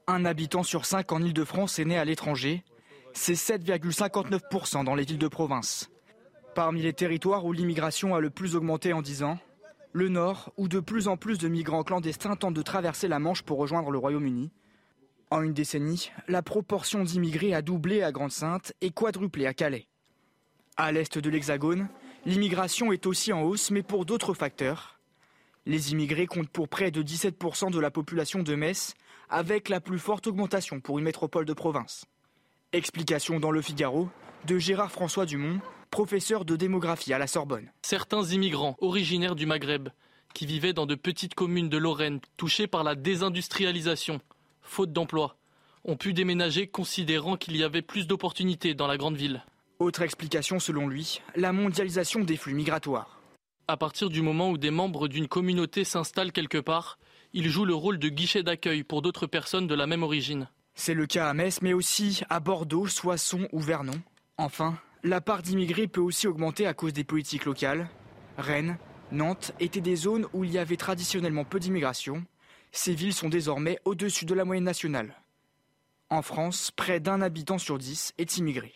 Un habitant sur cinq en Ile-de-France est né à l'étranger. C'est 7,59% dans les villes de province. Parmi les territoires où l'immigration a le plus augmenté en 10 ans, le Nord, où de plus en plus de migrants clandestins tentent de traverser la Manche pour rejoindre le Royaume-Uni, en une décennie, la proportion d'immigrés a doublé à Grande-Sainte et quadruplé à Calais. À l'est de l'Hexagone, l'immigration est aussi en hausse, mais pour d'autres facteurs. Les immigrés comptent pour près de 17% de la population de Metz, avec la plus forte augmentation pour une métropole de province. Explication dans Le Figaro de Gérard François Dumont, professeur de démographie à la Sorbonne. Certains immigrants originaires du Maghreb, qui vivaient dans de petites communes de Lorraine touchées par la désindustrialisation, faute d'emploi, ont pu déménager considérant qu'il y avait plus d'opportunités dans la grande ville. Autre explication selon lui, la mondialisation des flux migratoires. À partir du moment où des membres d'une communauté s'installent quelque part, ils jouent le rôle de guichet d'accueil pour d'autres personnes de la même origine. C'est le cas à Metz, mais aussi à Bordeaux, Soissons ou Vernon. Enfin, la part d'immigrés peut aussi augmenter à cause des politiques locales. Rennes, Nantes étaient des zones où il y avait traditionnellement peu d'immigration, ces villes sont désormais au-dessus de la moyenne nationale. En France, près d'un habitant sur dix est immigré.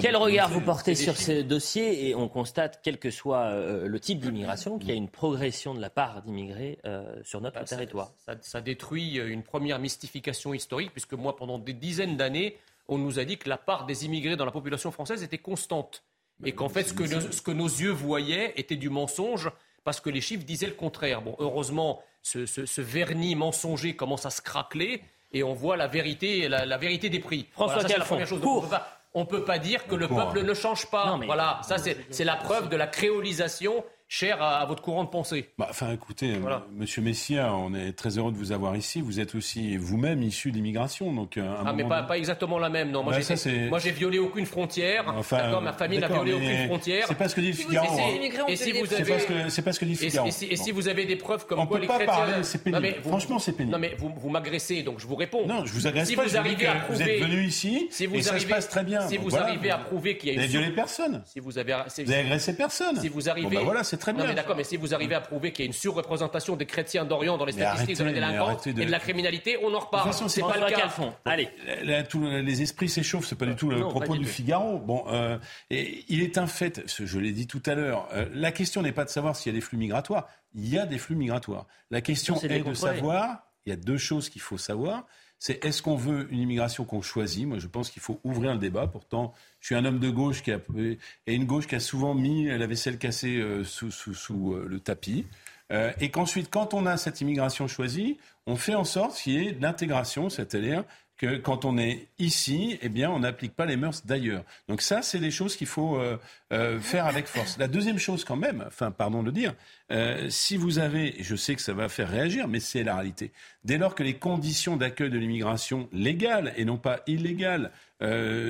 Quel regard vous portez sur ce dossier Et on constate, quel que soit euh, le type d'immigration, qu'il y a une progression de la part d'immigrés euh, sur notre bah, territoire? Ça, détruit euh, une première mystification historique, puisque moi, pendant des dizaines d'années, on nous a dit que la part des immigrés dans la population française était constante. Et qu'en fait, ce que, ce que nos yeux voyaient était du mensonge parce que les chiffres disaient le contraire. Bon, heureusement, ce, vernis mensonger commence à se craqueler et on voit la vérité, la, vérité des prix. François voilà, la première chose. On ne peut pas dire que le peuple ne change pas. Voilà, ça c'est la preuve de la créolisation cher à, votre courant de pensée. Bah, enfin, écoutez, Monsieur Messia, on est très heureux de vous avoir ici. Vous êtes aussi vous-même issu de l'immigration, donc. Euh, ah, mais pas, exactement la même. Non, moi, bah, j'ai violé aucune frontière. Enfin, ma famille n'a violé aucune frontière. C'est pas ce que dit le Figaro. Et si vous avez, c'est pas ce que dit le Figaro. Et si vous avez des preuves comme on quoi peut les pas chrétiens. Parler, c'est pénible. Franchement, c'est pénible. Non, mais vous, vous m'agressez, donc je vous réponds. Non, je vous agresse si pas. Vous arrivez à prouver. Vous êtes venu ici. Si vous et ça se passe très bien. Si vous arrivez à prouver qu'il y a une. Vous n'avez violé personne. Si vous avez. Vous avez agressé personne. Si vous arrivez. Voilà, c'est très bien. D'accord, mais si vous arrivez à prouver qu'il y a une surreprésentation des chrétiens d'Orient dans les statistiques de la délinquance et de la criminalité, on en reparle. De c'est pas le cas. Allez, les esprits s'échauffent, c'est pas du tout le propos du, Figaro. Bon, euh, et il est un fait, je l'ai dit tout à l'heure, euh, la question n'est pas de savoir s'il y a des flux migratoires. Il y a des flux migratoires. La question est de savoir. Il y a deux choses qu'il faut savoir c'est est-ce qu'on veut une immigration qu'on choisit? Moi, je pense qu'il faut ouvrir le débat. Pourtant, je suis un homme de gauche qui a, et une gauche qui a souvent mis la vaisselle cassée euh, sous, sous, euh, le tapis. Euh, et qu'ensuite, quand on a cette immigration choisie, on fait en sorte qu'il y ait de l'intégration, c'est-à-dire que quand on est ici, eh bien, on n'applique pas les mœurs d'ailleurs. Donc ça, c'est des choses qu'il faut euh, euh, faire avec force. La deuxième chose, quand même, enfin, pardon de dire, euh, si vous avez, et je sais que ça va faire réagir, mais c'est la réalité. Dès lors que les conditions d'accueil de l'immigration légale et non pas illégale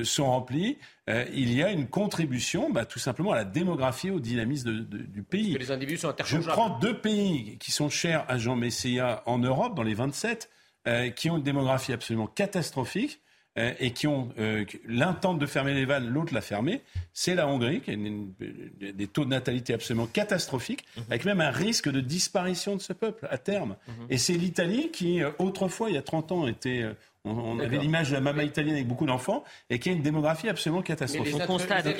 sont remplies, il y a une contribution, bah, tout simplement, à la démographie, au dynamisme du pays. les individus sont Je prends deux pays qui sont chers à Jean Messia en Europe, dans les 27. Euh, qui ont une démographie absolument catastrophique euh, et qui ont euh, l'intente de fermer les vannes, l'autre l'a fermé, c'est la Hongrie, qui a des taux de natalité absolument catastrophiques, mhm. avec même un risque de disparition de ce peuple à terme. Mhm. Et c'est l'Italie qui, autrefois, il y a 30 ans, était on, avait l'image de la maman italienne avec beaucoup d'enfants et qui a une démographie absolument catastrophique.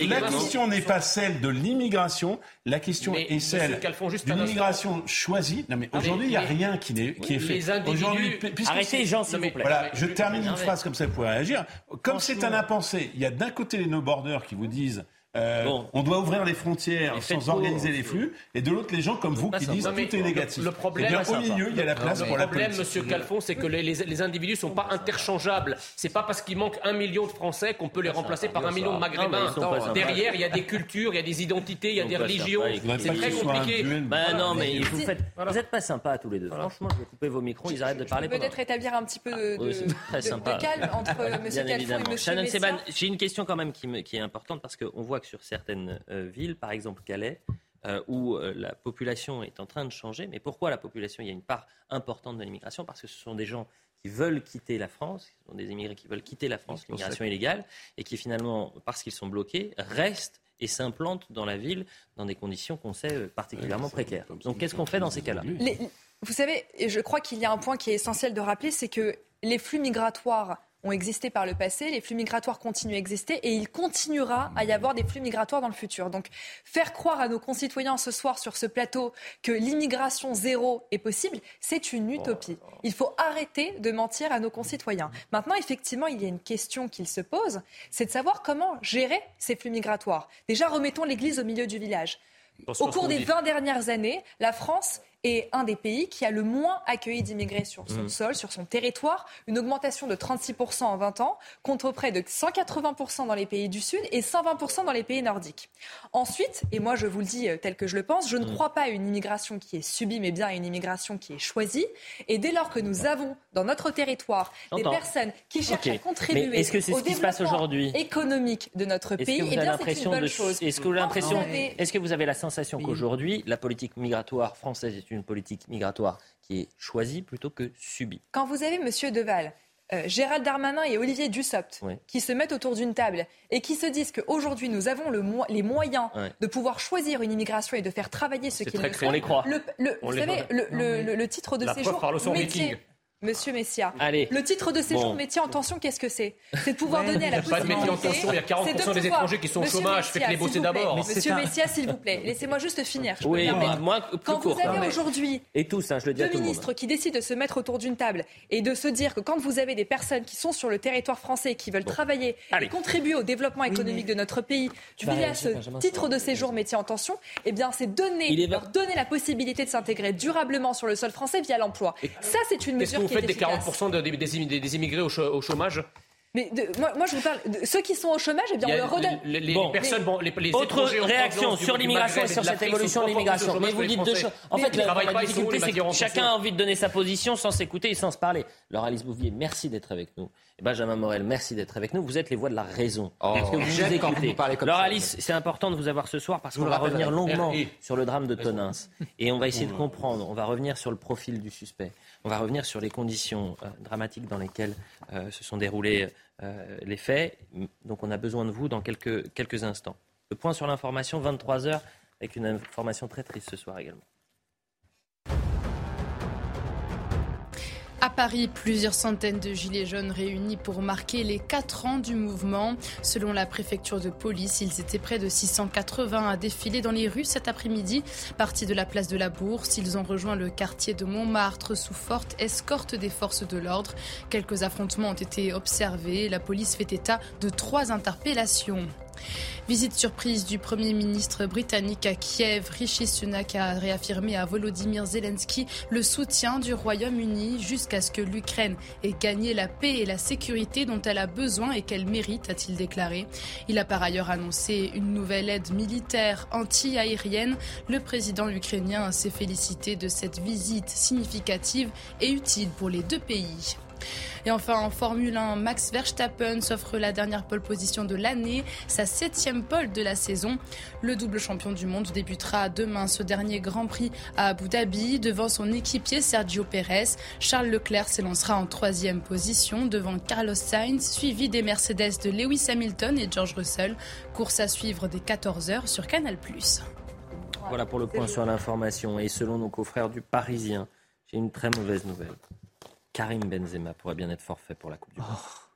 la question n'est pas celle de l'immigration, la question est celle d'une immigration choisie. Non mais ah, aujourd'hui il n'y a rien qui, est, qui est fait. Aujourd'hui, arrêtez les gens s'il vous plaît. Voilà, je termine une phrase comme ça pour réagir. Comme c'est un impensé, il y a d'un côté les no borders qui vous disent euh, on doit ouvrir les frontières sans organiser les flux, et de l'autre les gens comme vous qui disent tout est négatif. Le problème, eh au milieu, il y a la place pour la Le problème, Monsieur Calfon, c'est que les, les, individus sont pas interchangeables. C'est pas parce qu'il manque un million de Français qu'on peut les remplacer par un million de Maghrébins. Derrière, il y a des cultures, il y a des identités, il y a des religions. C'est très compliqué. Ben non, mais vous n'êtes pas sympa tous les deux. Franchement, je vais couper vos micros, ils arrêtent de parler. Peut-être établir un petit peu de calme entre Monsieur Calfon et Monsieur. J'ai une question quand même qui est importante parce qu'on voit sur certaines euh, villes, par exemple Calais, euh, où euh, la population est en train de changer. Mais pourquoi la population Il y a une part importante de l'immigration? Parce que ce sont des gens qui veulent quitter la France, ce sont des immigrés qui veulent quitter la France, l'immigration illégale, et qui finalement, parce qu'ils sont bloqués, restent et s'implantent dans la ville dans des conditions qu'on sait particulièrement précaires. Donc qu'est-ce qu'on fait dans ces cas-là? Vous savez, je crois qu'il y a un point qui est essentiel de rappeler, c'est que les flux migratoires ont existé par le passé, les flux migratoires continuent à exister et il continuera à y avoir des flux migratoires dans le futur. Donc faire croire à nos concitoyens ce soir sur ce plateau que l'immigration zéro est possible, c'est une utopie. Il faut arrêter de mentir à nos concitoyens. Maintenant, effectivement, il y a une question qu'il se pose, c'est de savoir comment gérer ces flux migratoires. Déjà, remettons l'église au milieu du village. Au cours des 20 dernières années, la France est un des pays qui a le moins accueilli d'immigrés sur son mmh. sol, sur son territoire. Une augmentation de 36% en 20 ans, contre près de 180% dans les pays du Sud et 120% dans les pays nordiques. Ensuite, et moi je vous le dis euh, tel que je le pense, je ne mmh. crois pas à une immigration qui est subie, mais bien à une immigration qui est choisie. Et dès lors que nous avons dans notre territoire des personnes qui cherchent à contribuer est-ce que c'est au se passe aujourd'hui? économique de notre pays, eh bien c'est une bonne chose. Est-ce que, est-ce que vous avez la sensation qu'aujourd'hui, la politique migratoire française est une politique migratoire qui est choisie plutôt que subie. Quand vous avez M. Deval, euh, Gérald Darmanin et Olivier Dussopt qui se mettent autour d'une table et qui se disent qu'aujourd'hui nous avons le les moyens de pouvoir choisir une immigration et de faire travailler ceux qui le souhaitent. On les croit. Le, vous savez, le, titre de séjour métier, Monsieur Messia, Allez. le titre de séjour Bon. métier en tension, qu'est-ce que c'est C'est de pouvoir Ouais, donner à la il y a pas de possibilité. métier en tension, il y a 40% c'est de des étrangers qui sont au Monsieur chômage, Messia, faites-les bosser s'il vous plaît. d'abord. Mais Monsieur un- Messia, s'il vous plaît, laissez-moi juste finir. je Oui, moi, plus Quand vous avez mais- aujourd'hui Et tous, hein, je le dis à deux tout le monde. ministres qui décident de se mettre autour d'une table et de se dire que quand vous avez des personnes qui sont sur le territoire français, qui veulent travailler Allez. et contribuer au développement économique de notre pays Tu vas via ce titre de séjour métier en tension, eh bien c'est donner, leur donner la possibilité de s'intégrer durablement sur le sol français via l'emploi. Ça, c'est une mesure faites des efficace. 40% de- des, des- des immigrés au, chômage Mais de- moi, moi, je vous parle de ceux qui sont au chômage, eh bien, on leur redonne. les, les- les Bon. personnes, bon, les, les Autre réaction sur l'immigration et sur cette évolution de l'immigration. Mais chômage vous dites deux choses. En Mais fait, la, difficulté, c'est que chacun a envie de donner sa position sans s'écouter et sans se parler. Laure Alice Bouvier, merci d'être avec nous. Et Benjamin Morel, merci d'être avec nous. Vous êtes les voix de la raison. Oh, Est-ce que vous vous écoutez. Alice, c'est important de vous avoir ce soir parce qu'on va revenir longuement sur le drame de Tonins. Et on va essayer de comprendre. On va revenir sur le profil du suspect. On va revenir sur les conditions euh, dramatiques dans lesquelles euh, se sont déroulés euh, les faits. Donc on a besoin de vous dans quelques, quelques instants. Le point sur l'information, 23h, avec une information très triste ce soir également. À Paris, plusieurs centaines de gilets jaunes réunis pour marquer les 4 ans du mouvement. Selon la préfecture de police, ils étaient près de 680 à défiler dans les rues cet après-midi. Partis de la place de la Bourse, ils ont rejoint le quartier de Montmartre sous forte escorte des forces de l'ordre. Quelques affrontements ont été observés. La police fait état de trois interpellations. Visite surprise du Premier ministre britannique à Kiev. Rishi Sunak a réaffirmé à Volodymyr Zelensky le soutien du Royaume-Uni jusqu'à ce que l'Ukraine ait gagné la paix et la sécurité dont elle a besoin et qu'elle mérite, a-t-il déclaré. Il a par ailleurs annoncé une nouvelle aide militaire anti-aérienne. Le président ukrainien s'est félicité de cette visite significative et utile pour les deux pays. Et enfin, en Formule 1, Max Verstappen s'offre la dernière pole position de l'année, sa septième pole de la saison. Le double champion du monde débutera demain ce dernier Grand Prix à Abu Dhabi devant son équipier Sergio Pérez. Charles Leclerc s'élancera en troisième position devant Carlos Sainz, suivi des Mercedes de Lewis Hamilton et George Russell. Course à suivre dès 14h sur Canal+. Voilà pour le point sur l'information. Et selon nos confrères du Parisien, j'ai une très mauvaise nouvelle. Karim Benzema pourrait bien être forfait pour la Coupe du Monde.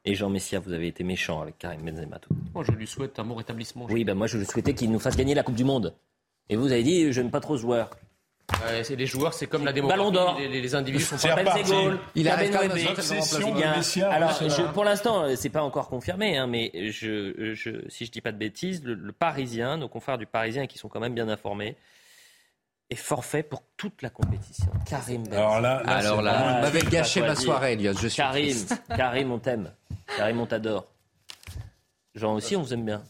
Et Jean Messia, vous avez été méchant avec Karim Benzema. Tout. Moi, je lui souhaite un bon rétablissement. Oui, ben moi je souhaitais qu'il nous fasse gagner la Coupe du Monde. Et vous avez dit, je n'aime pas trop ce joueur. Ouais, c'est les joueurs, c'est comme la démographie. Ballon d'or. Les, les individus sont pas. Benzema. Il a quand même Benwebe. un Obsession de Il y a- Messia, Alors, je- pour l'instant, euh, c'est pas encore confirmé, hein, mais je, je, si je dis pas de bêtises, le, le Parisien, nos confrères du Parisien, qui sont quand même bien informés, est forfait pour toute la compétition. Karim Benzema. Alors là, là, Alors là, vous m'avez gâché ma soirée. Eliott. Je suis Karim, triste. Karim, on t'aime. Karim, on t'adore. Jean aussi, on vous aime bien.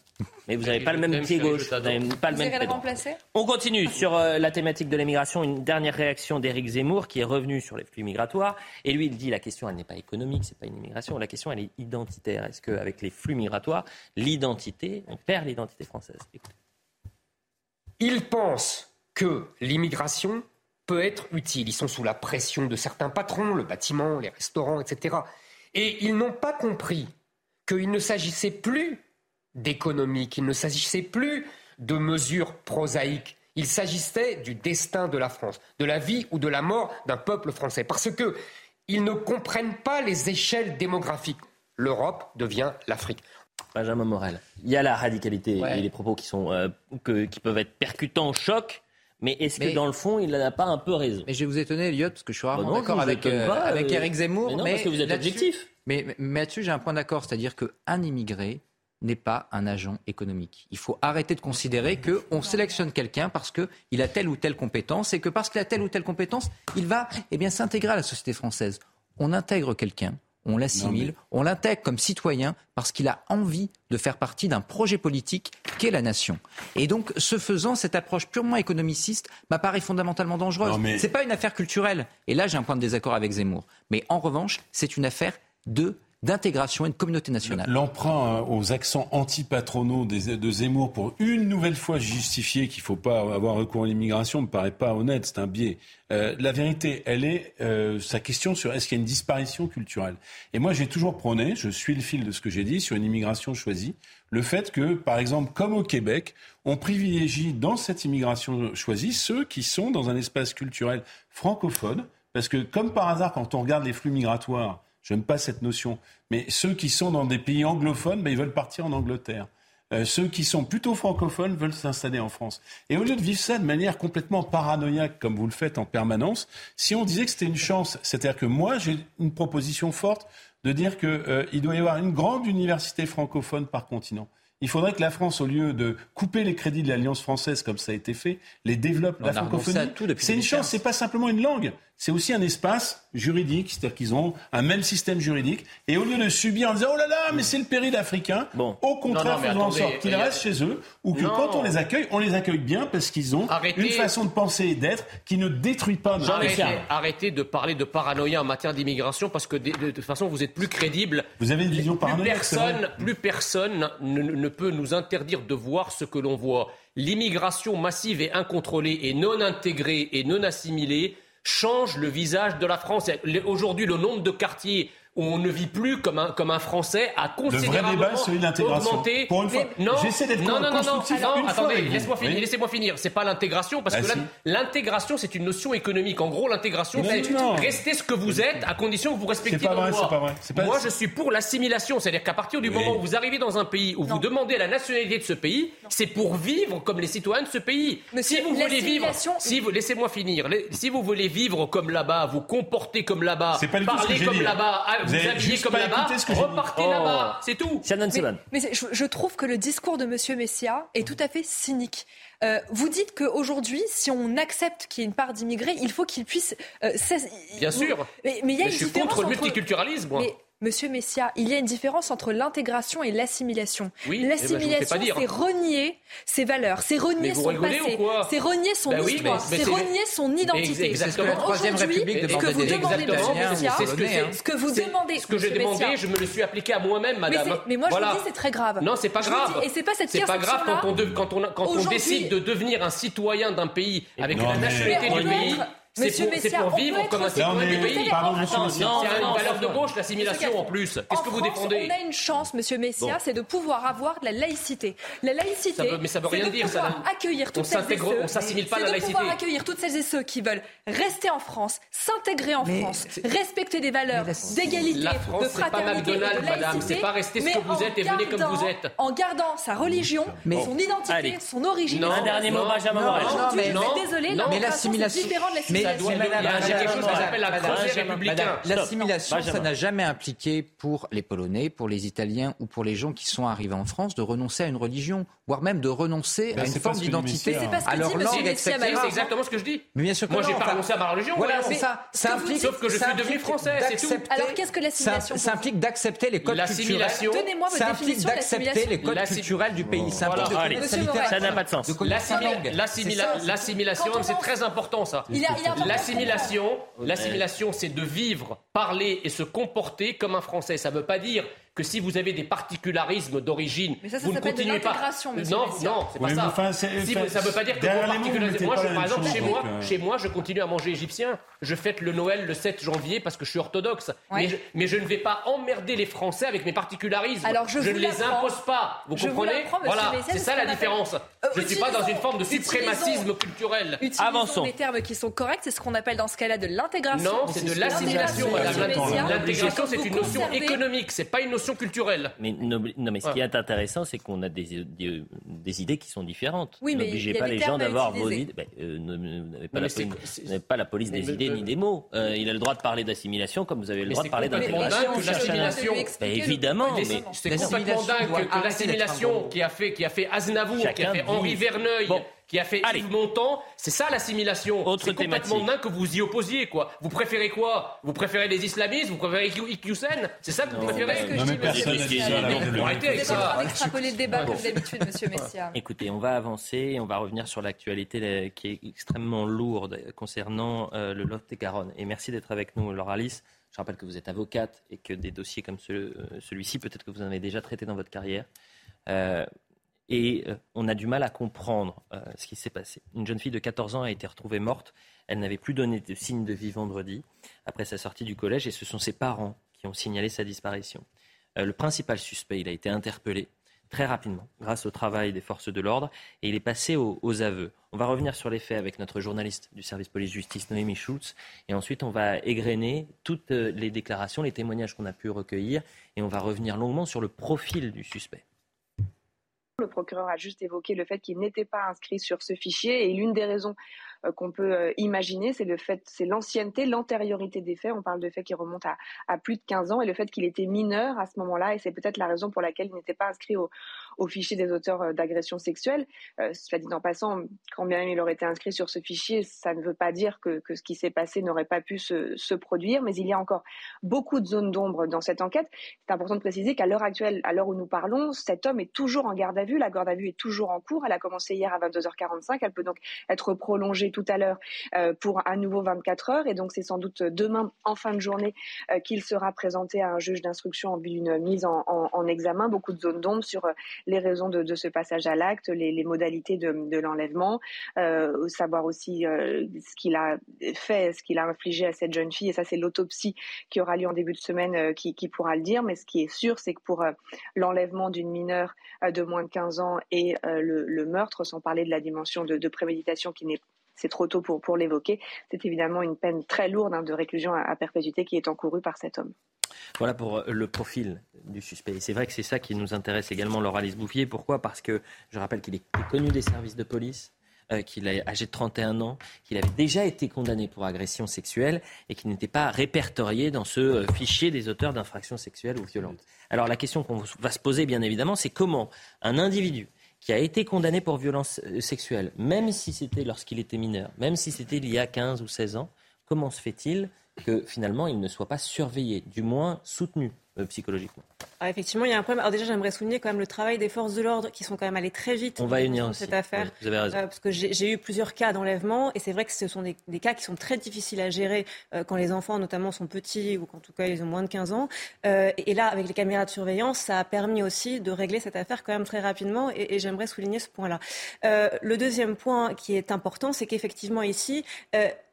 Mais vous n'avez pas le même pied gauche. Vous n'avez pas le même pied le droit. remplacer? On continue sur euh, la thématique de l'immigration. Une dernière réaction d'Éric Zemmour qui est revenu sur les flux migratoires. Et lui, il dit la question, elle n'est pas économique, c'est pas une immigration. La question, elle est identitaire. Est-ce qu'avec les flux migratoires, l'identité, on perd l'identité française? Écoutez. Ils pensent que l'immigration peut être utile. Ils sont sous la pression de certains patrons, le bâtiment, les restaurants, etc. Et ils n'ont pas compris qu'il ne s'agissait plus d'économie, qu'il ne s'agissait plus de mesures prosaïques. Il s'agissait du destin de la France, de la vie ou de la mort d'un peuple français. Parce que ils ne comprennent pas les échelles démographiques. L'Europe devient l'Afrique. Benjamin Morel. Il y a la radicalité Ouais. et les propos qui, sont, euh, que- qui peuvent être percutants, choc. Mais est-ce que dans le fond, il n'a pas un peu raison Mais je vais vous étonner, Eliott, parce que je suis rarement Bah d'accord avec, euh, pas, avec euh, Eric Zemmour. mais non, parce que vous êtes objectif. Mais là-dessus, j'ai un point d'accord, c'est-à-dire qu'un immigré n'est pas un agent économique. Il faut arrêter de considérer qu'on sélectionne quelqu'un parce qu'il a telle ou telle compétence et que parce qu'il a telle ou telle compétence, il va eh bien, s'intégrer à la société française. On intègre quelqu'un, on l'assimile, on l'intègre comme citoyen parce qu'il a envie de faire partie d'un projet politique qu'est la nation. Et donc, ce faisant, cette approche purement économiciste m'apparaît fondamentalement dangereuse. Mais- C'est pas une affaire culturelle. Et là, j'ai un point de désaccord avec Zemmour. Mais en revanche, c'est une affaire de d'intégration et de communauté nationale. L'emprunt euh, aux accents antipatronaux de Zemmour pour une nouvelle fois justifier qu'il ne faut pas avoir recours à l'immigration me paraît pas honnête, c'est un biais. Euh, la vérité, elle est euh, sa question sur est-ce qu'il y a une disparition culturelle. Et moi, j'ai toujours prôné, je suis le fil de ce que j'ai dit sur une immigration choisie, le fait que, par exemple, comme au Québec, on privilégie dans cette immigration choisie ceux qui sont dans un espace culturel francophone Parce que comme par hasard, quand on regarde les flux migratoires, je n'aime pas cette notion, mais ceux qui sont dans des pays anglophones, ben, ils veulent partir en Angleterre. Euh, ceux qui sont plutôt francophones veulent s'installer en France. Et au lieu de vivre ça de manière complètement paranoïaque, comme vous le faites en permanence, si on disait que c'était une chance, c'est-à-dire que moi, j'ai une proposition forte de dire qu'il euh, doit y avoir une grande université francophone par continent. Il faudrait que la France, au lieu de couper les crédits de l'Alliance française comme ça a été fait, les développe. la francophonie, c'est une chance, c'est pas simplement une langue c'est aussi un espace juridique, c'est-à-dire qu'ils ont un même système juridique. Et au lieu de subir en disant oh là là, mais c'est le péril africain, au contraire, faisons en sorte qu'ils restent chez eux, ou que quand on les accueille, on les accueille bien parce qu'ils ont une façon de penser et d'être qui ne détruit pas notre arrêtez, arrêtez de parler de paranoïa en matière d'immigration parce que de, toute façon, vous êtes plus crédible. Vous avez une vision paranoïaque. Personne, plus personne ne, ne peut nous interdire de voir ce que l'on voit. L'immigration massive et incontrôlée et non intégrée et non assimilée change le visage de la France. Aujourd'hui, le nombre de quartiers on ne vit plus comme un, comme un Français a considérablement le vrai débat, celui augmenté. Pour une fois, non, j'essaie d'être non, non, non, non, attendez, laisse-moi finir, laissez-moi finir. C'est pas l'intégration parce bah que l'intégration c'est une notion économique. En gros, l'intégration c'est rester ce que vous êtes à condition que vous respectiez vos droits. C'est pas vrai. Pas... Moi, je suis pour l'assimilation, c'est-à-dire qu'à partir du moment où vous arrivez dans un pays où vous demandez la nationalité de ce pays, c'est pour vivre comme les citoyens de ce pays. si vous voulez vivre, si vous laissez-moi finir, si vous voulez vivre comme là-bas, vous comporter comme là-bas, parler comme là-bas, vous habiller comme là-bas repartez oh. là-bas, c'est tout. Mais, je, trouve que le discours de M. Messia est tout à fait cynique. Euh, vous dites qu'aujourd'hui, si on accepte qu'il y ait une part d'immigrés, il faut qu'il puisse. Euh, Bien sûr. Mais, il y a une je suis contre le multiculturalisme, moi. Monsieur Messia, il y a une différence entre l'intégration et l'assimilation. Oui, eh ben, l'assimilation, c'est renier ses valeurs, c'est renier son passé, c'est renier son ben histoire, c'est renier son identité. Exactement. Aujourd'hui, ce que vous demandez, Messia, ce que vous demandez, ce que j'ai demandé, je me le suis appliqué à moi-même, Madame. Mais, moi, je vous dis, c'est très grave. Non, c'est pas grave. Et c'est pas cette C'est pas grave quand on quand on décide de devenir un citoyen d'un pays avec la nationalité du pays. C'est pour, vivre comme un citoyen du pays. C'est une valeur de gauche, l'assimilation en plus. Qu'est-ce que vous défendez On a une chance, Monsieur Messia, c'est de pouvoir avoir de la laïcité. La laïcité, mais ça veut rien dire. Ça accueillir toutes celles et ceux. On s'assimile pas la laïcité. de pouvoir accueillir toutes celles et ceux qui veulent rester en France, s'intégrer en France, respecter des valeurs d'égalité, de fraternité, de laïcité. Madame, c'est pas rester ce que vous êtes et venez comme vous êtes. En gardant sa religion, son identité, son origine. Un dernier mot, Benjamin Morel. Désolé, mais l'assimilation, différent de l'assimilation la L'assimilation, ça n'a jamais impliqué pour les Polonais, pour les Italiens ou pour les gens qui sont arrivés en France de renoncer à une religion, voire même de renoncer à une forme d'identité. à leur langue, C'est exactement ce que je dis. Mais bien sûr Moi, j'ai pas renoncé à ma religion. Voilà, c'est ça. Ça implique. Sauf que je suis devenu français, c'est tout. Alors, qu'est-ce que l'assimilation Ça implique d'accepter les codes culturels. Donnez-moi votre définition d'accepter les codes culturels du pays. Ça n'a pas de sens. L'assimilation, c'est très important ça. L'assimilation, c'est de vivre, parler et se comporter comme un Français. Ça ne veut pas dire que si vous avez des particularismes d'origine, vous ne continuez pas. Non, non, c'est pas ça. ça ne veut pas dire que vos particularismes. Moi, par exemple, chez moi, chez moi, je continue à manger égyptien. Je fête le Noël le 7 janvier parce que je suis orthodoxe. Mais, je, ne vais pas emmerder les Français avec mes particularismes. Alors je, ne les impose pas. Vous comprenez? Voilà, c'est ça la différence. Euh, je ne suis pas dans une forme de suprémacisme culturel. Avançons. Les termes qui sont corrects, c'est ce qu'on appelle dans ce cas-là de l'intégration. Non, c'est de l'assimilation. L'intégration, c'est une notion économique. C'est pas une notion culturelle. Mais, non, mais ce qui est intéressant, c'est qu'on a des, des, idées qui sont différentes. Oui, N'obligez pas les gens d'avoir vos idées. Ben, euh, vous n'avez pas, pas, la police des idées ni des mots. Euh, il a le droit de parler d'assimilation comme vous avez le droit de parler d'intégration. Ben, évidemment. C'est complètement dingue que l'assimilation qui a fait, qui a fait Aznavour, qui a fait Henri Verneuil qui a fait Allez. Yves Montand. C'est ça l'assimilation. C'est complètement dingue que vous y opposiez, quoi. Vous préférez quoi? Vous préférez les islamistes? Vous préférez Iqiyoussen C'est ça que vous préférez Non, mais personne Arrêtez avec ça. extrapoler le débat comme d'habitude, monsieur Messia. Écoutez, on va avancer et on va revenir sur l'actualité qui est extrêmement lourde concernant euh, le Lot-et-Garonne. Et merci d'être avec nous, Laura Alice. Je rappelle que vous êtes avocate et que des dossiers comme euh, celui-ci, peut-être que vous en avez déjà traité dans votre carrière. Euh, et euh, on a du mal à comprendre euh, ce qui s'est passé. Une jeune fille de 14 ans a été retrouvée morte. Elle n'avait plus donné de signe de vie vendredi après sa sortie du collège et ce sont ses parents qui ont signalé sa disparition. Euh, le principal suspect, il a été interpellé. très rapidement grâce au travail des forces de l'ordre et il est passé aux, aveux. On va revenir sur les faits avec notre journaliste du service police-justice, Noémie Schultz, et ensuite on va égrener toutes les déclarations, les témoignages qu'on a pu recueillir et on va revenir longuement sur le profil du suspect. Le procureur a juste évoqué le fait qu'il n'était pas inscrit sur ce fichier et l'une des raisons euh, qu'on peut euh, imaginer, c'est le fait, c'est l'ancienneté, l'antériorité des faits. On parle de faits qui remontent à, plus de 15 ans et le fait qu'il était mineur à ce moment-là. Et c'est peut-être la raison pour laquelle il n'était pas inscrit au, fichier des auteurs euh, d'agressions sexuelles. cela dit en passant, quand bien même il aurait été inscrit sur ce fichier, ça ne veut pas dire que, ce qui s'est passé n'aurait pas pu se, produire. Mais il y a encore beaucoup de zones d'ombre dans cette enquête. C'est important de préciser qu'à l'heure actuelle, à l'heure où nous parlons, cet homme est toujours en garde à vue. La garde à vue est toujours en cours. Elle a commencé hier à 22h45. Elle peut donc être prolongée tout à l'heure euh, pour à nouveau 24 heures. Et donc, c'est sans doute demain, en fin de journée, euh, qu'il sera présenté à un juge d'instruction en vue d'une mise en, examen. Beaucoup de zones d'ombre sur euh, les raisons de, ce passage à l'acte, les, modalités de, l'enlèvement, savoir aussi ce qu'il a fait, ce qu'il a infligé à cette jeune fille. Et ça, c'est l'autopsie qui aura lieu en début de semaine qui, pourra le dire. Mais ce qui est sûr, c'est que pour l'enlèvement d'une mineure de moins de 15 ans et le, meurtre, sans parler de la dimension de, préméditation qui n'est c'est trop tôt pour, pour l'évoquer. C'est évidemment une peine très lourde hein, de réclusion à, perpétuité qui est encourue par cet homme. Voilà pour euh, le profil du suspect. c'est vrai que c'est ça qui nous intéresse également, Laura Bouffier. Pourquoi? Parce que je rappelle qu'il est connu des services de police, euh, qu'il est âgé de 31 ans, qu'il avait déjà été condamné pour agression sexuelle et qu'il n'était pas répertorié dans ce euh, fichier des auteurs d'infractions sexuelles ou violentes. Alors la question qu'on va se poser, bien évidemment, c'est comment un individu qui a été condamné pour violence sexuelle, même si c'était lorsqu'il était mineur, même si c'était il y a 15 ou 16 ans, comment se fait-il que finalement il ne soit pas surveillé, du moins soutenu euh, psychologiquement ah, Effectivement, il y a un problème. Alors déjà, j'aimerais souligner quand même le travail des forces de l'ordre qui sont quand même allées très vite On va dans cette affaire. vous avez raison. Euh, parce que j'ai eu plusieurs cas d'enlèvement et c'est vrai que ce sont des, cas qui sont très difficiles à gérer euh, quand les enfants notamment sont petits ou qu'en tout cas ils ont moins de 15 ans. et là, avec les caméras de surveillance, ça a permis aussi de régler cette affaire quand même très rapidement et, et j'aimerais souligner ce point-là. le deuxième point qui est important, c'est qu'effectivement ici,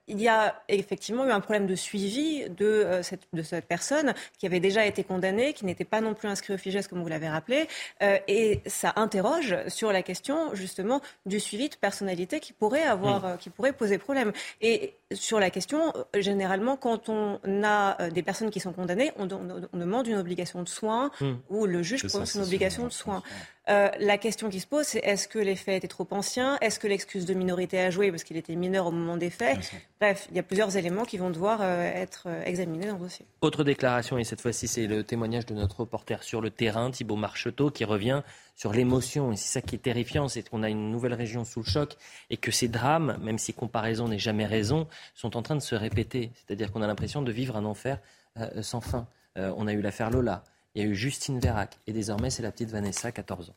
il y a effectivement eu un problème de suivi de, euh, cette, de cette, personne qui avait déjà été condamnée, qui n'était pas non plus inscrit au FIGES, comme vous l'avez rappelé. Euh, et ça interroge sur la question, justement, du suivi de personnalité qui pourrait, avoir, euh, qui pourrait poser problème. Et sur la question, généralement, quand on a des personnes qui sont condamnées, on, demande une obligation de soins ou le juge prononce une obligation de soins. Euh, la question qui se pose, c'est est-ce que les faits étaient trop anciens? Est-ce que l'excuse de minorité a joué parce qu'il était mineur au moment des faits? Bref, il y a plusieurs éléments qui vont devoir euh, être euh, examinés dans le dossier. Autre déclaration, et cette fois-ci, c'est le témoignage de notre reporter sur le terrain, Thibault Marcheteau, qui revient sur l'émotion. Et c'est ça qui est terrifiant, c'est qu'on a une nouvelle région sous le choc et que ces drames, même si comparaison n'est jamais raison, sont en train de se répéter. C'est-à-dire qu'on a l'impression de vivre un enfer sans fin. on a eu l'affaire Lola, il y a eu Justine Vérac et désormais c'est la petite Vanessa, 14 ans.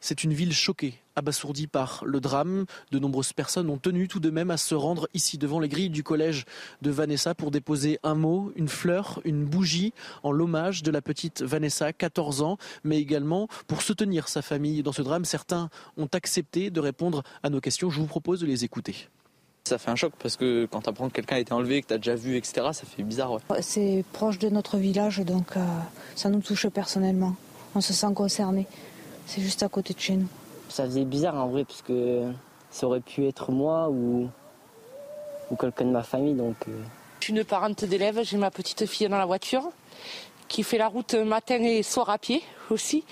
C'est une ville choquée, abasourdie par le drame. De nombreuses personnes ont tenu tout de même à se rendre ici devant les grilles du collège de Vanessa pour déposer un mot, une fleur, une bougie en l'hommage de la petite Vanessa, 14 ans, mais également pour soutenir sa famille dans ce drame. Certains ont accepté de répondre à nos questions. Je vous propose de les écouter. Ça fait un choc parce que quand tu apprends que quelqu'un a été enlevé, que tu as déjà vu, etc., ça fait bizarre. C'est proche de notre village, donc euh, ça nous touche personnellement. On se sent concerné. C'est juste à côté de chez nous. Ça faisait bizarre en vrai, parce que ça aurait pu être moi ou, ou quelqu'un de ma famille. Donc, euh. Je suis une parente d'élève, j'ai ma petite fille dans la voiture qui fait la route matin et soir à pied aussi.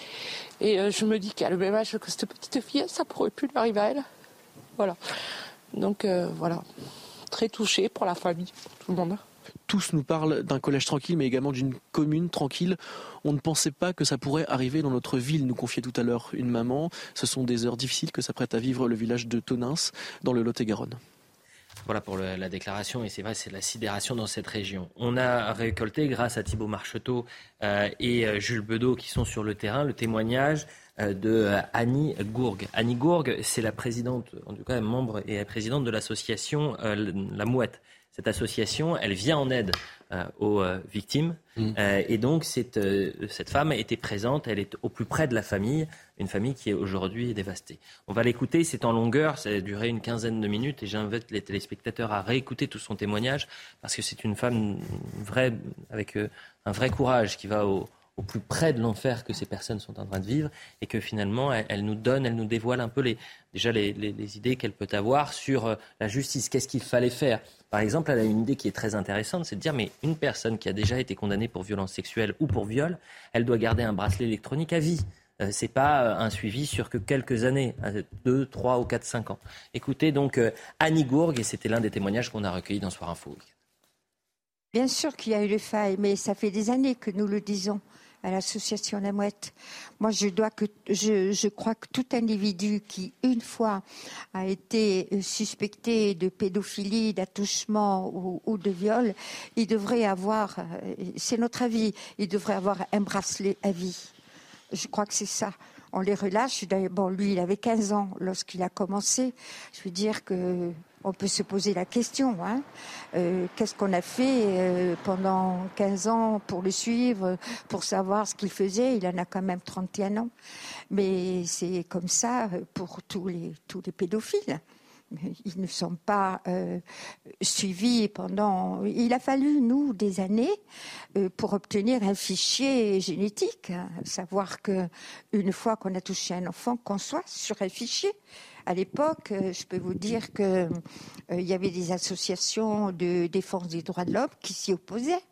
Et euh, je me dis qu'à le même âge que cette petite fille, ça pourrait plus lui arriver à elle. Voilà. Donc euh, voilà, très touché pour la famille, pour tout le monde. Tous nous parlent d'un collège tranquille, mais également d'une commune tranquille. On ne pensait pas que ça pourrait arriver dans notre ville, nous confiait tout à l'heure une maman. Ce sont des heures difficiles que s'apprête à vivre le village de Tonins, dans le Lot-et-Garonne. Voilà pour la déclaration, et c'est vrai, c'est la sidération dans cette région. On a récolté, grâce à Thibault Marcheteau euh, et euh, Jules Bedeau qui sont sur le terrain, le témoignage euh, de Annie Gourgue. Annie Gourgue, c'est la présidente, en tout cas membre et présidente de l'association La Mouette. Cette association, elle vient en aide aux victimes. Mm. et donc, cette, cette femme était présente, elle est au plus près de la famille, une famille qui est aujourd'hui dévastée. On va l'écouter, c'est en longueur, ça a duré une quinzaine de minutes, et j'invite les téléspectateurs à réécouter tout son témoignage, parce que c'est une femme vraie, avec un vrai courage qui va au, au plus près de l'enfer que ces personnes sont en train de vivre et que finalement elle, nous donne, elle nous dévoile un peu déjà les, idées qu'elle peut avoir sur euh, la justice. Qu'est-ce qu'il fallait faire Par exemple, elle a une idée qui est très intéressante, c'est de dire mais une personne qui a déjà été condamnée pour violence sexuelle ou pour viol, elle doit garder un bracelet électronique à vie. Euh, c'est pas euh, un suivi sur que quelques années, 2, 3 ou 4, 5 ans. Écoutez donc Annie Gourg, et c'était l'un des témoignages qu'on a recueillis dans Soir Info. Bien sûr qu'il y a eu des failles, mais ça fait des années que nous le disons à l'association La Mouette. Moi, je, crois que tout individu qui, une fois, a été suspecté de pédophilie, d'attouchement ou, de viol, il devrait avoir, euh, c'est notre avis, il devrait avoir un bracelet à vie. Je crois que c'est ça on les relâche. Bon, lui, il avait 15 ans lorsqu'il a commencé. Je veux dire que on peut se poser la question. Hein. Euh, qu'est-ce qu'on a fait euh, pendant 15 ans pour le suivre, pour savoir ce qu'il faisait? Il en a quand même 31 ans. Mais c'est comme ça pour tous les, pédophiles. Ils ne sont pas euh, suivis pendant. Il a fallu, nous, des années pour obtenir un fichier génétique. Hein. Savoir que une fois qu'on a touché un enfant, qu'on soit sur un fichier à l'époque, euh, je peux vous dire qu'il euh, y avait des associations de défense des droits de l'homme qui s'y opposaient.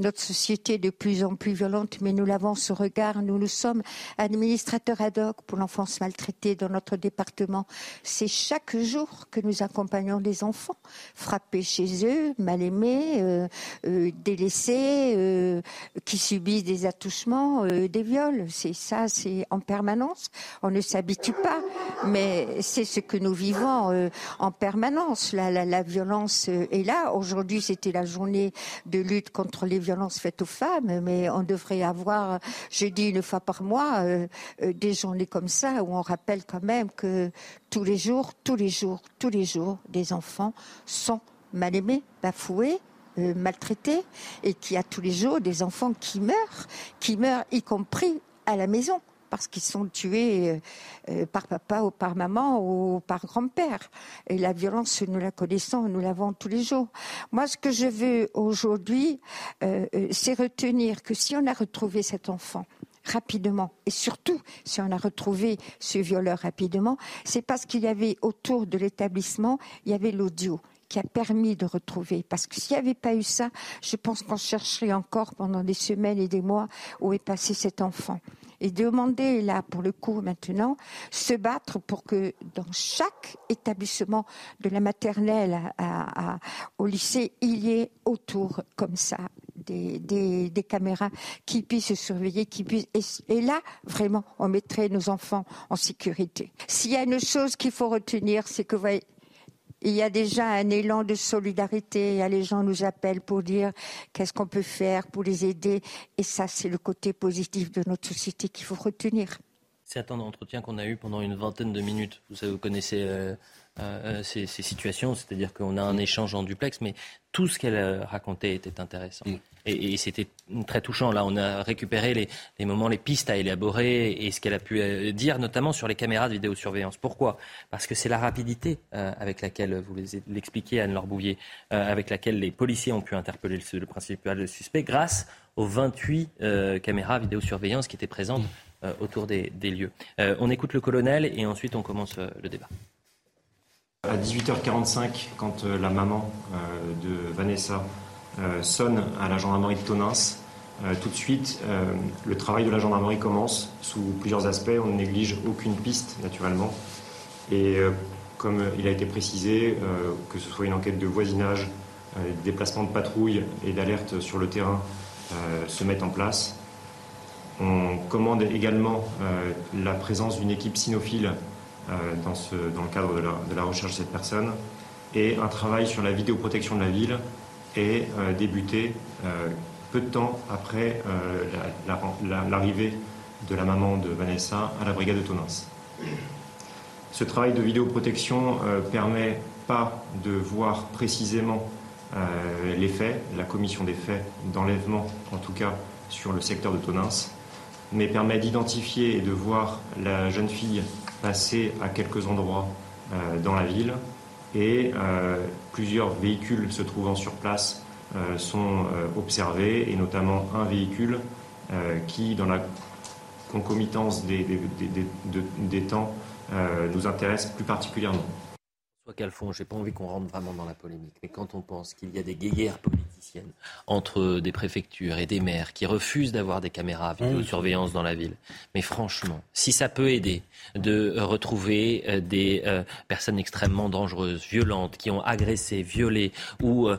Notre société est de plus en plus violente, mais nous l'avons ce regard. Nous, nous sommes administrateurs ad hoc pour l'enfance maltraitée dans notre département. C'est chaque jour que nous accompagnons les enfants frappés chez eux, mal aimés, euh, euh, délaissés, euh, qui subissent des attouchements, des viols. C'est ça, c'est en permanence. On ne s'habitue pas, mais c'est ce que nous vivons en permanence. La, la, la violence est là. Aujourd'hui, c'était la journée de lutte contre les violences faites aux femmes, mais on devrait avoir, je dis une fois par mois, euh, euh, des journées comme ça où on rappelle quand même que tous les jours, tous les jours, tous les jours, des enfants sont mal aimés, bafoués, euh, maltraités, et qu'il y a tous les jours des enfants qui meurent, qui meurent y compris à la maison parce qu'ils sont tués euh, euh, par papa ou par maman ou par grand-père. Et la violence, nous la connaissons, nous l'avons tous les jours. Moi, ce que je veux aujourd'hui, euh, c'est retenir que si on a retrouvé cet enfant, rapidement et surtout si on a retrouvé ce violeur rapidement, c'est parce qu'il y avait autour de l'établissement, il y avait l'audio qui a permis de retrouver. Parce que s'il n'y avait pas eu ça, je pense qu'on chercherait encore pendant des semaines et des mois où est passé cet enfant et demander là pour le coup maintenant se battre pour que dans chaque établissement de la maternelle à, au lycée il y ait autour comme ça des, des, caméras qui puissent surveiller, qui puissent et, là vraiment on mettrait nos enfants en sécurité. S'il y a une chose qu'il faut retenir, c'est que voyez, il y a déjà un élan de solidarité. Les gens nous appellent pour dire qu'est-ce qu'on peut faire pour les aider. Et ça, c'est le côté positif de notre société qu'il faut retenir. C'est un temps d'entretien qu'on a eu pendant une vingtaine de minutes. Vous savez, vous connaissez euh, euh, ces, situations, c'est-à-dire qu'on a un échange en duplex, mais tout ce qu'elle euh, racontait était intéressant. Mm. Et, c'était très touchant. Là, on a récupéré les, moments, les pistes à élaborer et ce qu'elle a pu euh, dire, notamment sur les caméras de vidéosurveillance. Pourquoi? Parce que c'est la rapidité avec laquelle, vous l'expliquiez, Anne-Laure Bouvier, avec laquelle les policiers ont pu interpeller le, principal suspect grâce aux 28 caméras vidéosurveillance qui étaient présentes mm. autour des lieux. on écoute le colonel et ensuite on commence le débat. À 18h45, quand euh, la maman euh, de Vanessa euh, sonne à la gendarmerie de Tonins, tout de suite, le travail de la gendarmerie commence sous plusieurs aspects. On ne néglige aucune piste, naturellement. Et comme il a été précisé, que ce soit une enquête de voisinage, des déplacements de patrouille et d'alerte sur le terrain se mettent en place. On commande également la présence d'une équipe cynophile dans, ce, dans, le cadre de la, recherche de cette personne. Et un travail sur la vidéoprotection de la ville est euh, débuté euh, peu de temps après l'arrivée de la maman de Vanessa à la brigade de Tonins. Ce travail de vidéoprotection permet pas de voir précisément les faits, la commission des faits d'enlèvement, en tout cas sur le secteur de Tonins, mais permet d'identifier et de voir la jeune fille passer à quelques endroits euh, dans la ville et euh, plusieurs véhicules se trouvant sur place euh, sont observés et notamment un véhicule qui, dans la concomitance des, des temps, nous intéresse plus particulièrement. Calfon, j'ai pas envie qu'on rentre vraiment dans la polémique, mais quand on pense qu'il y a des guéguerres entre des préfectures et des maires qui refusent d'avoir des caméras de vidéosurveillance dans la ville, mais franchement, si ça peut aider de retrouver euh, des euh, personnes extrêmement dangereuses, violentes, qui ont agressé, violé ou euh,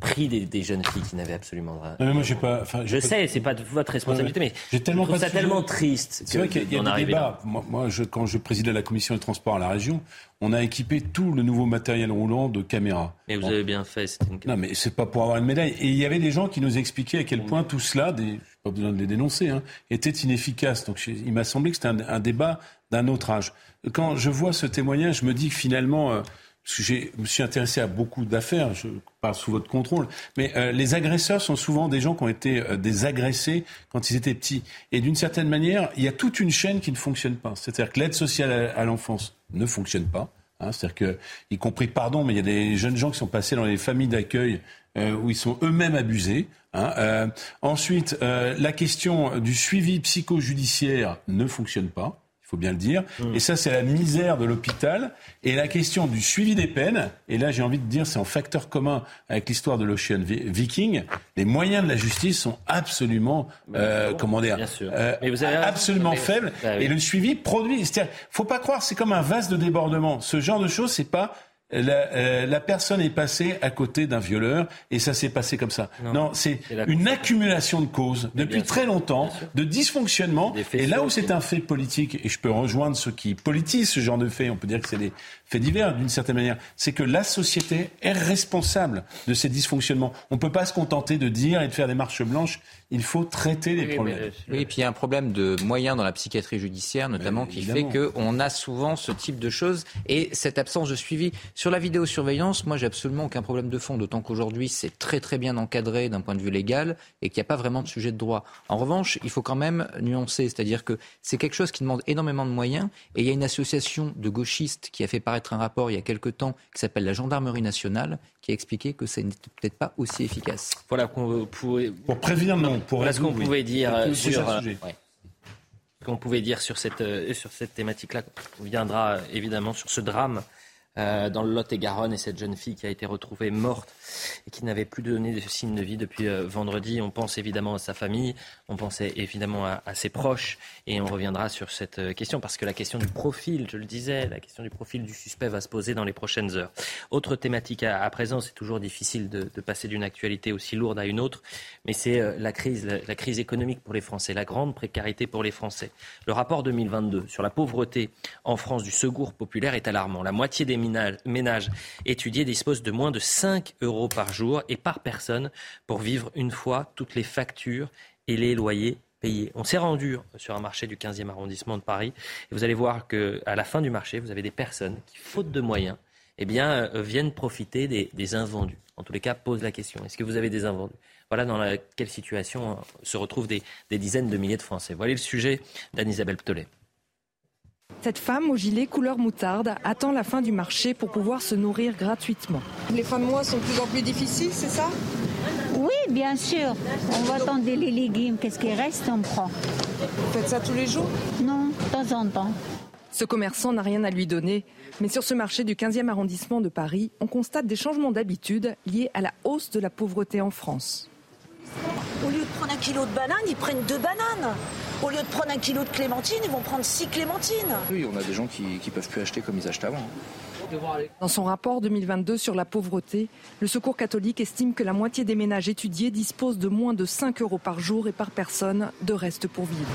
pris des, jeunes filles qui n'avaient absolument rien. moi, pas, je sais, c'est pas de votre responsabilité, mais j'ai tellement je trouve ça tellement triste. C'est vrai qu'il y a, des débats. Moi, moi je, quand je présidais la commission des transports à la région, on a équipé tout le nouveau matériel roulant de caméras. Mais vous avez bien fait. Une... Non, mais c'est pas pour avoir une médaille. Et il y avait des gens qui nous expliquaient à quel point tout cela, des, pas besoin de les dénoncer, hein, était inefficace. Donc il m'a semblé que c'était un, débat d'un autre âge. Quand je vois ce témoignage, je me dis que finalement, euh, parce que je me suis intéressé à beaucoup d'affaires, je parle sous votre contrôle, mais euh, les agresseurs sont souvent des gens qui ont été euh, des agressés quand ils étaient petits. Et d'une certaine manière, il y a toute une chaîne qui ne fonctionne pas. C'est-à-dire que l'aide sociale à l'enfance ne fonctionne pas. Hein, C'est-à-dire que, y compris, pardon, mais il y a des jeunes gens qui sont passés dans les familles d'accueil euh, où ils sont eux-mêmes abusés. Hein. Euh, ensuite, euh, la question du suivi psychojudiciaire ne fonctionne pas faut bien le dire. Mm. Et ça, c'est la misère de l'hôpital. Et la question du suivi des peines, et là, j'ai envie de dire, c'est en facteur commun avec l'histoire de l'Ocean Viking. Les moyens de la justice sont absolument, euh, comment dire, euh, absolument faibles. Et le suivi produit. C'est-à-dire, faut pas croire, c'est comme un vase de débordement. Ce genre de choses, c'est pas euh, la, personne est passée à côté d'un violeur et ça s'est passé comme ça. Non, c'est une accumulation de causes depuis très longtemps, de dysfonctionnement. Et là où c'est un fait politique, et je peux rejoindre ceux qui politisent ce genre de fait, on peut dire que c'est des faits divers d'une certaine manière, c'est que la société est responsable de ces dysfonctionnements. On ne peut pas se contenter de dire et de faire des marches blanches il faut traiter les problèmes. Oui, et puis il y a un problème de moyens dans la psychiatrie judiciaire, notamment, qui fait qu'on a souvent ce type de choses et cette absence de suivi. Sur la vidéosurveillance, moi, j'ai absolument aucun problème de fond, d'autant qu'aujourd'hui, c'est très très bien encadré d'un point de vue légal et qu'il n'y a pas vraiment de sujet de droit. En revanche, il faut quand même nuancer, c'est-à-dire que c'est quelque chose qui demande énormément de moyens et il y a une association de gauchistes qui a fait paraître un rapport il y a quelque temps qui s'appelle la Gendarmerie nationale qui a expliqué que ça n'était peut-être pas aussi efficace. Voilà, pour, pour prévenir, non. Pour ce qu'on pouvait dire sur. Euh, qu'on pouvait dire sur cette, euh, sur cette thématique-là, on viendra évidemment sur ce drame euh, dans le Lot-et-Garonne et cette jeune fille qui a été retrouvée morte et qui n'avait plus donné de signe de vie depuis euh, vendredi. On pense évidemment à sa famille, on pensait évidemment à, ses proches et on reviendra sur cette euh, question parce que la question du profil, je le disais, la question du profil du suspect va se poser dans les prochaines heures. Autre thématique à, présent, c'est toujours difficile de, passer d'une actualité aussi lourde à une autre, mais c'est la crise, la, crise économique pour les Français, la grande précarité pour les Français. Le rapport 2022 sur la pauvreté en France du Secours populaire est alarmant. La moitié des ménages étudiés disposent de moins de 5 euros par jour et par personne pour vivre une fois toutes les factures et les loyers On s'est rendu sur un marché du 15e arrondissement de Paris et vous allez voir qu'à la fin du marché, vous avez des personnes qui, faute de moyens, eh bien, euh, viennent profiter des, invendus. En tous les cas, pose la question. Est-ce que vous avez des invendus? Voilà dans quelle situation se retrouvent des, des dizaines de milliers de Français. Voilà le sujet d'Anne-Isabelle Ptolet. Cette femme au gilet couleur moutarde attend la fin du marché pour pouvoir se nourrir gratuitement. Les fins de mois sont de plus en plus difficiles, c'est ça? Oui, bien sûr. On va attendre les légumes. Qu'est-ce qui reste, on prend. Vous faites ça tous les jours? Non, de temps en temps. Ce commerçant n'a rien à lui donner, mais sur ce marché du 15e arrondissement de Paris, on constate des changements d'habitude liés à la hausse de la pauvreté en France. Au lieu de prendre un kilo de bananes, ils prennent deux bananes. Au lieu de prendre un kilo de clémentine, ils vont prendre six clémentines. Oui, on a des gens qui ne peuvent plus acheter comme ils achetaient avant. Dans son rapport 2022 sur la pauvreté, le Secours catholique estime que la moitié des ménages étudiés disposent de moins de 5 euros par jour et par personne de reste pour vivre.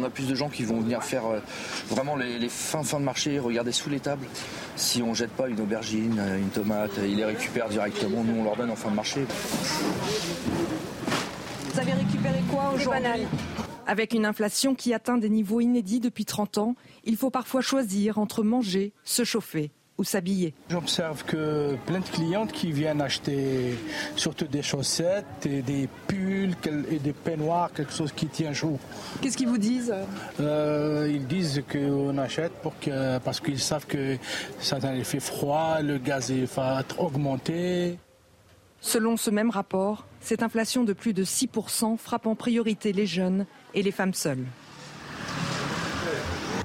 On a plus de gens qui vont venir faire euh, vraiment les, fins fins de marché, regarder sous les tables. Si on jette pas une aubergine, euh, une tomate, ils les récupèrent directement. Nous, on leur donne en fin de marché. Vous avez récupéré quoi aujourd'hui? Avec une inflation qui atteint des niveaux inédits depuis 30 ans, il faut parfois choisir entre manger, se chauffer ou s'habiller. J'observe que plein de clientes qui viennent acheter surtout des chaussettes et des pulls et des peignoirs, quelque chose qui tient chaud. Qu'est-ce qu'ils vous disent? Euh, Ils disent qu'on achète pour que, parce qu'ils savent que ça fait froid, le gaz va augmenter. Selon ce même rapport, cette inflation de plus de 6% frappe en priorité les jeunes et les femmes seules.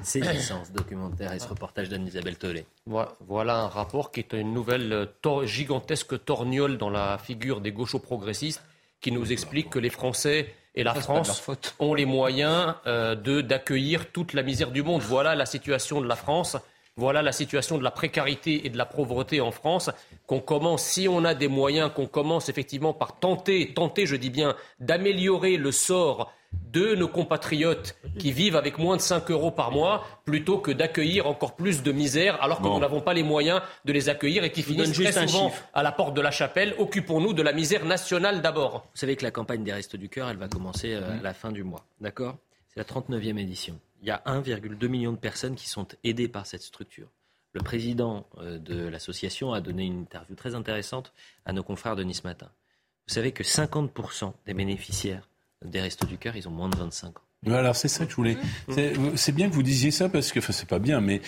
C'est ce documentaire et ce reportage d'Anne-Isabelle Tollet. Voilà un rapport qui est une nouvelle euh, gigantesque torgnole dans la figure des gauchos progressistes qui nous explique que les Français et la France ont les moyens euh, d'accueillir toute la misère du monde. Voilà la situation de la France. Voilà la situation de la précarité et de la pauvreté en France. Qu'on commence, si on a des moyens, qu'on commence effectivement par tenter, tenter, je dis bien, d'améliorer le sort de nos compatriotes qui vivent avec moins de 5 euros par mois plutôt que d'accueillir encore plus de misère alors que nous n'avons pas les moyens de les accueillir et qui finissent très souvent à la porte de la chapelle. Occupons-nous de la misère nationale d'abord. Vous savez que la campagne des Restos du Cœur, elle va commencer euh, à la fin du mois. D'accord? C'est la 39e édition. Il y a 1,2 million de personnes qui sont aidées par cette structure. Le président euh, de l'association a donné une interview très intéressante à nos confrères de Nice Matin. Vous savez que 50% des bénéficiaires des Restos du Cœur, ils ont moins de 25 ans. Alors c'est ça que je voulais. C'est bien que vous disiez ça parce que, enfin c'est pas bien, mais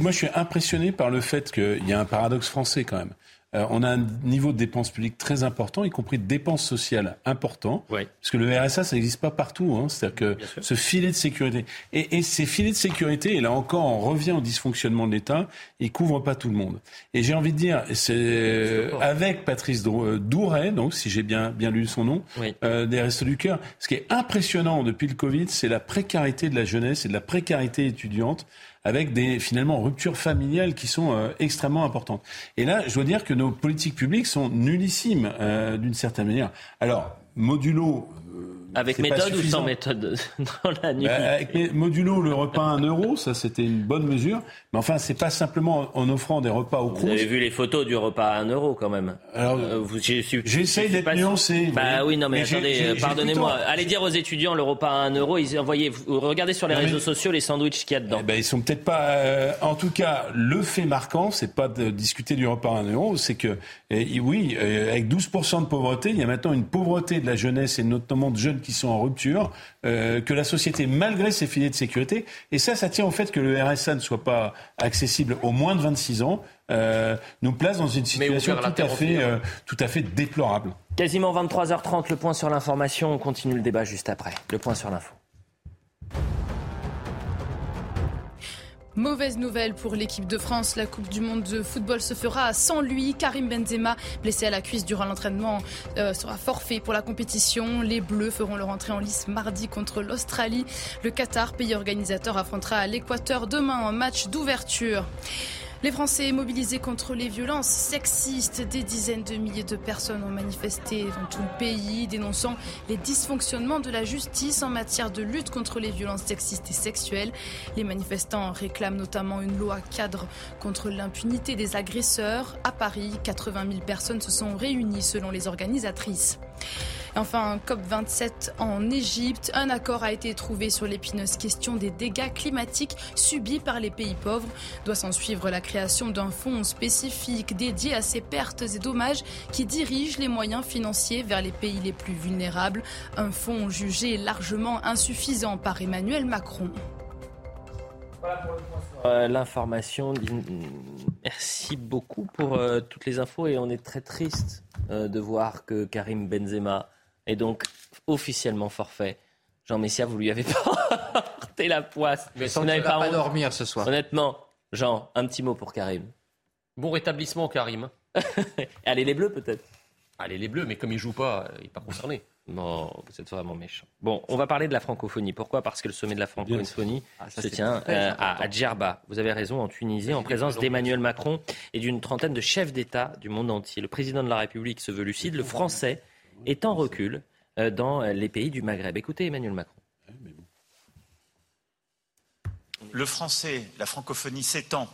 moi je suis impressionné par le fait qu'il y a un paradoxe français quand même. Euh, on a un niveau de dépenses publiques très important, y compris de dépenses sociales important, parce que le RSA, ça n'existe pas partout. Hein. C'est-à-dire que ce filet de sécurité, et, et, ces filets de sécurité, et là encore, on revient au dysfonctionnement de l'État, ils couvrent pas tout le monde. Et j'ai envie de dire, c'est avec Patrice euh, Douret, donc si j'ai bien bien lu son nom, euh, des Restos du Cœur, ce qui est impressionnant depuis le Covid, c'est la précarité de la jeunesse et de la précarité étudiante avec des finalement ruptures familiales qui sont euh, extrêmement importantes. Et là, je dois dire que nos politiques publiques sont nullissimes euh, d'une certaine manière. Alors, modulo avec méthode ou sans méthode dans la nuit bah, Avec modulo le repas à 1 euro, ça c'était une bonne mesure. Mais enfin, c'est pas simplement en offrant des repas au Crous. Vous avez vu les photos du repas à 1 euro quand même. Alors, euh, j'essaye d'être nuancé. Bah oui, non mais, attendez, pardonnez-moi. Allez dire aux étudiants le repas à 1 euro, ils envoyaient. Regardez sur les réseaux sociaux les sandwichs qu'il y a dedans. Eh ben, ils sont peut-être pas. Euh, en tout cas, le fait marquant, c'est pas de discuter du repas à 1 euro, c'est que et, oui, euh, avec 12% de pauvreté, il y a maintenant une pauvreté de la jeunesse et notamment de jeunes qui sont en rupture, euh, que la société, malgré ses filets de sécurité, et ça, ça tient au fait que le RSA ne soit pas accessible aux moins de 26 ans, euh, nous place dans une situation tout à, fait, euh, tout à fait déplorable. Quasiment 23h30, le point sur l'information. On continue le débat juste après. Le point sur l'info. Mauvaise nouvelle pour l'équipe de France. La Coupe du Monde de football se fera sans lui. Karim Benzema, blessé à la cuisse durant l'entraînement, euh, sera forfait pour la compétition. Les Bleus feront leur entrée en lice mardi contre l'Australie. Le Qatar, pays organisateur, affrontera l'Équateur demain en match d'ouverture. Les Français mobilisés contre les violences sexistes, des dizaines de milliers de personnes ont manifesté dans tout le pays, dénonçant les dysfonctionnements de la justice en matière de lutte contre les violences sexistes et sexuelles. Les manifestants réclament notamment une loi cadre contre l'impunité des agresseurs. À Paris, 80 000 personnes se sont réunies selon les organisatrices. Enfin, COP27 en Égypte, un accord a été trouvé sur l'épineuse question des dégâts climatiques subis par les pays pauvres. Doit s'en suivre la création d'un fonds spécifique dédié à ces pertes et dommages qui dirige les moyens financiers vers les pays les plus vulnérables. Un fonds jugé largement insuffisant par Emmanuel Macron. Euh, l'information. Merci beaucoup pour euh, toutes les infos et on est très triste euh, de voir que Karim Benzema et donc officiellement forfait. Jean Messia, vous lui avez porté la poisse. Mais sans pas, pas dormir ce soir. Honnêtement, Jean, un petit mot pour Karim. Bon rétablissement, Karim. Allez les bleus peut-être. Allez les bleus, mais comme il joue pas, il n'est pas concerné. Non, vous êtes vraiment méchant. Bon, on va parler de la francophonie. Pourquoi? Parce que le sommet de la francophonie ah, se tient euh, à, Djerba. Vous avez raison, en Tunisie, en présence d'Emmanuel Macron et d'une trentaine de chefs d'État du monde entier. Le président de la République se veut lucide. Le français est en recul euh, dans les pays du Maghreb. Écoutez Emmanuel Macron. Le français, la francophonie s'étend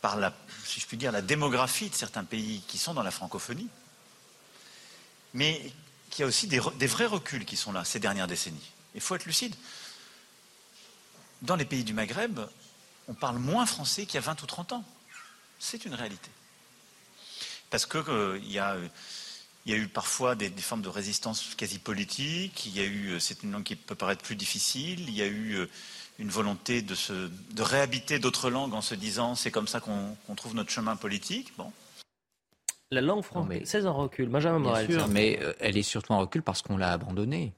par la, si je puis dire, la démographie de certains pays qui sont dans la francophonie, mais qu'il y a aussi des, des, vrais reculs qui sont là ces dernières décennies. Il faut être lucide. Dans les pays du Maghreb, on parle moins français qu'il y a 20 ou 30 ans. C'est une réalité parce qu'il euh, y, a, eu parfois des, formes de résistance quasi politique, il y a eu, euh, c'est une langue qui peut paraître plus difficile, il y a eu euh, une volonté de, réhabiter d'autres langues en se disant c'est comme ça qu'on trouve notre chemin politique. Bon. La langue française en recul. Benjamin Morel. Bien sûr, mais euh, elle est surtout en recul parce qu'on l'a abandonnée.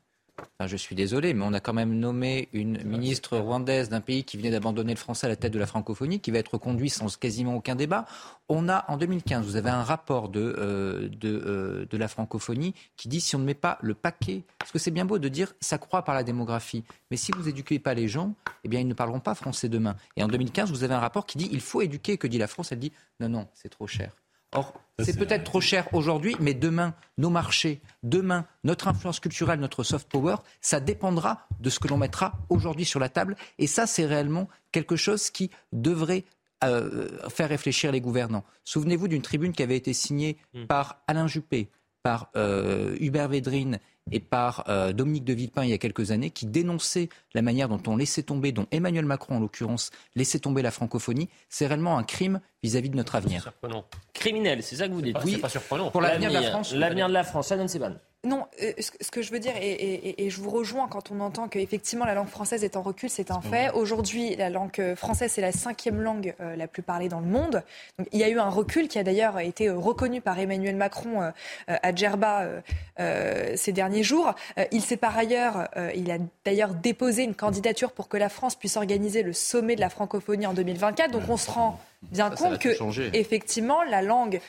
Enfin, je suis désolé, mais on a quand même nommé une ministre rwandaise d'un pays qui venait d'abandonner le français à la tête de la francophonie, qui va être conduit sans quasiment aucun débat. On a, en 2015, vous avez un rapport de, euh, de, euh, de la francophonie qui dit si on ne met pas le paquet, parce que c'est bien beau de dire ça croît par la démographie, mais si vous éduquez pas les gens, eh bien ils ne parleront pas français demain. Et en 2015, vous avez un rapport qui dit il faut éduquer. Que dit la France Elle dit non, non, c'est trop cher. Or, c'est peut-être trop cher aujourd'hui, mais demain, nos marchés, demain, notre influence culturelle, notre soft power, ça dépendra de ce que l'on mettra aujourd'hui sur la table. Et ça, c'est réellement quelque chose qui devrait euh, faire réfléchir les gouvernants. Souvenez-vous d'une tribune qui avait été signée par Alain Juppé, par euh, Hubert Védrine et par euh, Dominique de Villepin il y a quelques années, qui dénonçait la manière dont on laissait tomber, dont Emmanuel Macron en l'occurrence, laissait tomber la francophonie. C'est réellement un crime vis-à-vis de notre avenir. Criminel, c'est ça que vous dites. Oui, C'est pas surprenant. pour l'avenir de la France. L'avenir de la France, Adam Seban. Non, euh, ce que je veux dire, et, et- et je vous rejoins quand on entend qu'effectivement la langue française est en recul, c'est un fait. Aujourd'hui, la langue euh, française, c'est la cinquième langue euh, la plus parlée dans le monde. Donc, il y a eu un recul qui a d'ailleurs été reconnu par Emmanuel Macron euh, à Djerba euh, ces derniers jours. Il s'est par ailleurs, il a d'ailleurs déposé une candidature pour que la France puisse organiser le sommet de la francophonie en 2024. Donc on se rend bien Ça, compte que effectivement la langue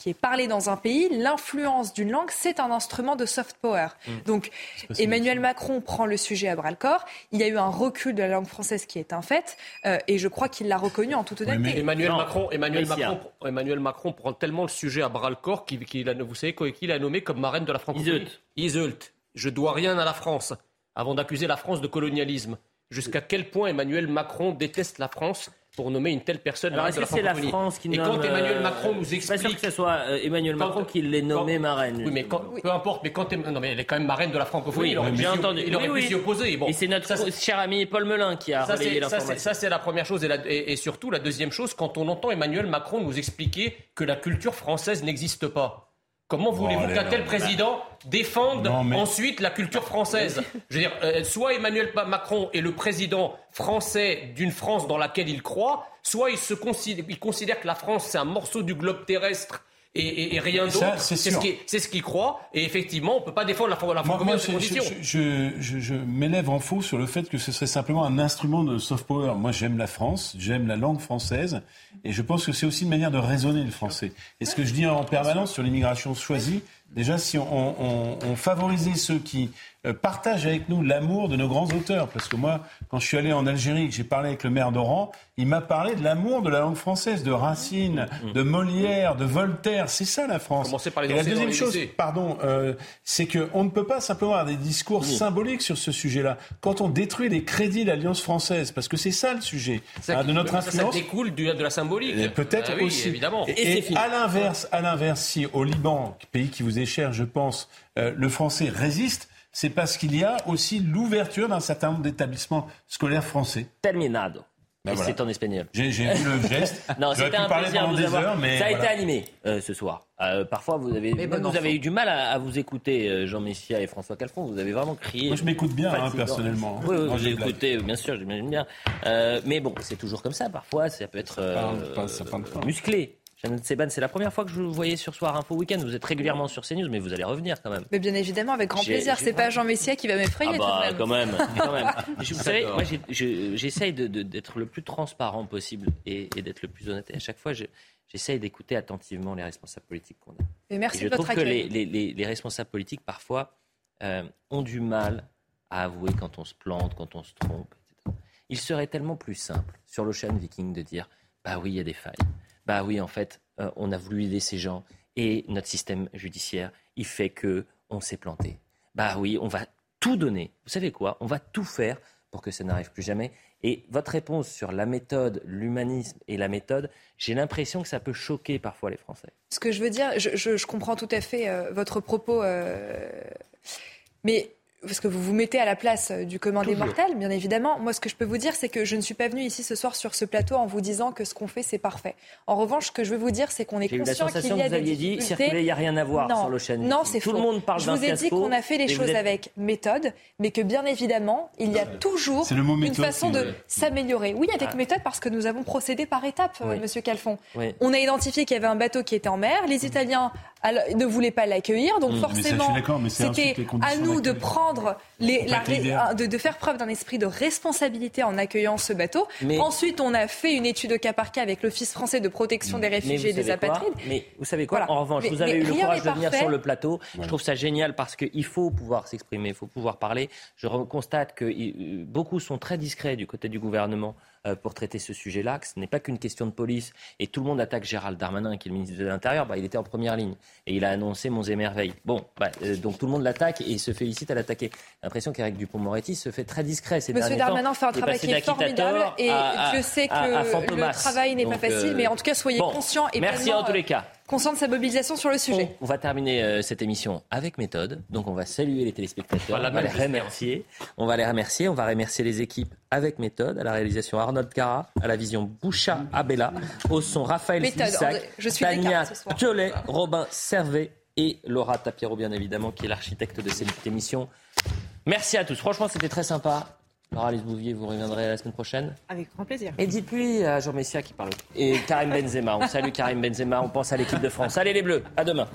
qui est parlée dans un pays, l'influence d'une langue, c'est un instrument de soft power. Mm. Donc Emmanuel Macron prend le sujet à bras le corps. Il y a eu un recul de la langue française qui est un fait, euh, et je crois qu'il l'a reconnu en toute honnêteté. Emmanuel Macron, Emmanuel. Macron, Emmanuel Macron prend tellement le sujet à bras le corps qu'il, a, vous savez qu'il a nommé comme marraine de la francophonie. Iseult. Je dois rien à la France. Avant d'accuser la France de colonialisme. Jusqu'à quel point Emmanuel Macron déteste la France pour nommer une telle personne Alors, marraine est-ce que la c'est la France qui Et nomme, quand Emmanuel euh, Macron nous Je suis pas sûr explique que ce soit euh, Emmanuel Macron qui l'ait nommée marraine. oui, mais quand- peu importe, mais quand non, mais elle est quand même marraine de la francophonie. Oui, il aurait pu j'ai s'y- entendu. Il aurait Oui, pu oui. s'y opposer. Bon, Et c'est notre ça, cher ami Paul Melun qui a ça, relayé ça, c'est- l'information. ça, c'est la première chose. Et, la- et- et surtout, la deuxième chose, quand on entend Emmanuel Macron nous expliquer que la culture française n'existe pas. Comment voulez-vous allez, qu'un tel président défende Non, mais- ensuite la culture française Je veux dire, euh, soit Emmanuel Macron est le président français d'une France dans laquelle il croit, soit il, se considère, il considère que la France, c'est un morceau du globe terrestre et, et- et rien d'autre. c'est C'est ce sûr. qu'il c'est ce qu'il croit. Et effectivement, on ne peut pas défendre la, la Moi, je- je- je- je m'élève en faux sur le fait que ce serait simplement un instrument de soft power. Moi, j'aime la France, j'aime la langue française, et je pense que c'est aussi une manière de raisonner le français. Et ce que je dis en permanence sur l'immigration choisie, déjà, si on, on- on favorisait ceux qui euh, partagent avec nous l'amour de nos grands auteurs, parce que moi, quand je suis allé en Algérie, et que j'ai parlé avec le maire d'Oran, il m'a parlé de l'amour de la langue française, de Racine, de Molière, de Voltaire. C'est ça la France. Commencez par les et la deuxième chose, lycées. pardon, euh, c'est qu'on ne peut pas simplement avoir des discours symboliques sur ce sujet-là. Quand on détruit les crédits de l'Alliance française, parce que c'est ça le sujet hein, de notre Ça, ça influence. découle du- de la symbolique. Peut-être Ah oui, aussi. évidemment. Et, et à l'inverse, à l'inverse, si au Liban, pays qui vous est cher, je pense, euh, le français résiste, c'est parce qu'il y a aussi l'ouverture d'un certain nombre d'établissements scolaires français. Terminado. Ben voilà. c'est en espagnol. J'ai vu le geste. Non, c'était un parler plaisir de pendant vous avoir. heures, mais Ça a été animé euh, ce soir. Euh, parfois, vous avez, Mais vous eu du mal à, à vous écouter, euh, Jean Messia et François Calfon. Vous avez vraiment crié. Moi, je m'écoute bien, hein, personnellement. Oui, oui, j'ai écoutez, bien sûr, j'imagine bien. Euh, mais bon, c'est toujours comme ça. Parfois, ça peut être euh, pas, pas. musclé. Jeannette Seban, c'est la première fois que je vous voyais sur Soir Info Week-end. Vous êtes régulièrement sur CNews, mais vous allez revenir quand même. Mais bien évidemment, avec grand plaisir. C'est pas Jean Messia qui va m'effrayer Ah tout bah, de même. quand même, quand même. Je- Vous savez, moi, je- j'essaye d'être le plus transparent possible et, et d'être le plus honnête. Et à chaque fois, je- j'essaye d'écouter attentivement les responsables politiques qu'on a. Mais merci Et je de votre trouve que les, accueil. les- les- les responsables politiques, parfois, euh, ont du mal à avouer quand on se plante, quand on se trompe, etc. Il serait tellement plus simple sur l'Ocean Viking de dire bah oui, il y a des failles. Bah oui, en fait, euh, on a voulu aider ces gens et notre système judiciaire, il fait que on s'est planté. Bah oui, on va tout donner. Vous savez quoi? On va tout faire pour que ça n'arrive plus jamais. Et votre réponse sur la méthode, l'humanisme et la méthode, j'ai l'impression que ça peut choquer parfois les Français. Ce que je veux dire, je, comprends tout à fait euh, votre propos, euh, mais parce que vous vous mettez à la place euh, du commun des Toujours. mortels, bien évidemment. Moi, ce que je peux vous dire, c'est que je ne suis pas venue ici ce soir sur ce plateau en vous disant que ce qu'on fait, c'est parfait. En revanche, ce que je veux vous dire, c'est qu'on est la conscient qu'il y que a vous des aviez dit, difficultés. circuler, il n'y a rien à voir non, sur l'Ocean. Non, c'est Tout faux. le monde parle Je vous ai dit qu'on a fait les choses êtes- avec méthode, mais que bien évidemment, il y a toujours le mot une façon de s'améliorer. Oui, avec Ah. méthode, parce que nous avons procédé par étapes, euh, Oui. Monsieur Calfon. Oui. On a identifié qu'il y avait un bateau qui était en mer. Les Italiens alors, ne voulaient pas l'accueillir, donc Mm, forcément, c'était à nous de d'accueil. Prendre les, la verts- de, de faire preuve d'un esprit de responsabilité en accueillant ce bateau. Mais- Ensuite, on a fait une étude au cas par cas avec l'Office français de protection des réfugiés et des apatrides. Mais vous savez quoi Voilà. En revanche, Mais- vous avez eu le courage de venir sur le plateau. Je trouve ça génial parce qu'il faut pouvoir s'exprimer, il faut pouvoir parler. Je constate que euh, beaucoup sont très discrets du côté du gouvernement euh, pour traiter ce sujet-là, que ce n'est pas qu'une question de police. Et tout le monde attaque Gérald Darmanin, qui est le ministre de l'Intérieur. Bah, il était en première ligne et il a annoncé Monts et Merveilles. Bon, bah, euh, donc tout le monde l'attaque et il se félicite à l'attaquer. J'ai l'impression qu'Éric Dupont-Moretti se fait très discret ces Monsieur derniers temps. Darmanin fait un travail qui est formidable et à- à- Dieu sait que à- le travail n'est pas Donc, facile, euh, mais en tout cas, soyez bon, conscients et Merci pleinement, en tous les euh, cas. Conscients de sa mobilisation sur le sujet. On va terminer euh, cette émission avec méthode. Donc on va saluer les téléspectateurs, Voilà, on va les remercier. On va les remercier, on va remercier les équipes avec méthode, à la réalisation Arnold Cara, à la vision Boucha Abella, au son Raphaël suis Tania. Piolet, Robin Servet et Laura Tapiro bien évidemment qui est l'architecte de cette émission. Merci à tous. Franchement, c'était très sympa. Laura Lesbouvier, vous reviendrez la semaine prochaine. Avec grand plaisir. Et dites-lui à Jean Messia qui parle. Et Karim Benzema. On salue Karim Benzema. On pense à l'équipe de France. Allez les Bleus. À demain.